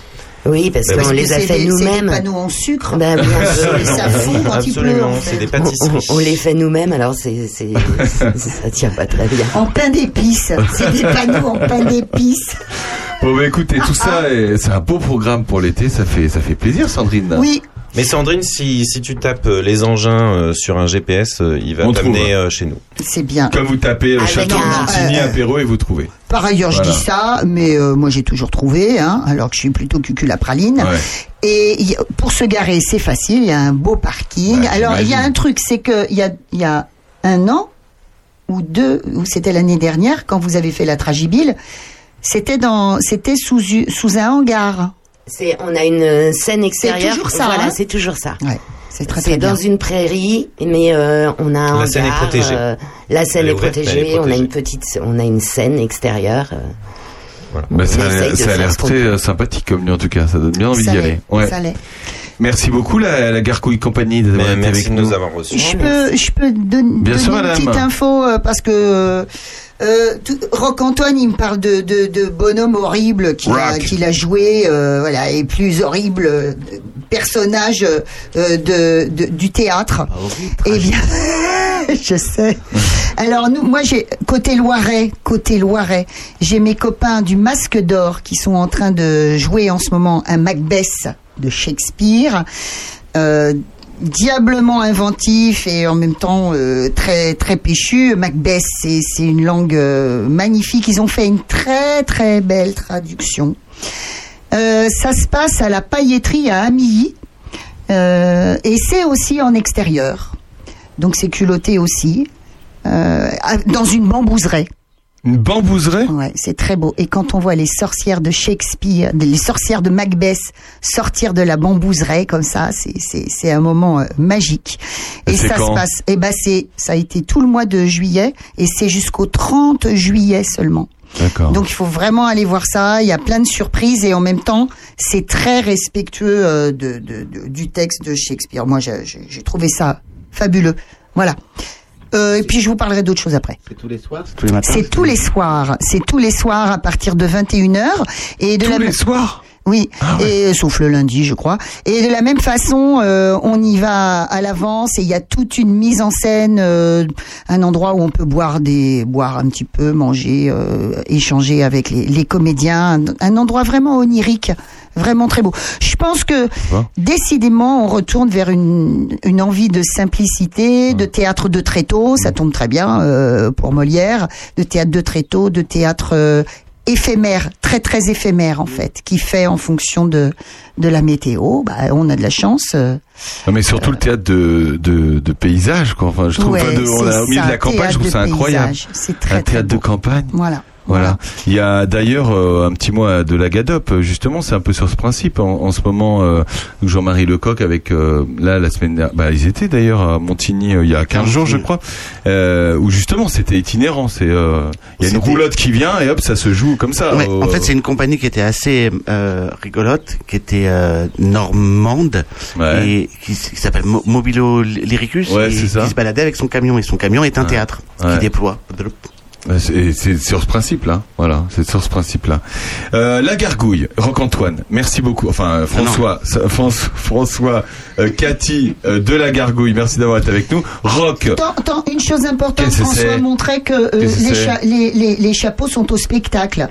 Oui, parce Bah, qu'on les a fait C'est des nous-mêmes. panneaux en sucre. Ben, bien sûr. Ça fond quand il pleut. En fait. des On, pâtisseries. on- on les fait nous-mêmes, alors c'est, c'est, ça tient pas très bien. En pain d'épices. C'est des panneaux en pain d'épices. Bon bah écoutez, tout ça, est- c'est un beau programme pour l'été. Ça fait ça fait plaisir, Sandrine. Oui. Mais Sandrine, si, si tu tapes euh, les engins euh, sur un GPS, euh, il va On t'amener euh, chez nous. C'est bien. Comme vous tapez euh, Château un- Montigny euh, apéro et vous trouvez. Par ailleurs, Voilà. je dis ça, mais euh, moi j'ai toujours trouvé, hein, alors que je suis plutôt cucul à praline. Ouais. Et pour se garer, c'est facile. Il y a un beau parking. Ouais, Alors il y a un truc, c'est que il y a, il y a un an ou deux, ou c'était l'année dernière, quand vous avez fait la Tragibile, c'était dans, c'était sous sous un hangar. C'est, on a une scène extérieure. toujours ça, Voilà, hein c'est toujours ça. Ouais, c'est très C'est très bien. dans une prairie, mais euh, on a un La scène est hangar, protégée. euh, la scène est ouverte, protégée, est On a protégée. une petite, on a une scène extérieure. euh. Bah, On ça, a l'air- ça a très euh, sympathique comme lieu en tout cas. Ça donne bien envie d'y aller. Ouais. ça. Merci beaucoup la, la Garcouille Compagnie d'avoir été merci avec de nous nous. avoir reçus. Je peux, je peux don- Bien donner sûr, une madame. petite info euh, parce que euh, euh, tout- Rock Antoine, il me parle de, de, de bonhomme horrible qu'il a, a joué, euh, voilà, et plus horrible euh, personnage euh, de, de- du théâtre. Eh bien, je sais. Alors nous, moi, j'ai côté Loiret, côté Loiret, j'ai mes copains du Masque d'Or qui sont en train de jouer en ce moment un Macbeth de Shakespeare. Diablement inventif et en même temps euh, très très péchu. Macbeth, c'est une langue euh, magnifique. Ils ont fait une très très belle traduction. Euh, ça se passe à la pailletterie à Amilly euh, et c'est aussi en extérieur. Donc c'est culotté aussi euh, dans une bambouserie. Une bambouserie Ouais, c'est très beau. Et quand on voit les sorcières de Shakespeare, les sorcières de Macbeth sortir de la bambouserie comme ça, c'est c'est c'est un moment euh, magique. Et ça se passe. Et ben c'est ça a été tout le mois de juillet et c'est jusqu'au 30 juillet seulement. D'accord. Donc il faut vraiment aller voir ça. Il y a plein de surprises et en même temps c'est très respectueux euh, de, de- de- du texte de Shakespeare. Moi j'ai trouvé ça fabuleux. Voilà. Euh, et puis je vous parlerai d'autres choses après. C'est tous les soirs Tous les matins C'est tous les soirs. C'est tous les soirs à partir de 21h. Et de Tous la les soirs Oui, Ah et euh, sauf le lundi, je crois. Et de la même façon, euh, on y va à l'avance et il y a toute une mise en scène, euh, un endroit où on peut boire des, boire un petit peu, manger, euh, échanger avec les, les comédiens, un, un endroit vraiment onirique, vraiment très beau. Je pense que décidément, on retourne vers une, une envie de simplicité, de théâtre de tréteau, ça tombe très bien euh, pour Molière, de théâtre de tréteau, de théâtre euh, éphémère, très très éphémère en fait, qui fait en fonction de de la météo. Bah, on a de la chance. euh, Non, mais surtout le théâtre de, de, de paysage, quoi. Enfin, je trouve Ouais, pas de, on a au milieu de la campagne, je trouve ça incroyable. C'est très, un théâtre de campagne. Voilà. Voilà. Il y a d'ailleurs euh, un petit mot de la Gadop. Justement, c'est un peu sur ce principe. En, en ce moment, euh, Jean-Marie Lecoq avec euh, là la semaine dernière, bah ils étaient d'ailleurs à Montigny il y a 15 jours, je crois, où justement c'était itinérant. C'est il y a une roulotte qui vient et hop, ça se joue comme ça. Ouais, en fait, c'est une compagnie qui était assez rigolote, qui était normande et qui, s'appelle Mo- Mobilo Lyricus, Ouais, et qui se baladait avec son camion. Et son camion est un théâtre qui déploie. Ouais, C'est sur ce principe-là, voilà, c'est sur ce principe-là. Euh, la gargouille, Roc-Antoine, merci beaucoup. Enfin, euh, François, François, François euh, Cathy euh, de la gargouille, merci d'avoir été avec nous. Rock, Attends, attends, une chose importante, François montrait que euh, que les, c'est cha- les, les, les chapeaux sont au spectacle.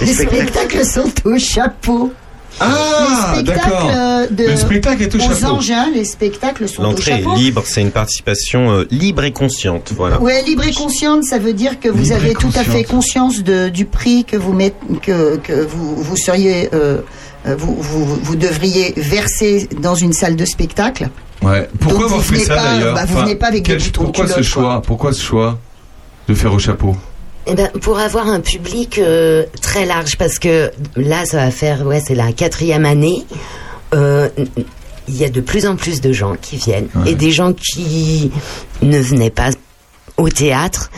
Les spectacles sont au chapeau. Ah, les spectacles d'accord. euh, de, Le spectacle est au aux chapeau. engins, les spectacles sont au L'entrée chapeau. est libre, c'est une participation euh, libre et consciente. Voilà. Ouais, libre et consciente, ça veut dire que vous Libre avez tout à fait conscience de, du prix que vous mettez, que, que vous, vous seriez, euh, euh, vous, vous, vous devriez verser dans une salle de spectacle. ouais. Pourquoi Donc, avoir vous fait venez ça pas- d'ailleurs bah, vous venez pas avec des quel- boutons de Pourquoi ce culotte, choix Pourquoi ce choix de faire au chapeau Eh ben, pour avoir un public euh, très large, parce que là, ça va faire, ouais, c'est la quatrième année. Euh, Il y a de plus en plus de gens qui viennent et des gens qui ne venaient pas au théâtre.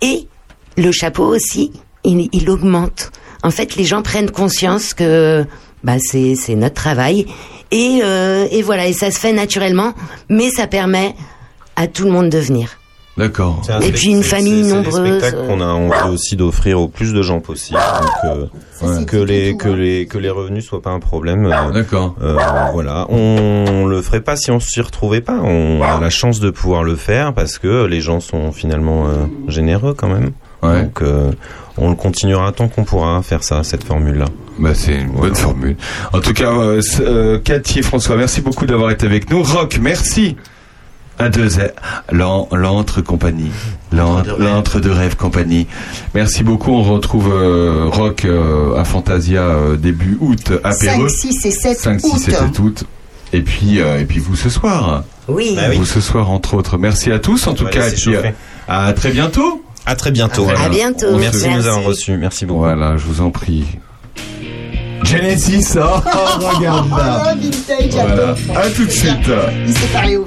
Et le chapeau aussi, il, il augmente. En fait, les gens prennent conscience que bah, c'est c'est notre travail. Et, euh, et voilà, et ça se fait naturellement, mais ça permet à tout le monde de venir. D'accord. C'est un Et puis une c'est- famille c'est- c'est nombreuse, des spectacles euh. qu'on a envie aussi d'offrir au plus de gens possible. Donc, euh, que les que les que les revenus soient pas un problème. euh, D'accord. euh, voilà, on le ferait pas si on s'y retrouvait pas. On a la chance de pouvoir le faire parce que les gens sont finalement euh, généreux quand même. Donc euh, on le continuera tant qu'on pourra faire ça, cette formule-là. Bah, c'est une bonne formule. En tout cas, euh, euh, Cathy et François, merci beaucoup d'avoir été avec nous. Rock, merci. À deux l'en- l'entre compagnie, l'entre de rêve compagnie. Merci beaucoup. On retrouve euh, Rock euh, à Fantasia euh, début août à 5, Péreux. 6 et 7 5, 6 et août. 7 août. Et puis, euh, et puis vous ce soir. Oui. Bah oui. Vous ce soir entre autres. Merci à tous en tout cas. puis, euh, à très bientôt. À très bientôt. Voilà. À bientôt. On Merci de nous avoir Merci. reçus. Merci beaucoup. Voilà, je vous en prie. Genesis, oh, regarde là. Oh, vintage, Voilà. À tout de suite. Il s'est parlé au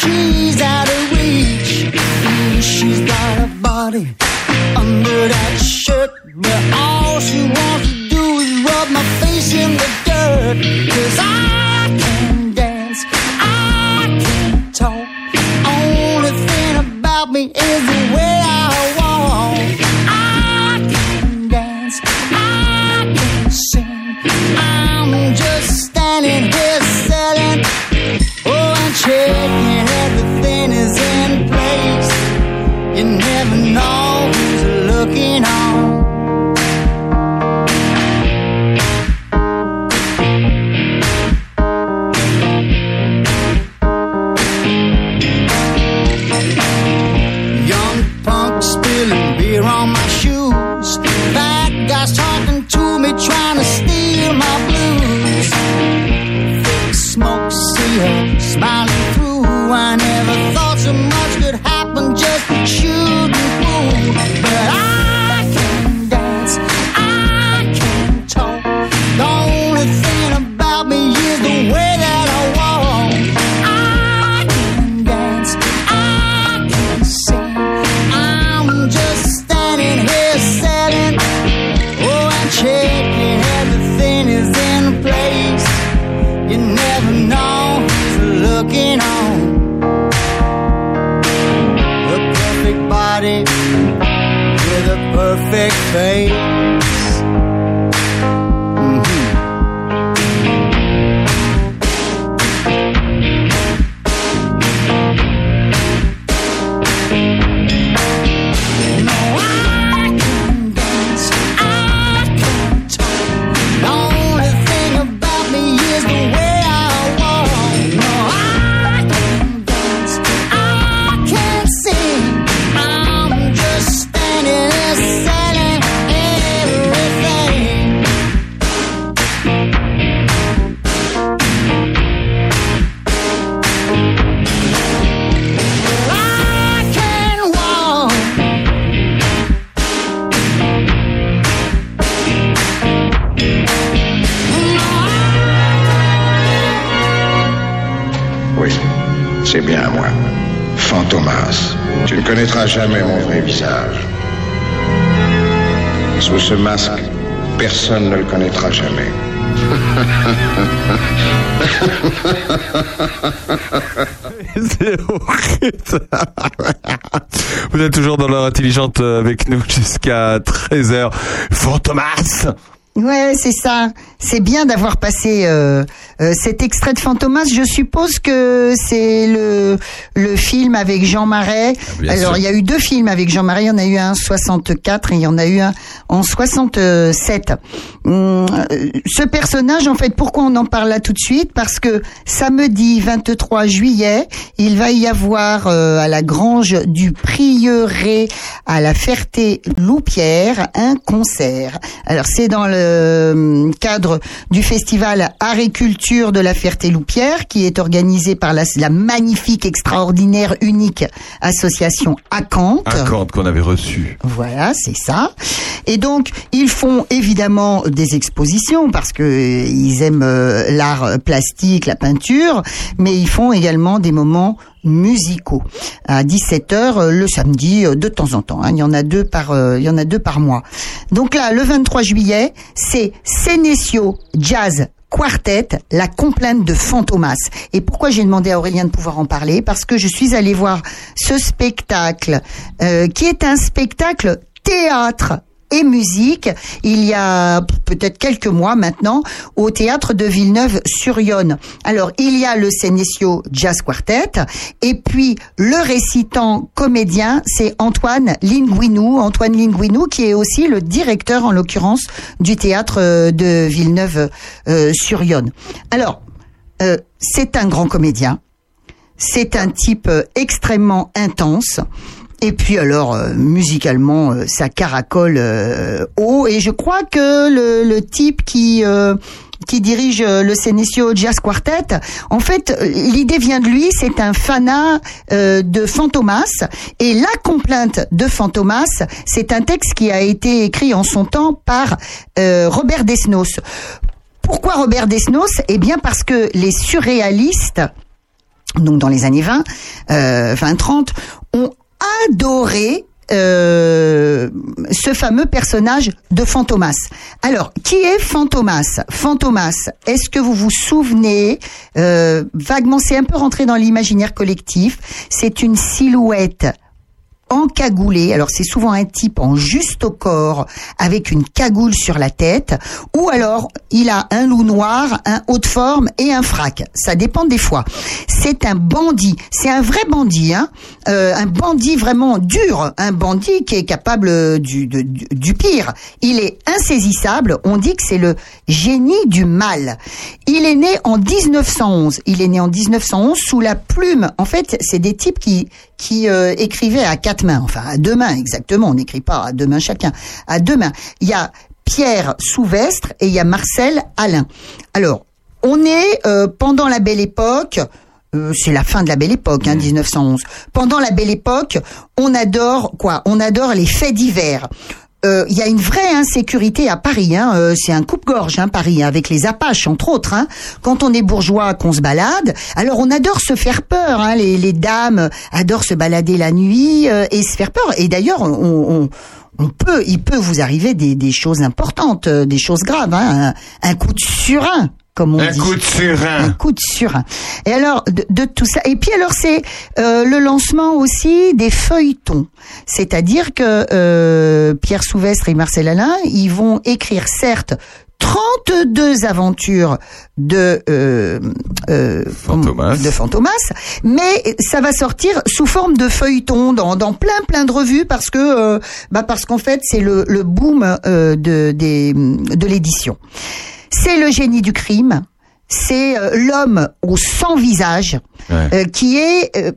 she's out of reach. She's got a body under that shirt, but all she wants to do is rub my face in the dirt. Cause I can dance, I can talk. Only thing about me is the way I walk. I can dance, I can sing. I'm just standing here selling. Oh, and checking No. perfect fate. Vous êtes toujours dans l'heure intelligente avec nous jusqu'à 13h. Fantomas Ouais, c'est ça. C'est bien d'avoir passé euh, euh, cet extrait de Fantomas. Je suppose que c'est le le film avec Jean Marais. bien Alors, il y a eu deux films avec Jean Marais. Il y en a eu un en 64 et il y en a eu un en 67. Hum, euh, ce personnage, en fait, pourquoi on en parle là tout de suite? Parce que samedi 23 juillet, il va y avoir euh, à la grange du Prieuré à la Ferté-Loupière un concert. Alors c'est dans le euh, cadre du festival Art et Culture de la Ferté-Loupière qui est organisé par la, la magnifique, extraordinaire, unique association Acante. Compte qu'on avait reçu. Voilà, c'est ça. Et donc, ils font évidemment des expositions parce que euh, ils aiment euh, l'art plastique, la peinture, mais ils font également des moments musicaux à 17h euh, le samedi euh, de temps en temps. hein. Il y en a deux par euh, il y en a deux par mois. Donc là, le 23 juillet, c'est Senesio Jazz Quartet, la complainte de Fantomas. Et pourquoi j'ai demandé à Aurélien de pouvoir en parler? Parce que je suis allée voir ce spectacle, qui est un spectacle théâtre et musique il y a peut-être quelques mois maintenant au théâtre de Villeneuve-sur-Yonne. Alors il y a le Senesio Jazz Quartet et puis le récitant comédien c'est Antoine Linguinou, Antoine Linguinou qui est aussi le directeur en l'occurrence du théâtre euh, de Villeneuve-sur-Yonne. Alors euh, c'est un grand comédien, c'est un type euh, extrêmement intense. Et puis alors euh, musicalement euh, ça caracole euh, haut. Et je crois que le, le type qui euh, qui dirige le Senesio Jazz Quartet, en fait l'idée vient de lui, c'est un fanat euh, de Fantomas. Et la complainte de Fantomas, c'est un texte qui a été écrit en son temps par euh, Robert Desnos. Pourquoi Robert Desnos? Eh bien parce que les surréalistes donc dans les années 20, euh, 20-30, ont adoré euh, ce fameux personnage de Fantomas. Alors, qui est Fantomas? Fantomas, est-ce que vous vous souvenez euh, vaguement C'est un peu rentré dans l'imaginaire collectif. C'est une silhouette encagoulé. Alors c'est souvent un type en juste au corps avec une cagoule sur la tête ou alors il a un loup noir, un haut de forme et un frac. Ça dépend des fois. C'est un bandit. C'est un vrai bandit, hein. Euh, un bandit vraiment dur, un bandit qui est capable du, de- du, du pire. Il est insaisissable. On dit que c'est le génie du mal. Il est né en 1911. Il est né en 1911 sous la plume. En fait, c'est des types qui qui euh, écrivaient à quatre mains, enfin à deux mains exactement. On n'écrit pas à deux mains chacun, à deux mains. Il y a Pierre Souvestre et il y a Marcel Alain. Alors, on est euh, pendant la Belle Époque. euh, c'est la fin de la Belle Époque, hein, 1911. Pendant la Belle Époque, on adore quoi? On adore les faits divers. Euh, Il y a une vraie insécurité à Paris. Hein. euh, c'est un coupe-gorge, hein, Paris, avec les Apaches entre autres. Hein. Quand on est bourgeois, qu'on se balade, alors on adore se faire peur. Hein. Les, les dames adorent se balader la nuit euh, et se faire peur. Et d'ailleurs, on, on, on peut, il peut vous arriver des, des choses importantes, euh, des choses graves. Hein. Un, un coup de surin. Comme on Un dit. coup de surin. Un coup de surin. Et alors, de, de tout ça. Et puis alors, c'est euh, le lancement aussi des feuilletons. C'est-à-dire que euh, Pierre Souvestre et Marcel Alain, ils vont écrire certes 32 aventures de euh, euh, de Fantomas, mais ça va sortir sous forme de feuilleton dans, dans plein plein de revues parce que euh, bah parce qu'en fait c'est le, le boom euh, de des, de l'édition. C'est le génie du crime. C'est euh, l'homme au sans visage euh, qui est euh,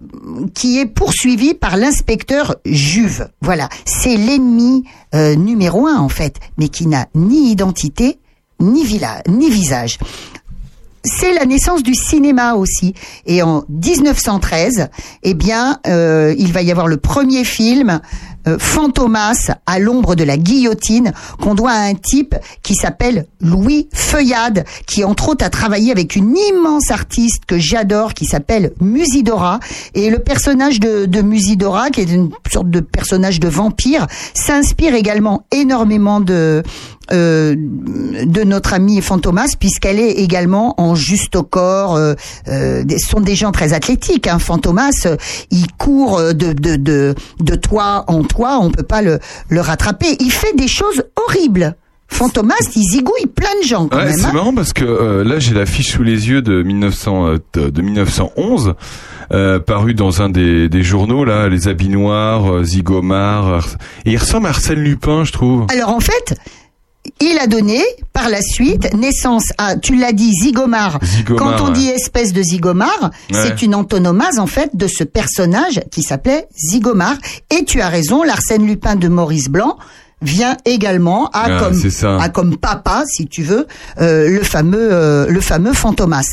qui est poursuivi par l'inspecteur Juve. Voilà, c'est l'ennemi euh, numéro un en fait, mais qui n'a ni identité ni villa, ni visage. C'est la naissance du cinéma aussi. Et en 1913, eh bien, il va y avoir le premier film, euh, Fantomas à l'ombre de la guillotine, qu'on doit à un type qui s'appelle Louis Feuillade, qui entre autres a travaillé avec une immense artiste que j'adore, qui s'appelle Musidora. Et le personnage de, de Musidora, qui est une sorte de personnage de vampire, s'inspire également énormément de euh, de notre ami Fantomas puisqu'elle est également en juste corps. Euh, euh, sont des gens très athlétiques. Hein. Fantomas, euh, il court euh, de de de de toit en toit. On peut pas le le rattraper. Il fait des choses horribles. Fantomas, il zigouille plein de gens quand Ouais, même. c'est hein. marrant parce que euh, là j'ai la fiche sous les yeux de 1900 euh, de 1911 euh, paru dans un des, des journaux là les habits noirs Zigomar et il ressemble à Arsène Lupin je trouve. Alors en fait, il a donné par la suite naissance à, tu l'as dit, Zigomar. Zigomar, Quand on ouais. dit espèce de Zigomar, Ouais. c'est une antonomase en fait de ce personnage qui s'appelait Zigomar. Et tu as raison, l'Arsène Lupin de Maurice Blanc vient également Ah, comme à comme papa si tu veux euh, le fameux euh, le fameux Fantomas.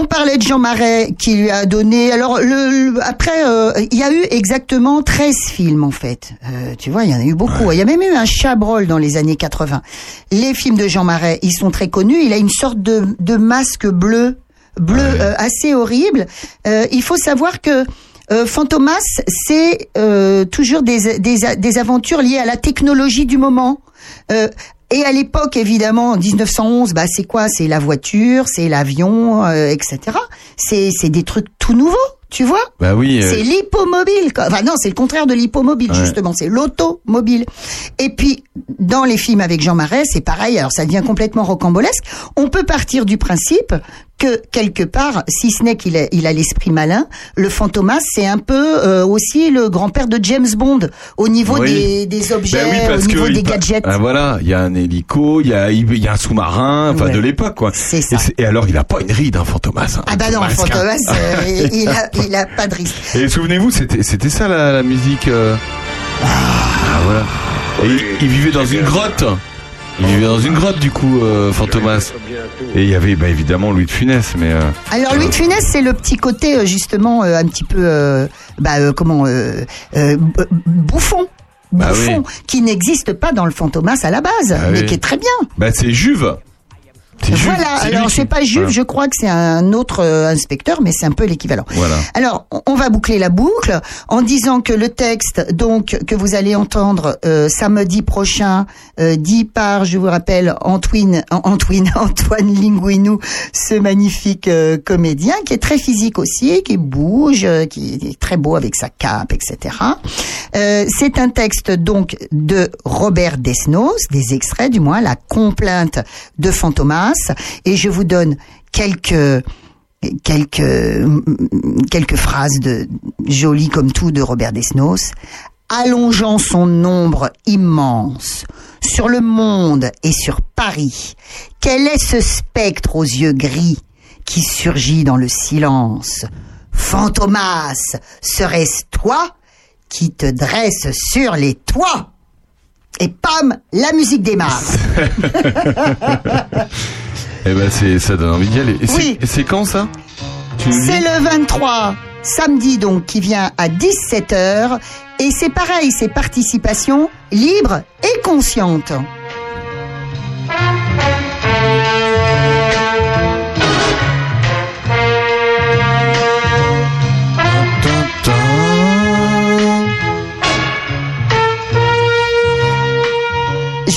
On parlait de Jean Marais qui lui a donné. Alors le, le- après, euh, il y a eu exactement 13 films en fait. Euh, tu vois, il y en a eu beaucoup. Il y a même eu un Chabrol dans les années 80. Les films de Jean Marais, ils sont très connus. Il a une sorte de, de masque bleu, bleu euh, assez horrible. Euh, il faut savoir que euh, Fantomas, c'est euh, toujours des, des, des aventures liées à la technologie du moment. Euh, et à l'époque, évidemment, en 1911, bah c'est quoi? C'est la voiture, c'est l'avion, euh, etc. C'est c'est des trucs tout nouveaux, tu vois? Bah oui. euh, c'est l'hippomobile. Enfin non, c'est le contraire de l'hippomobile Ouais. justement. C'est l'automobile. Et puis dans les films avec Jean Marais, c'est pareil. Alors ça devient complètement rocambolesque. On peut partir du principe que quelque part, si ce n'est qu'il a, il a l'esprit malin, le Fantomas, c'est un peu euh, aussi le grand-père de James Bond au niveau Oui. des, des objets, Ben oui, au niveau que des gadgets. Ah, voilà, il y a un hélico, il y a, il y a un sous-marin, enfin Ouais. de l'époque quoi. C'est ça. Et, alors il a pas une ride, hein, Fantomas. hein, Ah bah non. Fantomas, euh, il, a, il a pas de risque. Et souvenez-vous, c'était c'était ça la, la musique. euh, Ah voilà. Et il, il vivait dans une grotte. Il vivait dans une grotte du coup, euh, Fantomas. Et il y avait bah, évidemment Louis de Funès, mais. euh, Alors Louis de Funès, c'est le petit côté euh, justement euh, un petit peu, euh, bah euh, comment, euh, euh, bouffon, Bah bouffon, oui. qui n'existe pas dans le Fantomas à la base, Ah mais oui. qui est très bien. Bah c'est Juve. Voilà. Alors c'est pas Juve, Voilà. je crois que c'est un autre euh, inspecteur, mais c'est un peu l'équivalent. Voilà. Alors, on- va boucler la boucle en disant que le texte, donc, que vous allez entendre euh, samedi prochain, euh, dit par, je vous rappelle, Antoine, An- Antoine, Antoine Linguinou, ce magnifique euh, comédien qui est très physique aussi, qui bouge, qui est très beau avec sa cape, etc. Euh, C'est un texte donc de Robert Desnos, des extraits du moins, la complainte de Fantomas, et je vous donne quelques quelques quelques phrases de jolies comme tout de Robert Desnos. Allongeant son ombre immense sur le monde et sur Paris quel est ce spectre aux yeux gris qui surgit dans le silence? Fantomas serait-ce toi qui te dresse sur les toits? Et pam, la musique démarre. Eh ben, c'est, ça donne envie d'y aller. Et c'est- Oui. c'est quand ça? C'est le 23, samedi donc, qui vient à 17h. Et c'est pareil, c'est participation libre et consciente.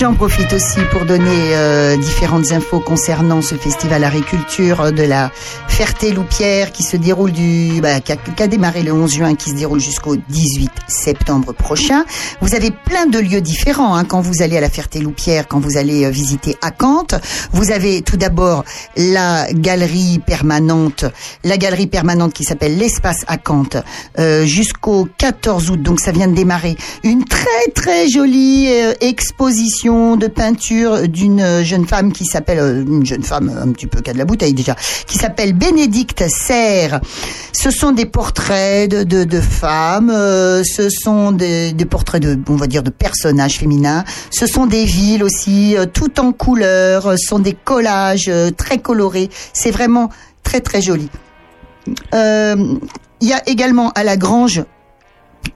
J'en profite aussi pour donner euh, différentes infos concernant ce festival agriculture de la Ferté-Loupière qui se déroule du, bah, qui, a, démarré le 11 juin, qui se déroule jusqu'au 18 septembre prochain. Vous avez plein de lieux différents hein, quand vous allez à la Ferté-Loupière, quand vous allez euh, visiter Acante. Vous avez tout d'abord la galerie permanente, la galerie permanente qui s'appelle l'espace Acante euh, jusqu'au 14 août. Donc ça vient de démarrer une très très jolie euh, de peinture d'une euh, jeune femme qui s'appelle euh, une jeune femme un petit peu qui a de la bouteille déjà, qui s'appelle Bénédicte Serre. Ce sont des portraits de, de, femmes, euh, ce sont des, portraits de on va dire de personnages féminins, ce sont des villes aussi euh, tout en couleurs, euh, ce sont des collages euh, très colorés. C'est vraiment très très joli. Euh, Il y a également à la Grange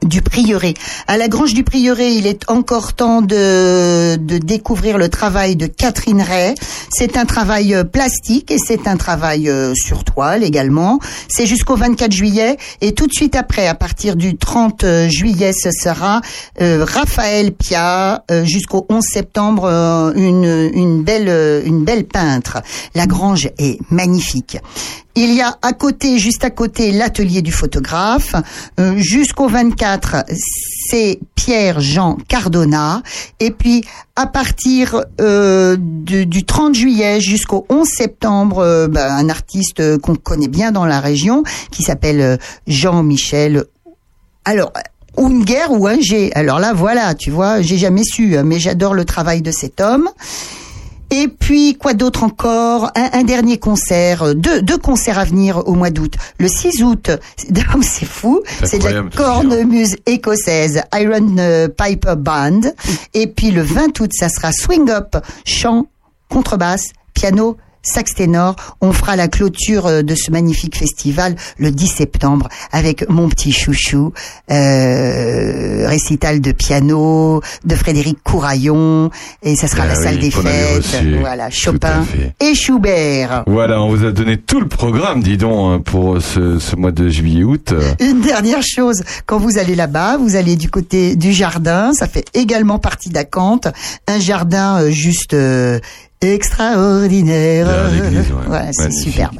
du prieuré. À la Grange du prieuré, il est encore temps de, de découvrir le travail de Catherine Ray. C'est un travail euh, plastique et c'est un travail euh, sur toile également. C'est jusqu'au 24 juillet et tout de suite après, à partir du 30 juillet, ce sera euh, Raphaël Pia euh, jusqu'au 11 septembre, euh, une, une belle euh, une belle peintre. La Grange est magnifique. Il y a à côté, juste à côté, l'atelier du photographe. Euh, Jusqu'au 24, c'est Pierre-Jean Cardona. Et puis, à partir euh, du, du 30 juillet jusqu'au 11 septembre, euh, ben, un artiste euh, qu'on connaît bien dans la région, qui s'appelle euh, Jean-Michel. Alors, Unger ou Unger. Alors là, voilà, tu vois, j'ai jamais su, hein, mais j'adore le travail de cet homme. Et puis, quoi d'autre encore? Un, un dernier concert, euh, deux, deux concerts à venir au mois d'août. Le 6 août, c'est fou, C'est la cornemuse écossaise, Iron euh, Piper Band. Et puis le 20 août, ça sera Swing Up, chant, contrebasse, piano, sax ténor. On fera la clôture euh, de ce magnifique festival le 10 septembre avec mon petit chouchou, euh, récital de piano de Frédéric Couraillon et ça sera Ah la oui, salle des fêtes. Voilà, Chopin et Schubert. Voilà, on vous a donné tout le programme, dis donc, hein, pour ce, ce mois de juillet-août. Une dernière chose, quand vous allez là-bas, vous allez du côté du jardin, ça fait également partie d'Acante, un jardin euh, juste euh, extraordinaire. Ouais. Voilà, c'est superbe.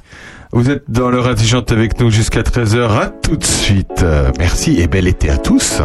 Vous êtes dans l'heure intelligente avec nous jusqu'à 13h. À tout de suite. Euh, Merci et bel été à tous.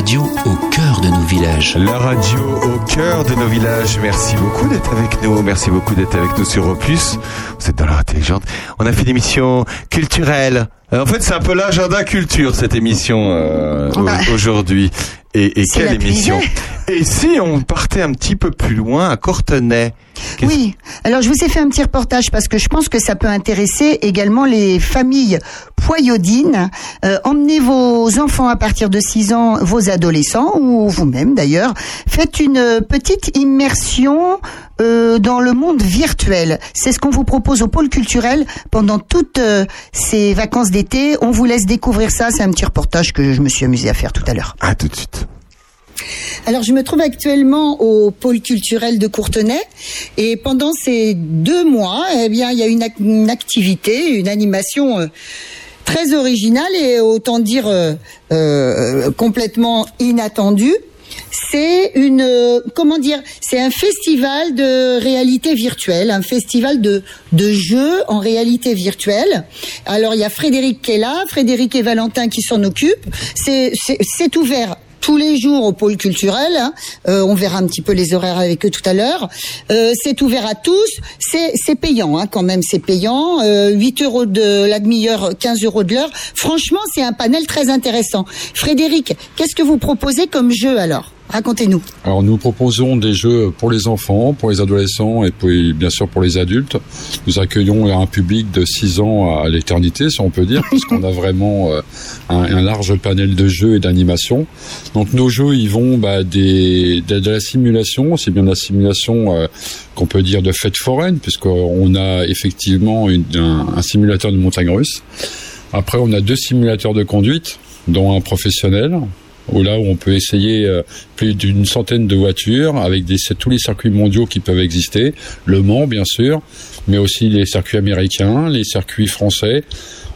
Radio au cœur de nos villages. La radio au cœur de nos villages. Merci beaucoup d'être avec nous. Merci beaucoup d'être avec nous sur Opus. Vous êtes dans l'heure intelligente. On a fait une émission culturelle. Euh, En fait, c'est un peu l'agenda culture, cette émission euh, au- aujourd'hui. Et, quelle émission. Et si on partait un petit peu plus loin, à Courtenay Oui, alors je vous ai fait un petit reportage parce que je pense que ça peut intéresser également les familles poyodines. Euh, emmenez vos enfants à partir de 6 ans, vos adolescents ou vous-même d'ailleurs. Faites une petite immersion euh, dans le monde virtuel. C'est ce qu'on vous propose au pôle culturel pendant toutes euh, ces vacances d'été. On vous laisse découvrir ça. C'est un petit reportage que je me suis amusé à faire tout à l'heure. À tout de suite. Alors, je me trouve actuellement au pôle culturel de Courtenay et pendant ces deux mois, eh bien, il y a une, une activité, une animation euh, très originale et autant dire euh, euh, complètement inattendue. C'est une comment dire C'est un festival de réalité virtuelle, un festival de de jeux en réalité virtuelle. Alors il y a Frédéric qui est là, Frédéric et Valentin qui s'en occupent. C'est ouvert tous les jours au pôle culturel. hein. Euh, on verra un petit peu les horaires avec eux tout à l'heure. Euh, c'est ouvert à tous. C'est payant hein, quand même. C'est payant. Euh, 8 euros de la demi-heure, 15 euros de l'heure. Franchement, c'est un panel très intéressant. Frédéric, qu'est-ce que vous proposez comme jeu alors? Racontez-nous. Alors nous proposons des jeux pour les enfants, pour les adolescents et puis bien sûr pour les adultes. Nous accueillons un public de 6 ans à l'éternité, si on peut dire, puisqu'on a vraiment euh, un, large panel de jeux et d'animations. Donc nos jeux, ils vont bah, des, de, la simulation, c'est bien la simulation euh, qu'on peut dire de fête foraine, puisqu'on a effectivement un, un simulateur de montagne russe. Après, on a deux simulateurs de conduite, dont un professionnel, où là où on peut essayer euh, plus d'une centaine de voitures avec tous les circuits mondiaux qui peuvent exister, Le Mans bien sûr, mais aussi les circuits américains, les circuits français.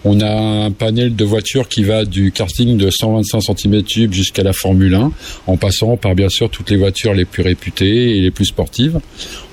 On a un panel de voitures qui va du karting de 125 cm3 jusqu'à la Formule 1, en passant par bien sûr toutes les voitures les plus réputées et les plus sportives.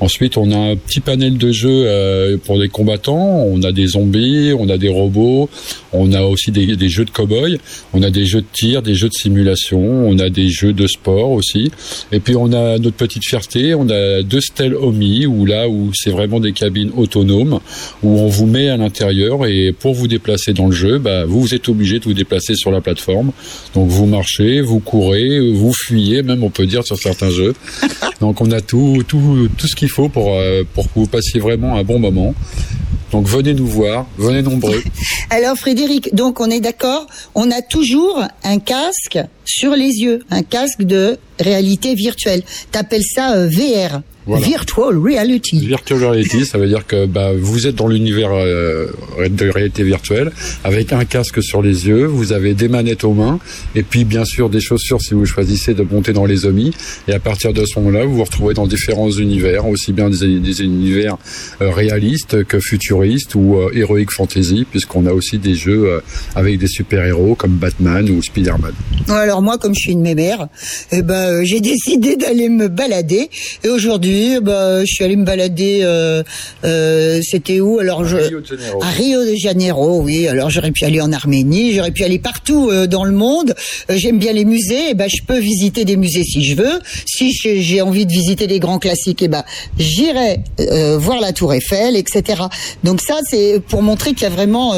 Ensuite, on a un petit panel de jeux euh, pour des combattants. On a des zombies, on a des robots, on a aussi des, des jeux de cow-boy, on a des jeux de tir, des jeux de simulation, on a des jeux de sport aussi. Et puis on a notre petite fierté, on a deux stèles Omi, où là où c'est vraiment des cabines autonomes, où on vous met à l'intérieur et pour vous déplacer dans le jeu, bah, vous, vous êtes obligé de vous déplacer sur la plateforme. Donc vous marchez, vous courez, vous fuyez, même on peut dire sur certains jeux. Donc on a tout, tout, tout ce qu'il faut pour, euh, pour que vous passiez vraiment un bon moment. Donc venez nous voir, venez nombreux. Alors Frédéric, donc on est d'accord, on a toujours un casque sur les yeux, un casque de réalité virtuelle. T'appelles ça euh, VR, Voilà. Virtual Reality. Virtual reality, ça veut dire que bah, vous êtes dans l'univers euh, de réalité virtuelle avec un casque sur les yeux, vous avez des manettes aux mains et puis bien sûr des chaussures si vous choisissez de monter dans les omis. Et à partir de ce moment-là, vous vous retrouvez dans différents univers, aussi bien des, des univers euh, réalistes que futuristes ou euh, heroic fantasy, puisqu'on a aussi des jeux euh, avec des super-héros comme Batman ou Spider-Man. Ouais, Alors moi, comme je suis une mémère, eh ben, j'ai décidé d'aller me balader. Et aujourd'hui, eh ben, je suis allée me balader. euh, euh, C'était où? Alors je à Rio de Janeiro, oui. Alors j'aurais pu aller en Arménie, j'aurais pu aller partout euh, dans le monde. J'aime bien les musées, et ben je peux visiter des musées si je veux. Si j'ai envie de visiter des grands classiques, et ben j'irai voir la Tour Eiffel, etc. Donc ça c'est pour montrer qu'il y a vraiment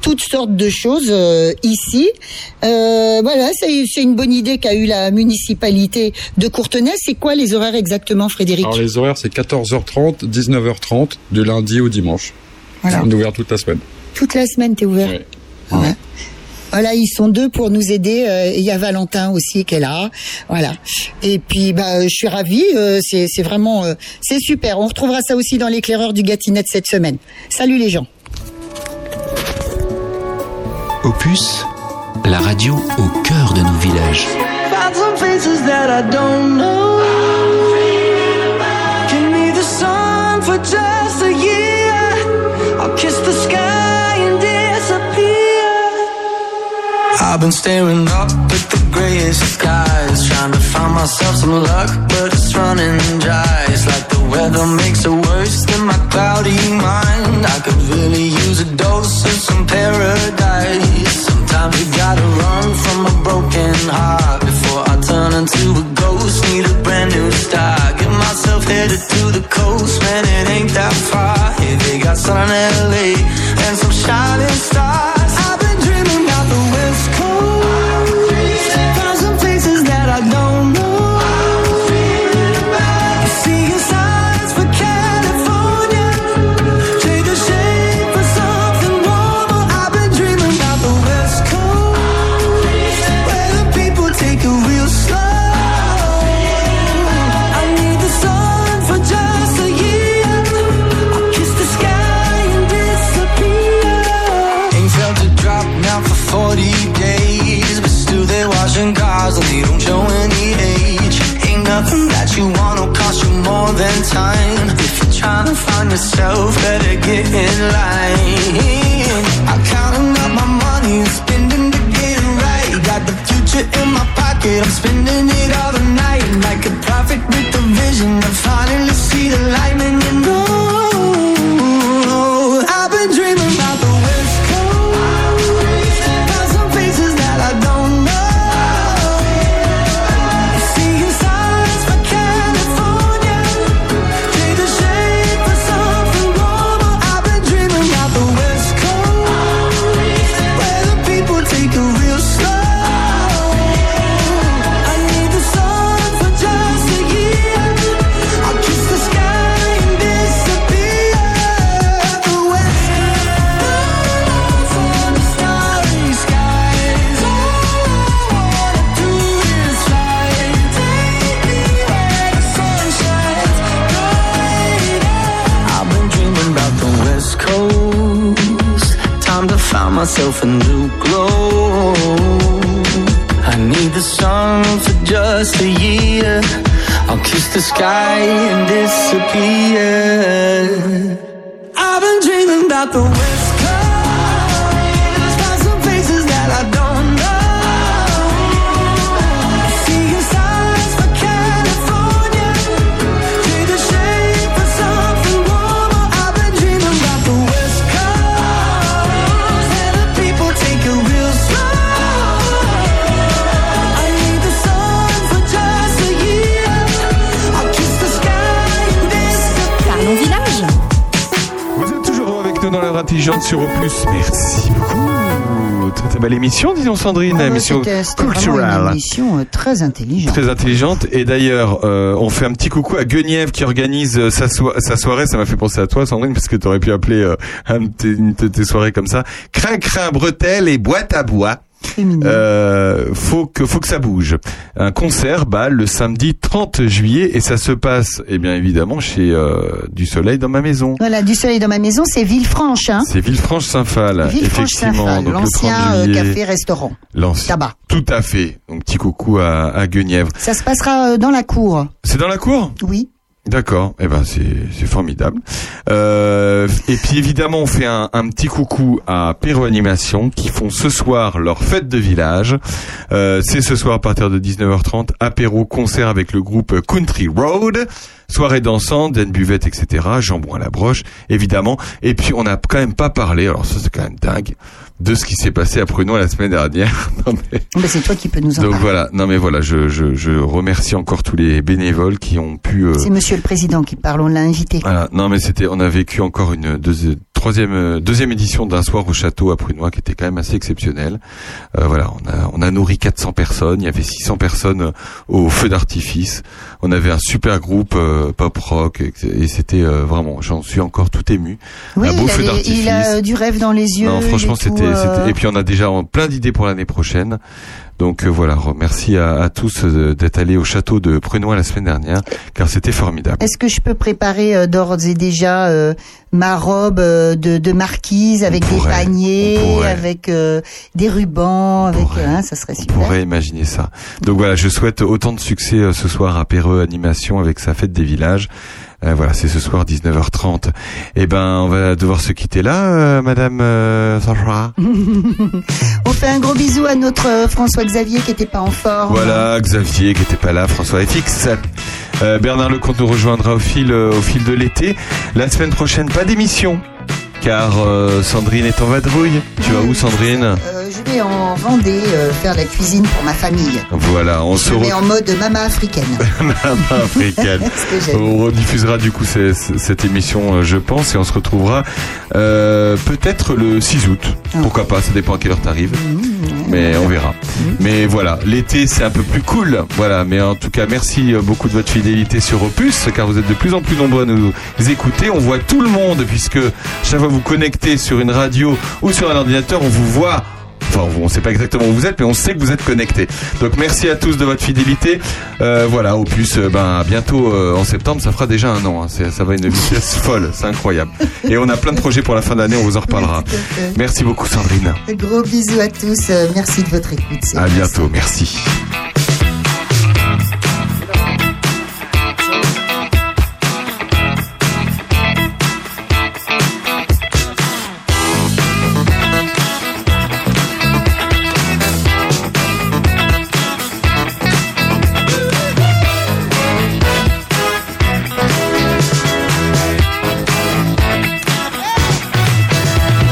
toutes sortes de choses ici. Voilà, c'est c'est une bonne idée qu'a eu la municipalité de Courtenay. C'est quoi les horaires exactement, Frédéric? Alors les horaires c'est 14h30, 19h30 de lundi au dimanche. Voilà. On est ouvert toute la semaine. Toute la semaine, t'es ouvert. Ouais. Voilà, ils sont deux pour nous aider. euh, Il y a Valentin aussi qui est là. Voilà. Et puis, bah, je suis ravie. euh, c'est c'est vraiment, euh, c'est super. On retrouvera ça aussi dans l'éclaireur du Gâtinette cette semaine. Salut les gens. Opus, la radio au cœur de nos villages. I've been staring up at the greyest skies, trying to find myself some luck, but it's running dry. It's like the weather makes it worse than my cloudy mind. I could really use a dose of some paradise. Sometimes you gotta run from a broken heart before I turn into a ghost. Need a brand new start. Get myself headed to the coast, man. It ain't that far. Here they got sun in LA and some shining stars. Time. If you're trying to find yourself, better get in line. I'm counting up my money and spending to get it right. Got the future in my pocket, I'm spending it all the night. Like a prophet with a vision, I finally see the light, myself a new glow. I need the sun for just a year. I'll kiss the sky and disappear. I've been dreaming about the West intelligente sur Opus. Merci beaucoup. Très, très belle émission, disons Sandrine. Ah émission culturelle. une émission euh, très intelligente. Très intelligente. Et d'ailleurs, euh, on fait un petit coucou à Guenièvre qui organise euh, sa, soi- sa soirée. Ça m'a fait penser à toi, Sandrine, parce que tu aurais pu appeler euh, un une de tes soirées comme ça. Crin, crin, bretelles et boîte à bois. Euh, faut que faut que ça bouge. Un concert bal le samedi 30 juillet et ça se passe, eh bien évidemment chez euh, du Soleil dans ma maison. Voilà, du soleil dans ma maison, c'est Villefranche, hein. C'est Villefranche-Saint-Phal, effectivement. Villefranche-Saint-Phal, Donc le 30 l'ancien euh, café-restaurant. L'ancien- Tabac. Tout à fait. Donc petit coucou à, à Guenièvre. Ça se passera euh, dans la cour. C'est dans la cour? Oui. D'accord, eh ben c'est formidable. Euh, et puis évidemment on fait un, petit coucou à Perro Animation qui font ce soir leur fête de village. Euh, c'est ce soir à partir de 19h30 apéro concert avec le groupe Country Road. Soirée dansante, Dan Buvette, etc. Jambon à la broche, évidemment. Et puis on n'a quand même pas parlé, alors ça c'est quand même dingue, de ce qui s'est passé à Prunon la semaine dernière. Mais- Mais c'est toi qui peux nous en Donc parler. voilà, non mais voilà, je, je, je remercie encore tous les bénévoles qui ont pu... euh, C'est Monsieur le Président qui parle, on l'a invité. voilà, non mais c'était, on a vécu encore une deuxi- troisième, euh, deuxième édition d'un soir au château à Prunois qui était quand même assez exceptionnel. Euh, voilà, on a, on a nourri 400 personnes, il y avait 600 personnes euh, au feu d'artifice. On avait un super groupe euh, pop rock et, c'était euh, vraiment, j'en suis encore tout ému. Oui, un beau il, feu d'artifice. il a du rêve dans les yeux. Non, franchement, c'était, euh, c'était- Et puis on a déjà plein d'idées pour l'année prochaine. Donc euh, voilà, merci à, à tous euh, d'être allés au château de Prunois la semaine dernière, car c'était formidable. Est-ce que je peux préparer euh, d'ores et déjà euh, ma robe euh, de, de marquise avec des paniers, on avec euh, des rubans, avec hein, ça serait On super. pourrait imaginer ça. Donc voilà, je souhaite autant de succès euh, ce soir à Perreux Animation avec sa fête des villages. Euh, voilà, c'est ce soir 19h30. Eh ben, on va devoir se quitter là, euh, Madame euh, on fait un gros bisou à notre euh, François Xavier qui était pas en forme. Voilà, Xavier qui était pas là, François FX. Bernard Lecomte nous rejoindra au fil, au fil de l'été. La semaine prochaine, pas d'émission. Car euh, Sandrine est en vadrouille. Tu vas où, Sandrine Euh, je vais en Vendée euh, faire la cuisine pour ma famille. Voilà, on se Je mets en mode maman africaine. Maman africaine. On rediffusera du coup ces- ces- cette émission, je pense, et on se retrouvera peut-être le 6 août. Ah. Pourquoi pas, ça dépend à quelle heure t'arrives. Mmh, Mais on verra. Mais voilà, l'été c'est un peu plus cool. Voilà, mais en tout cas, merci beaucoup de votre fidélité sur Opus, car vous êtes de plus en plus nombreux à nous écouter. On voit tout le monde, puisque chaque fois vous connectez sur une radio ou sur un ordinateur, on vous voit. Enfin, on ne sait pas exactement où vous êtes, mais on sait que vous êtes connectés. Donc merci à tous de votre fidélité. Euh, voilà, Opus, euh, ben à bientôt euh, en septembre, ça fera déjà un an. hein. Ça va une vitesse folle, c'est incroyable. Et on a plein de projets pour la fin d'année, on vous en reparlera. Merci beaucoup Sandrine. Gros bisous à tous. euh, Merci de votre écoute. À bientôt, merci.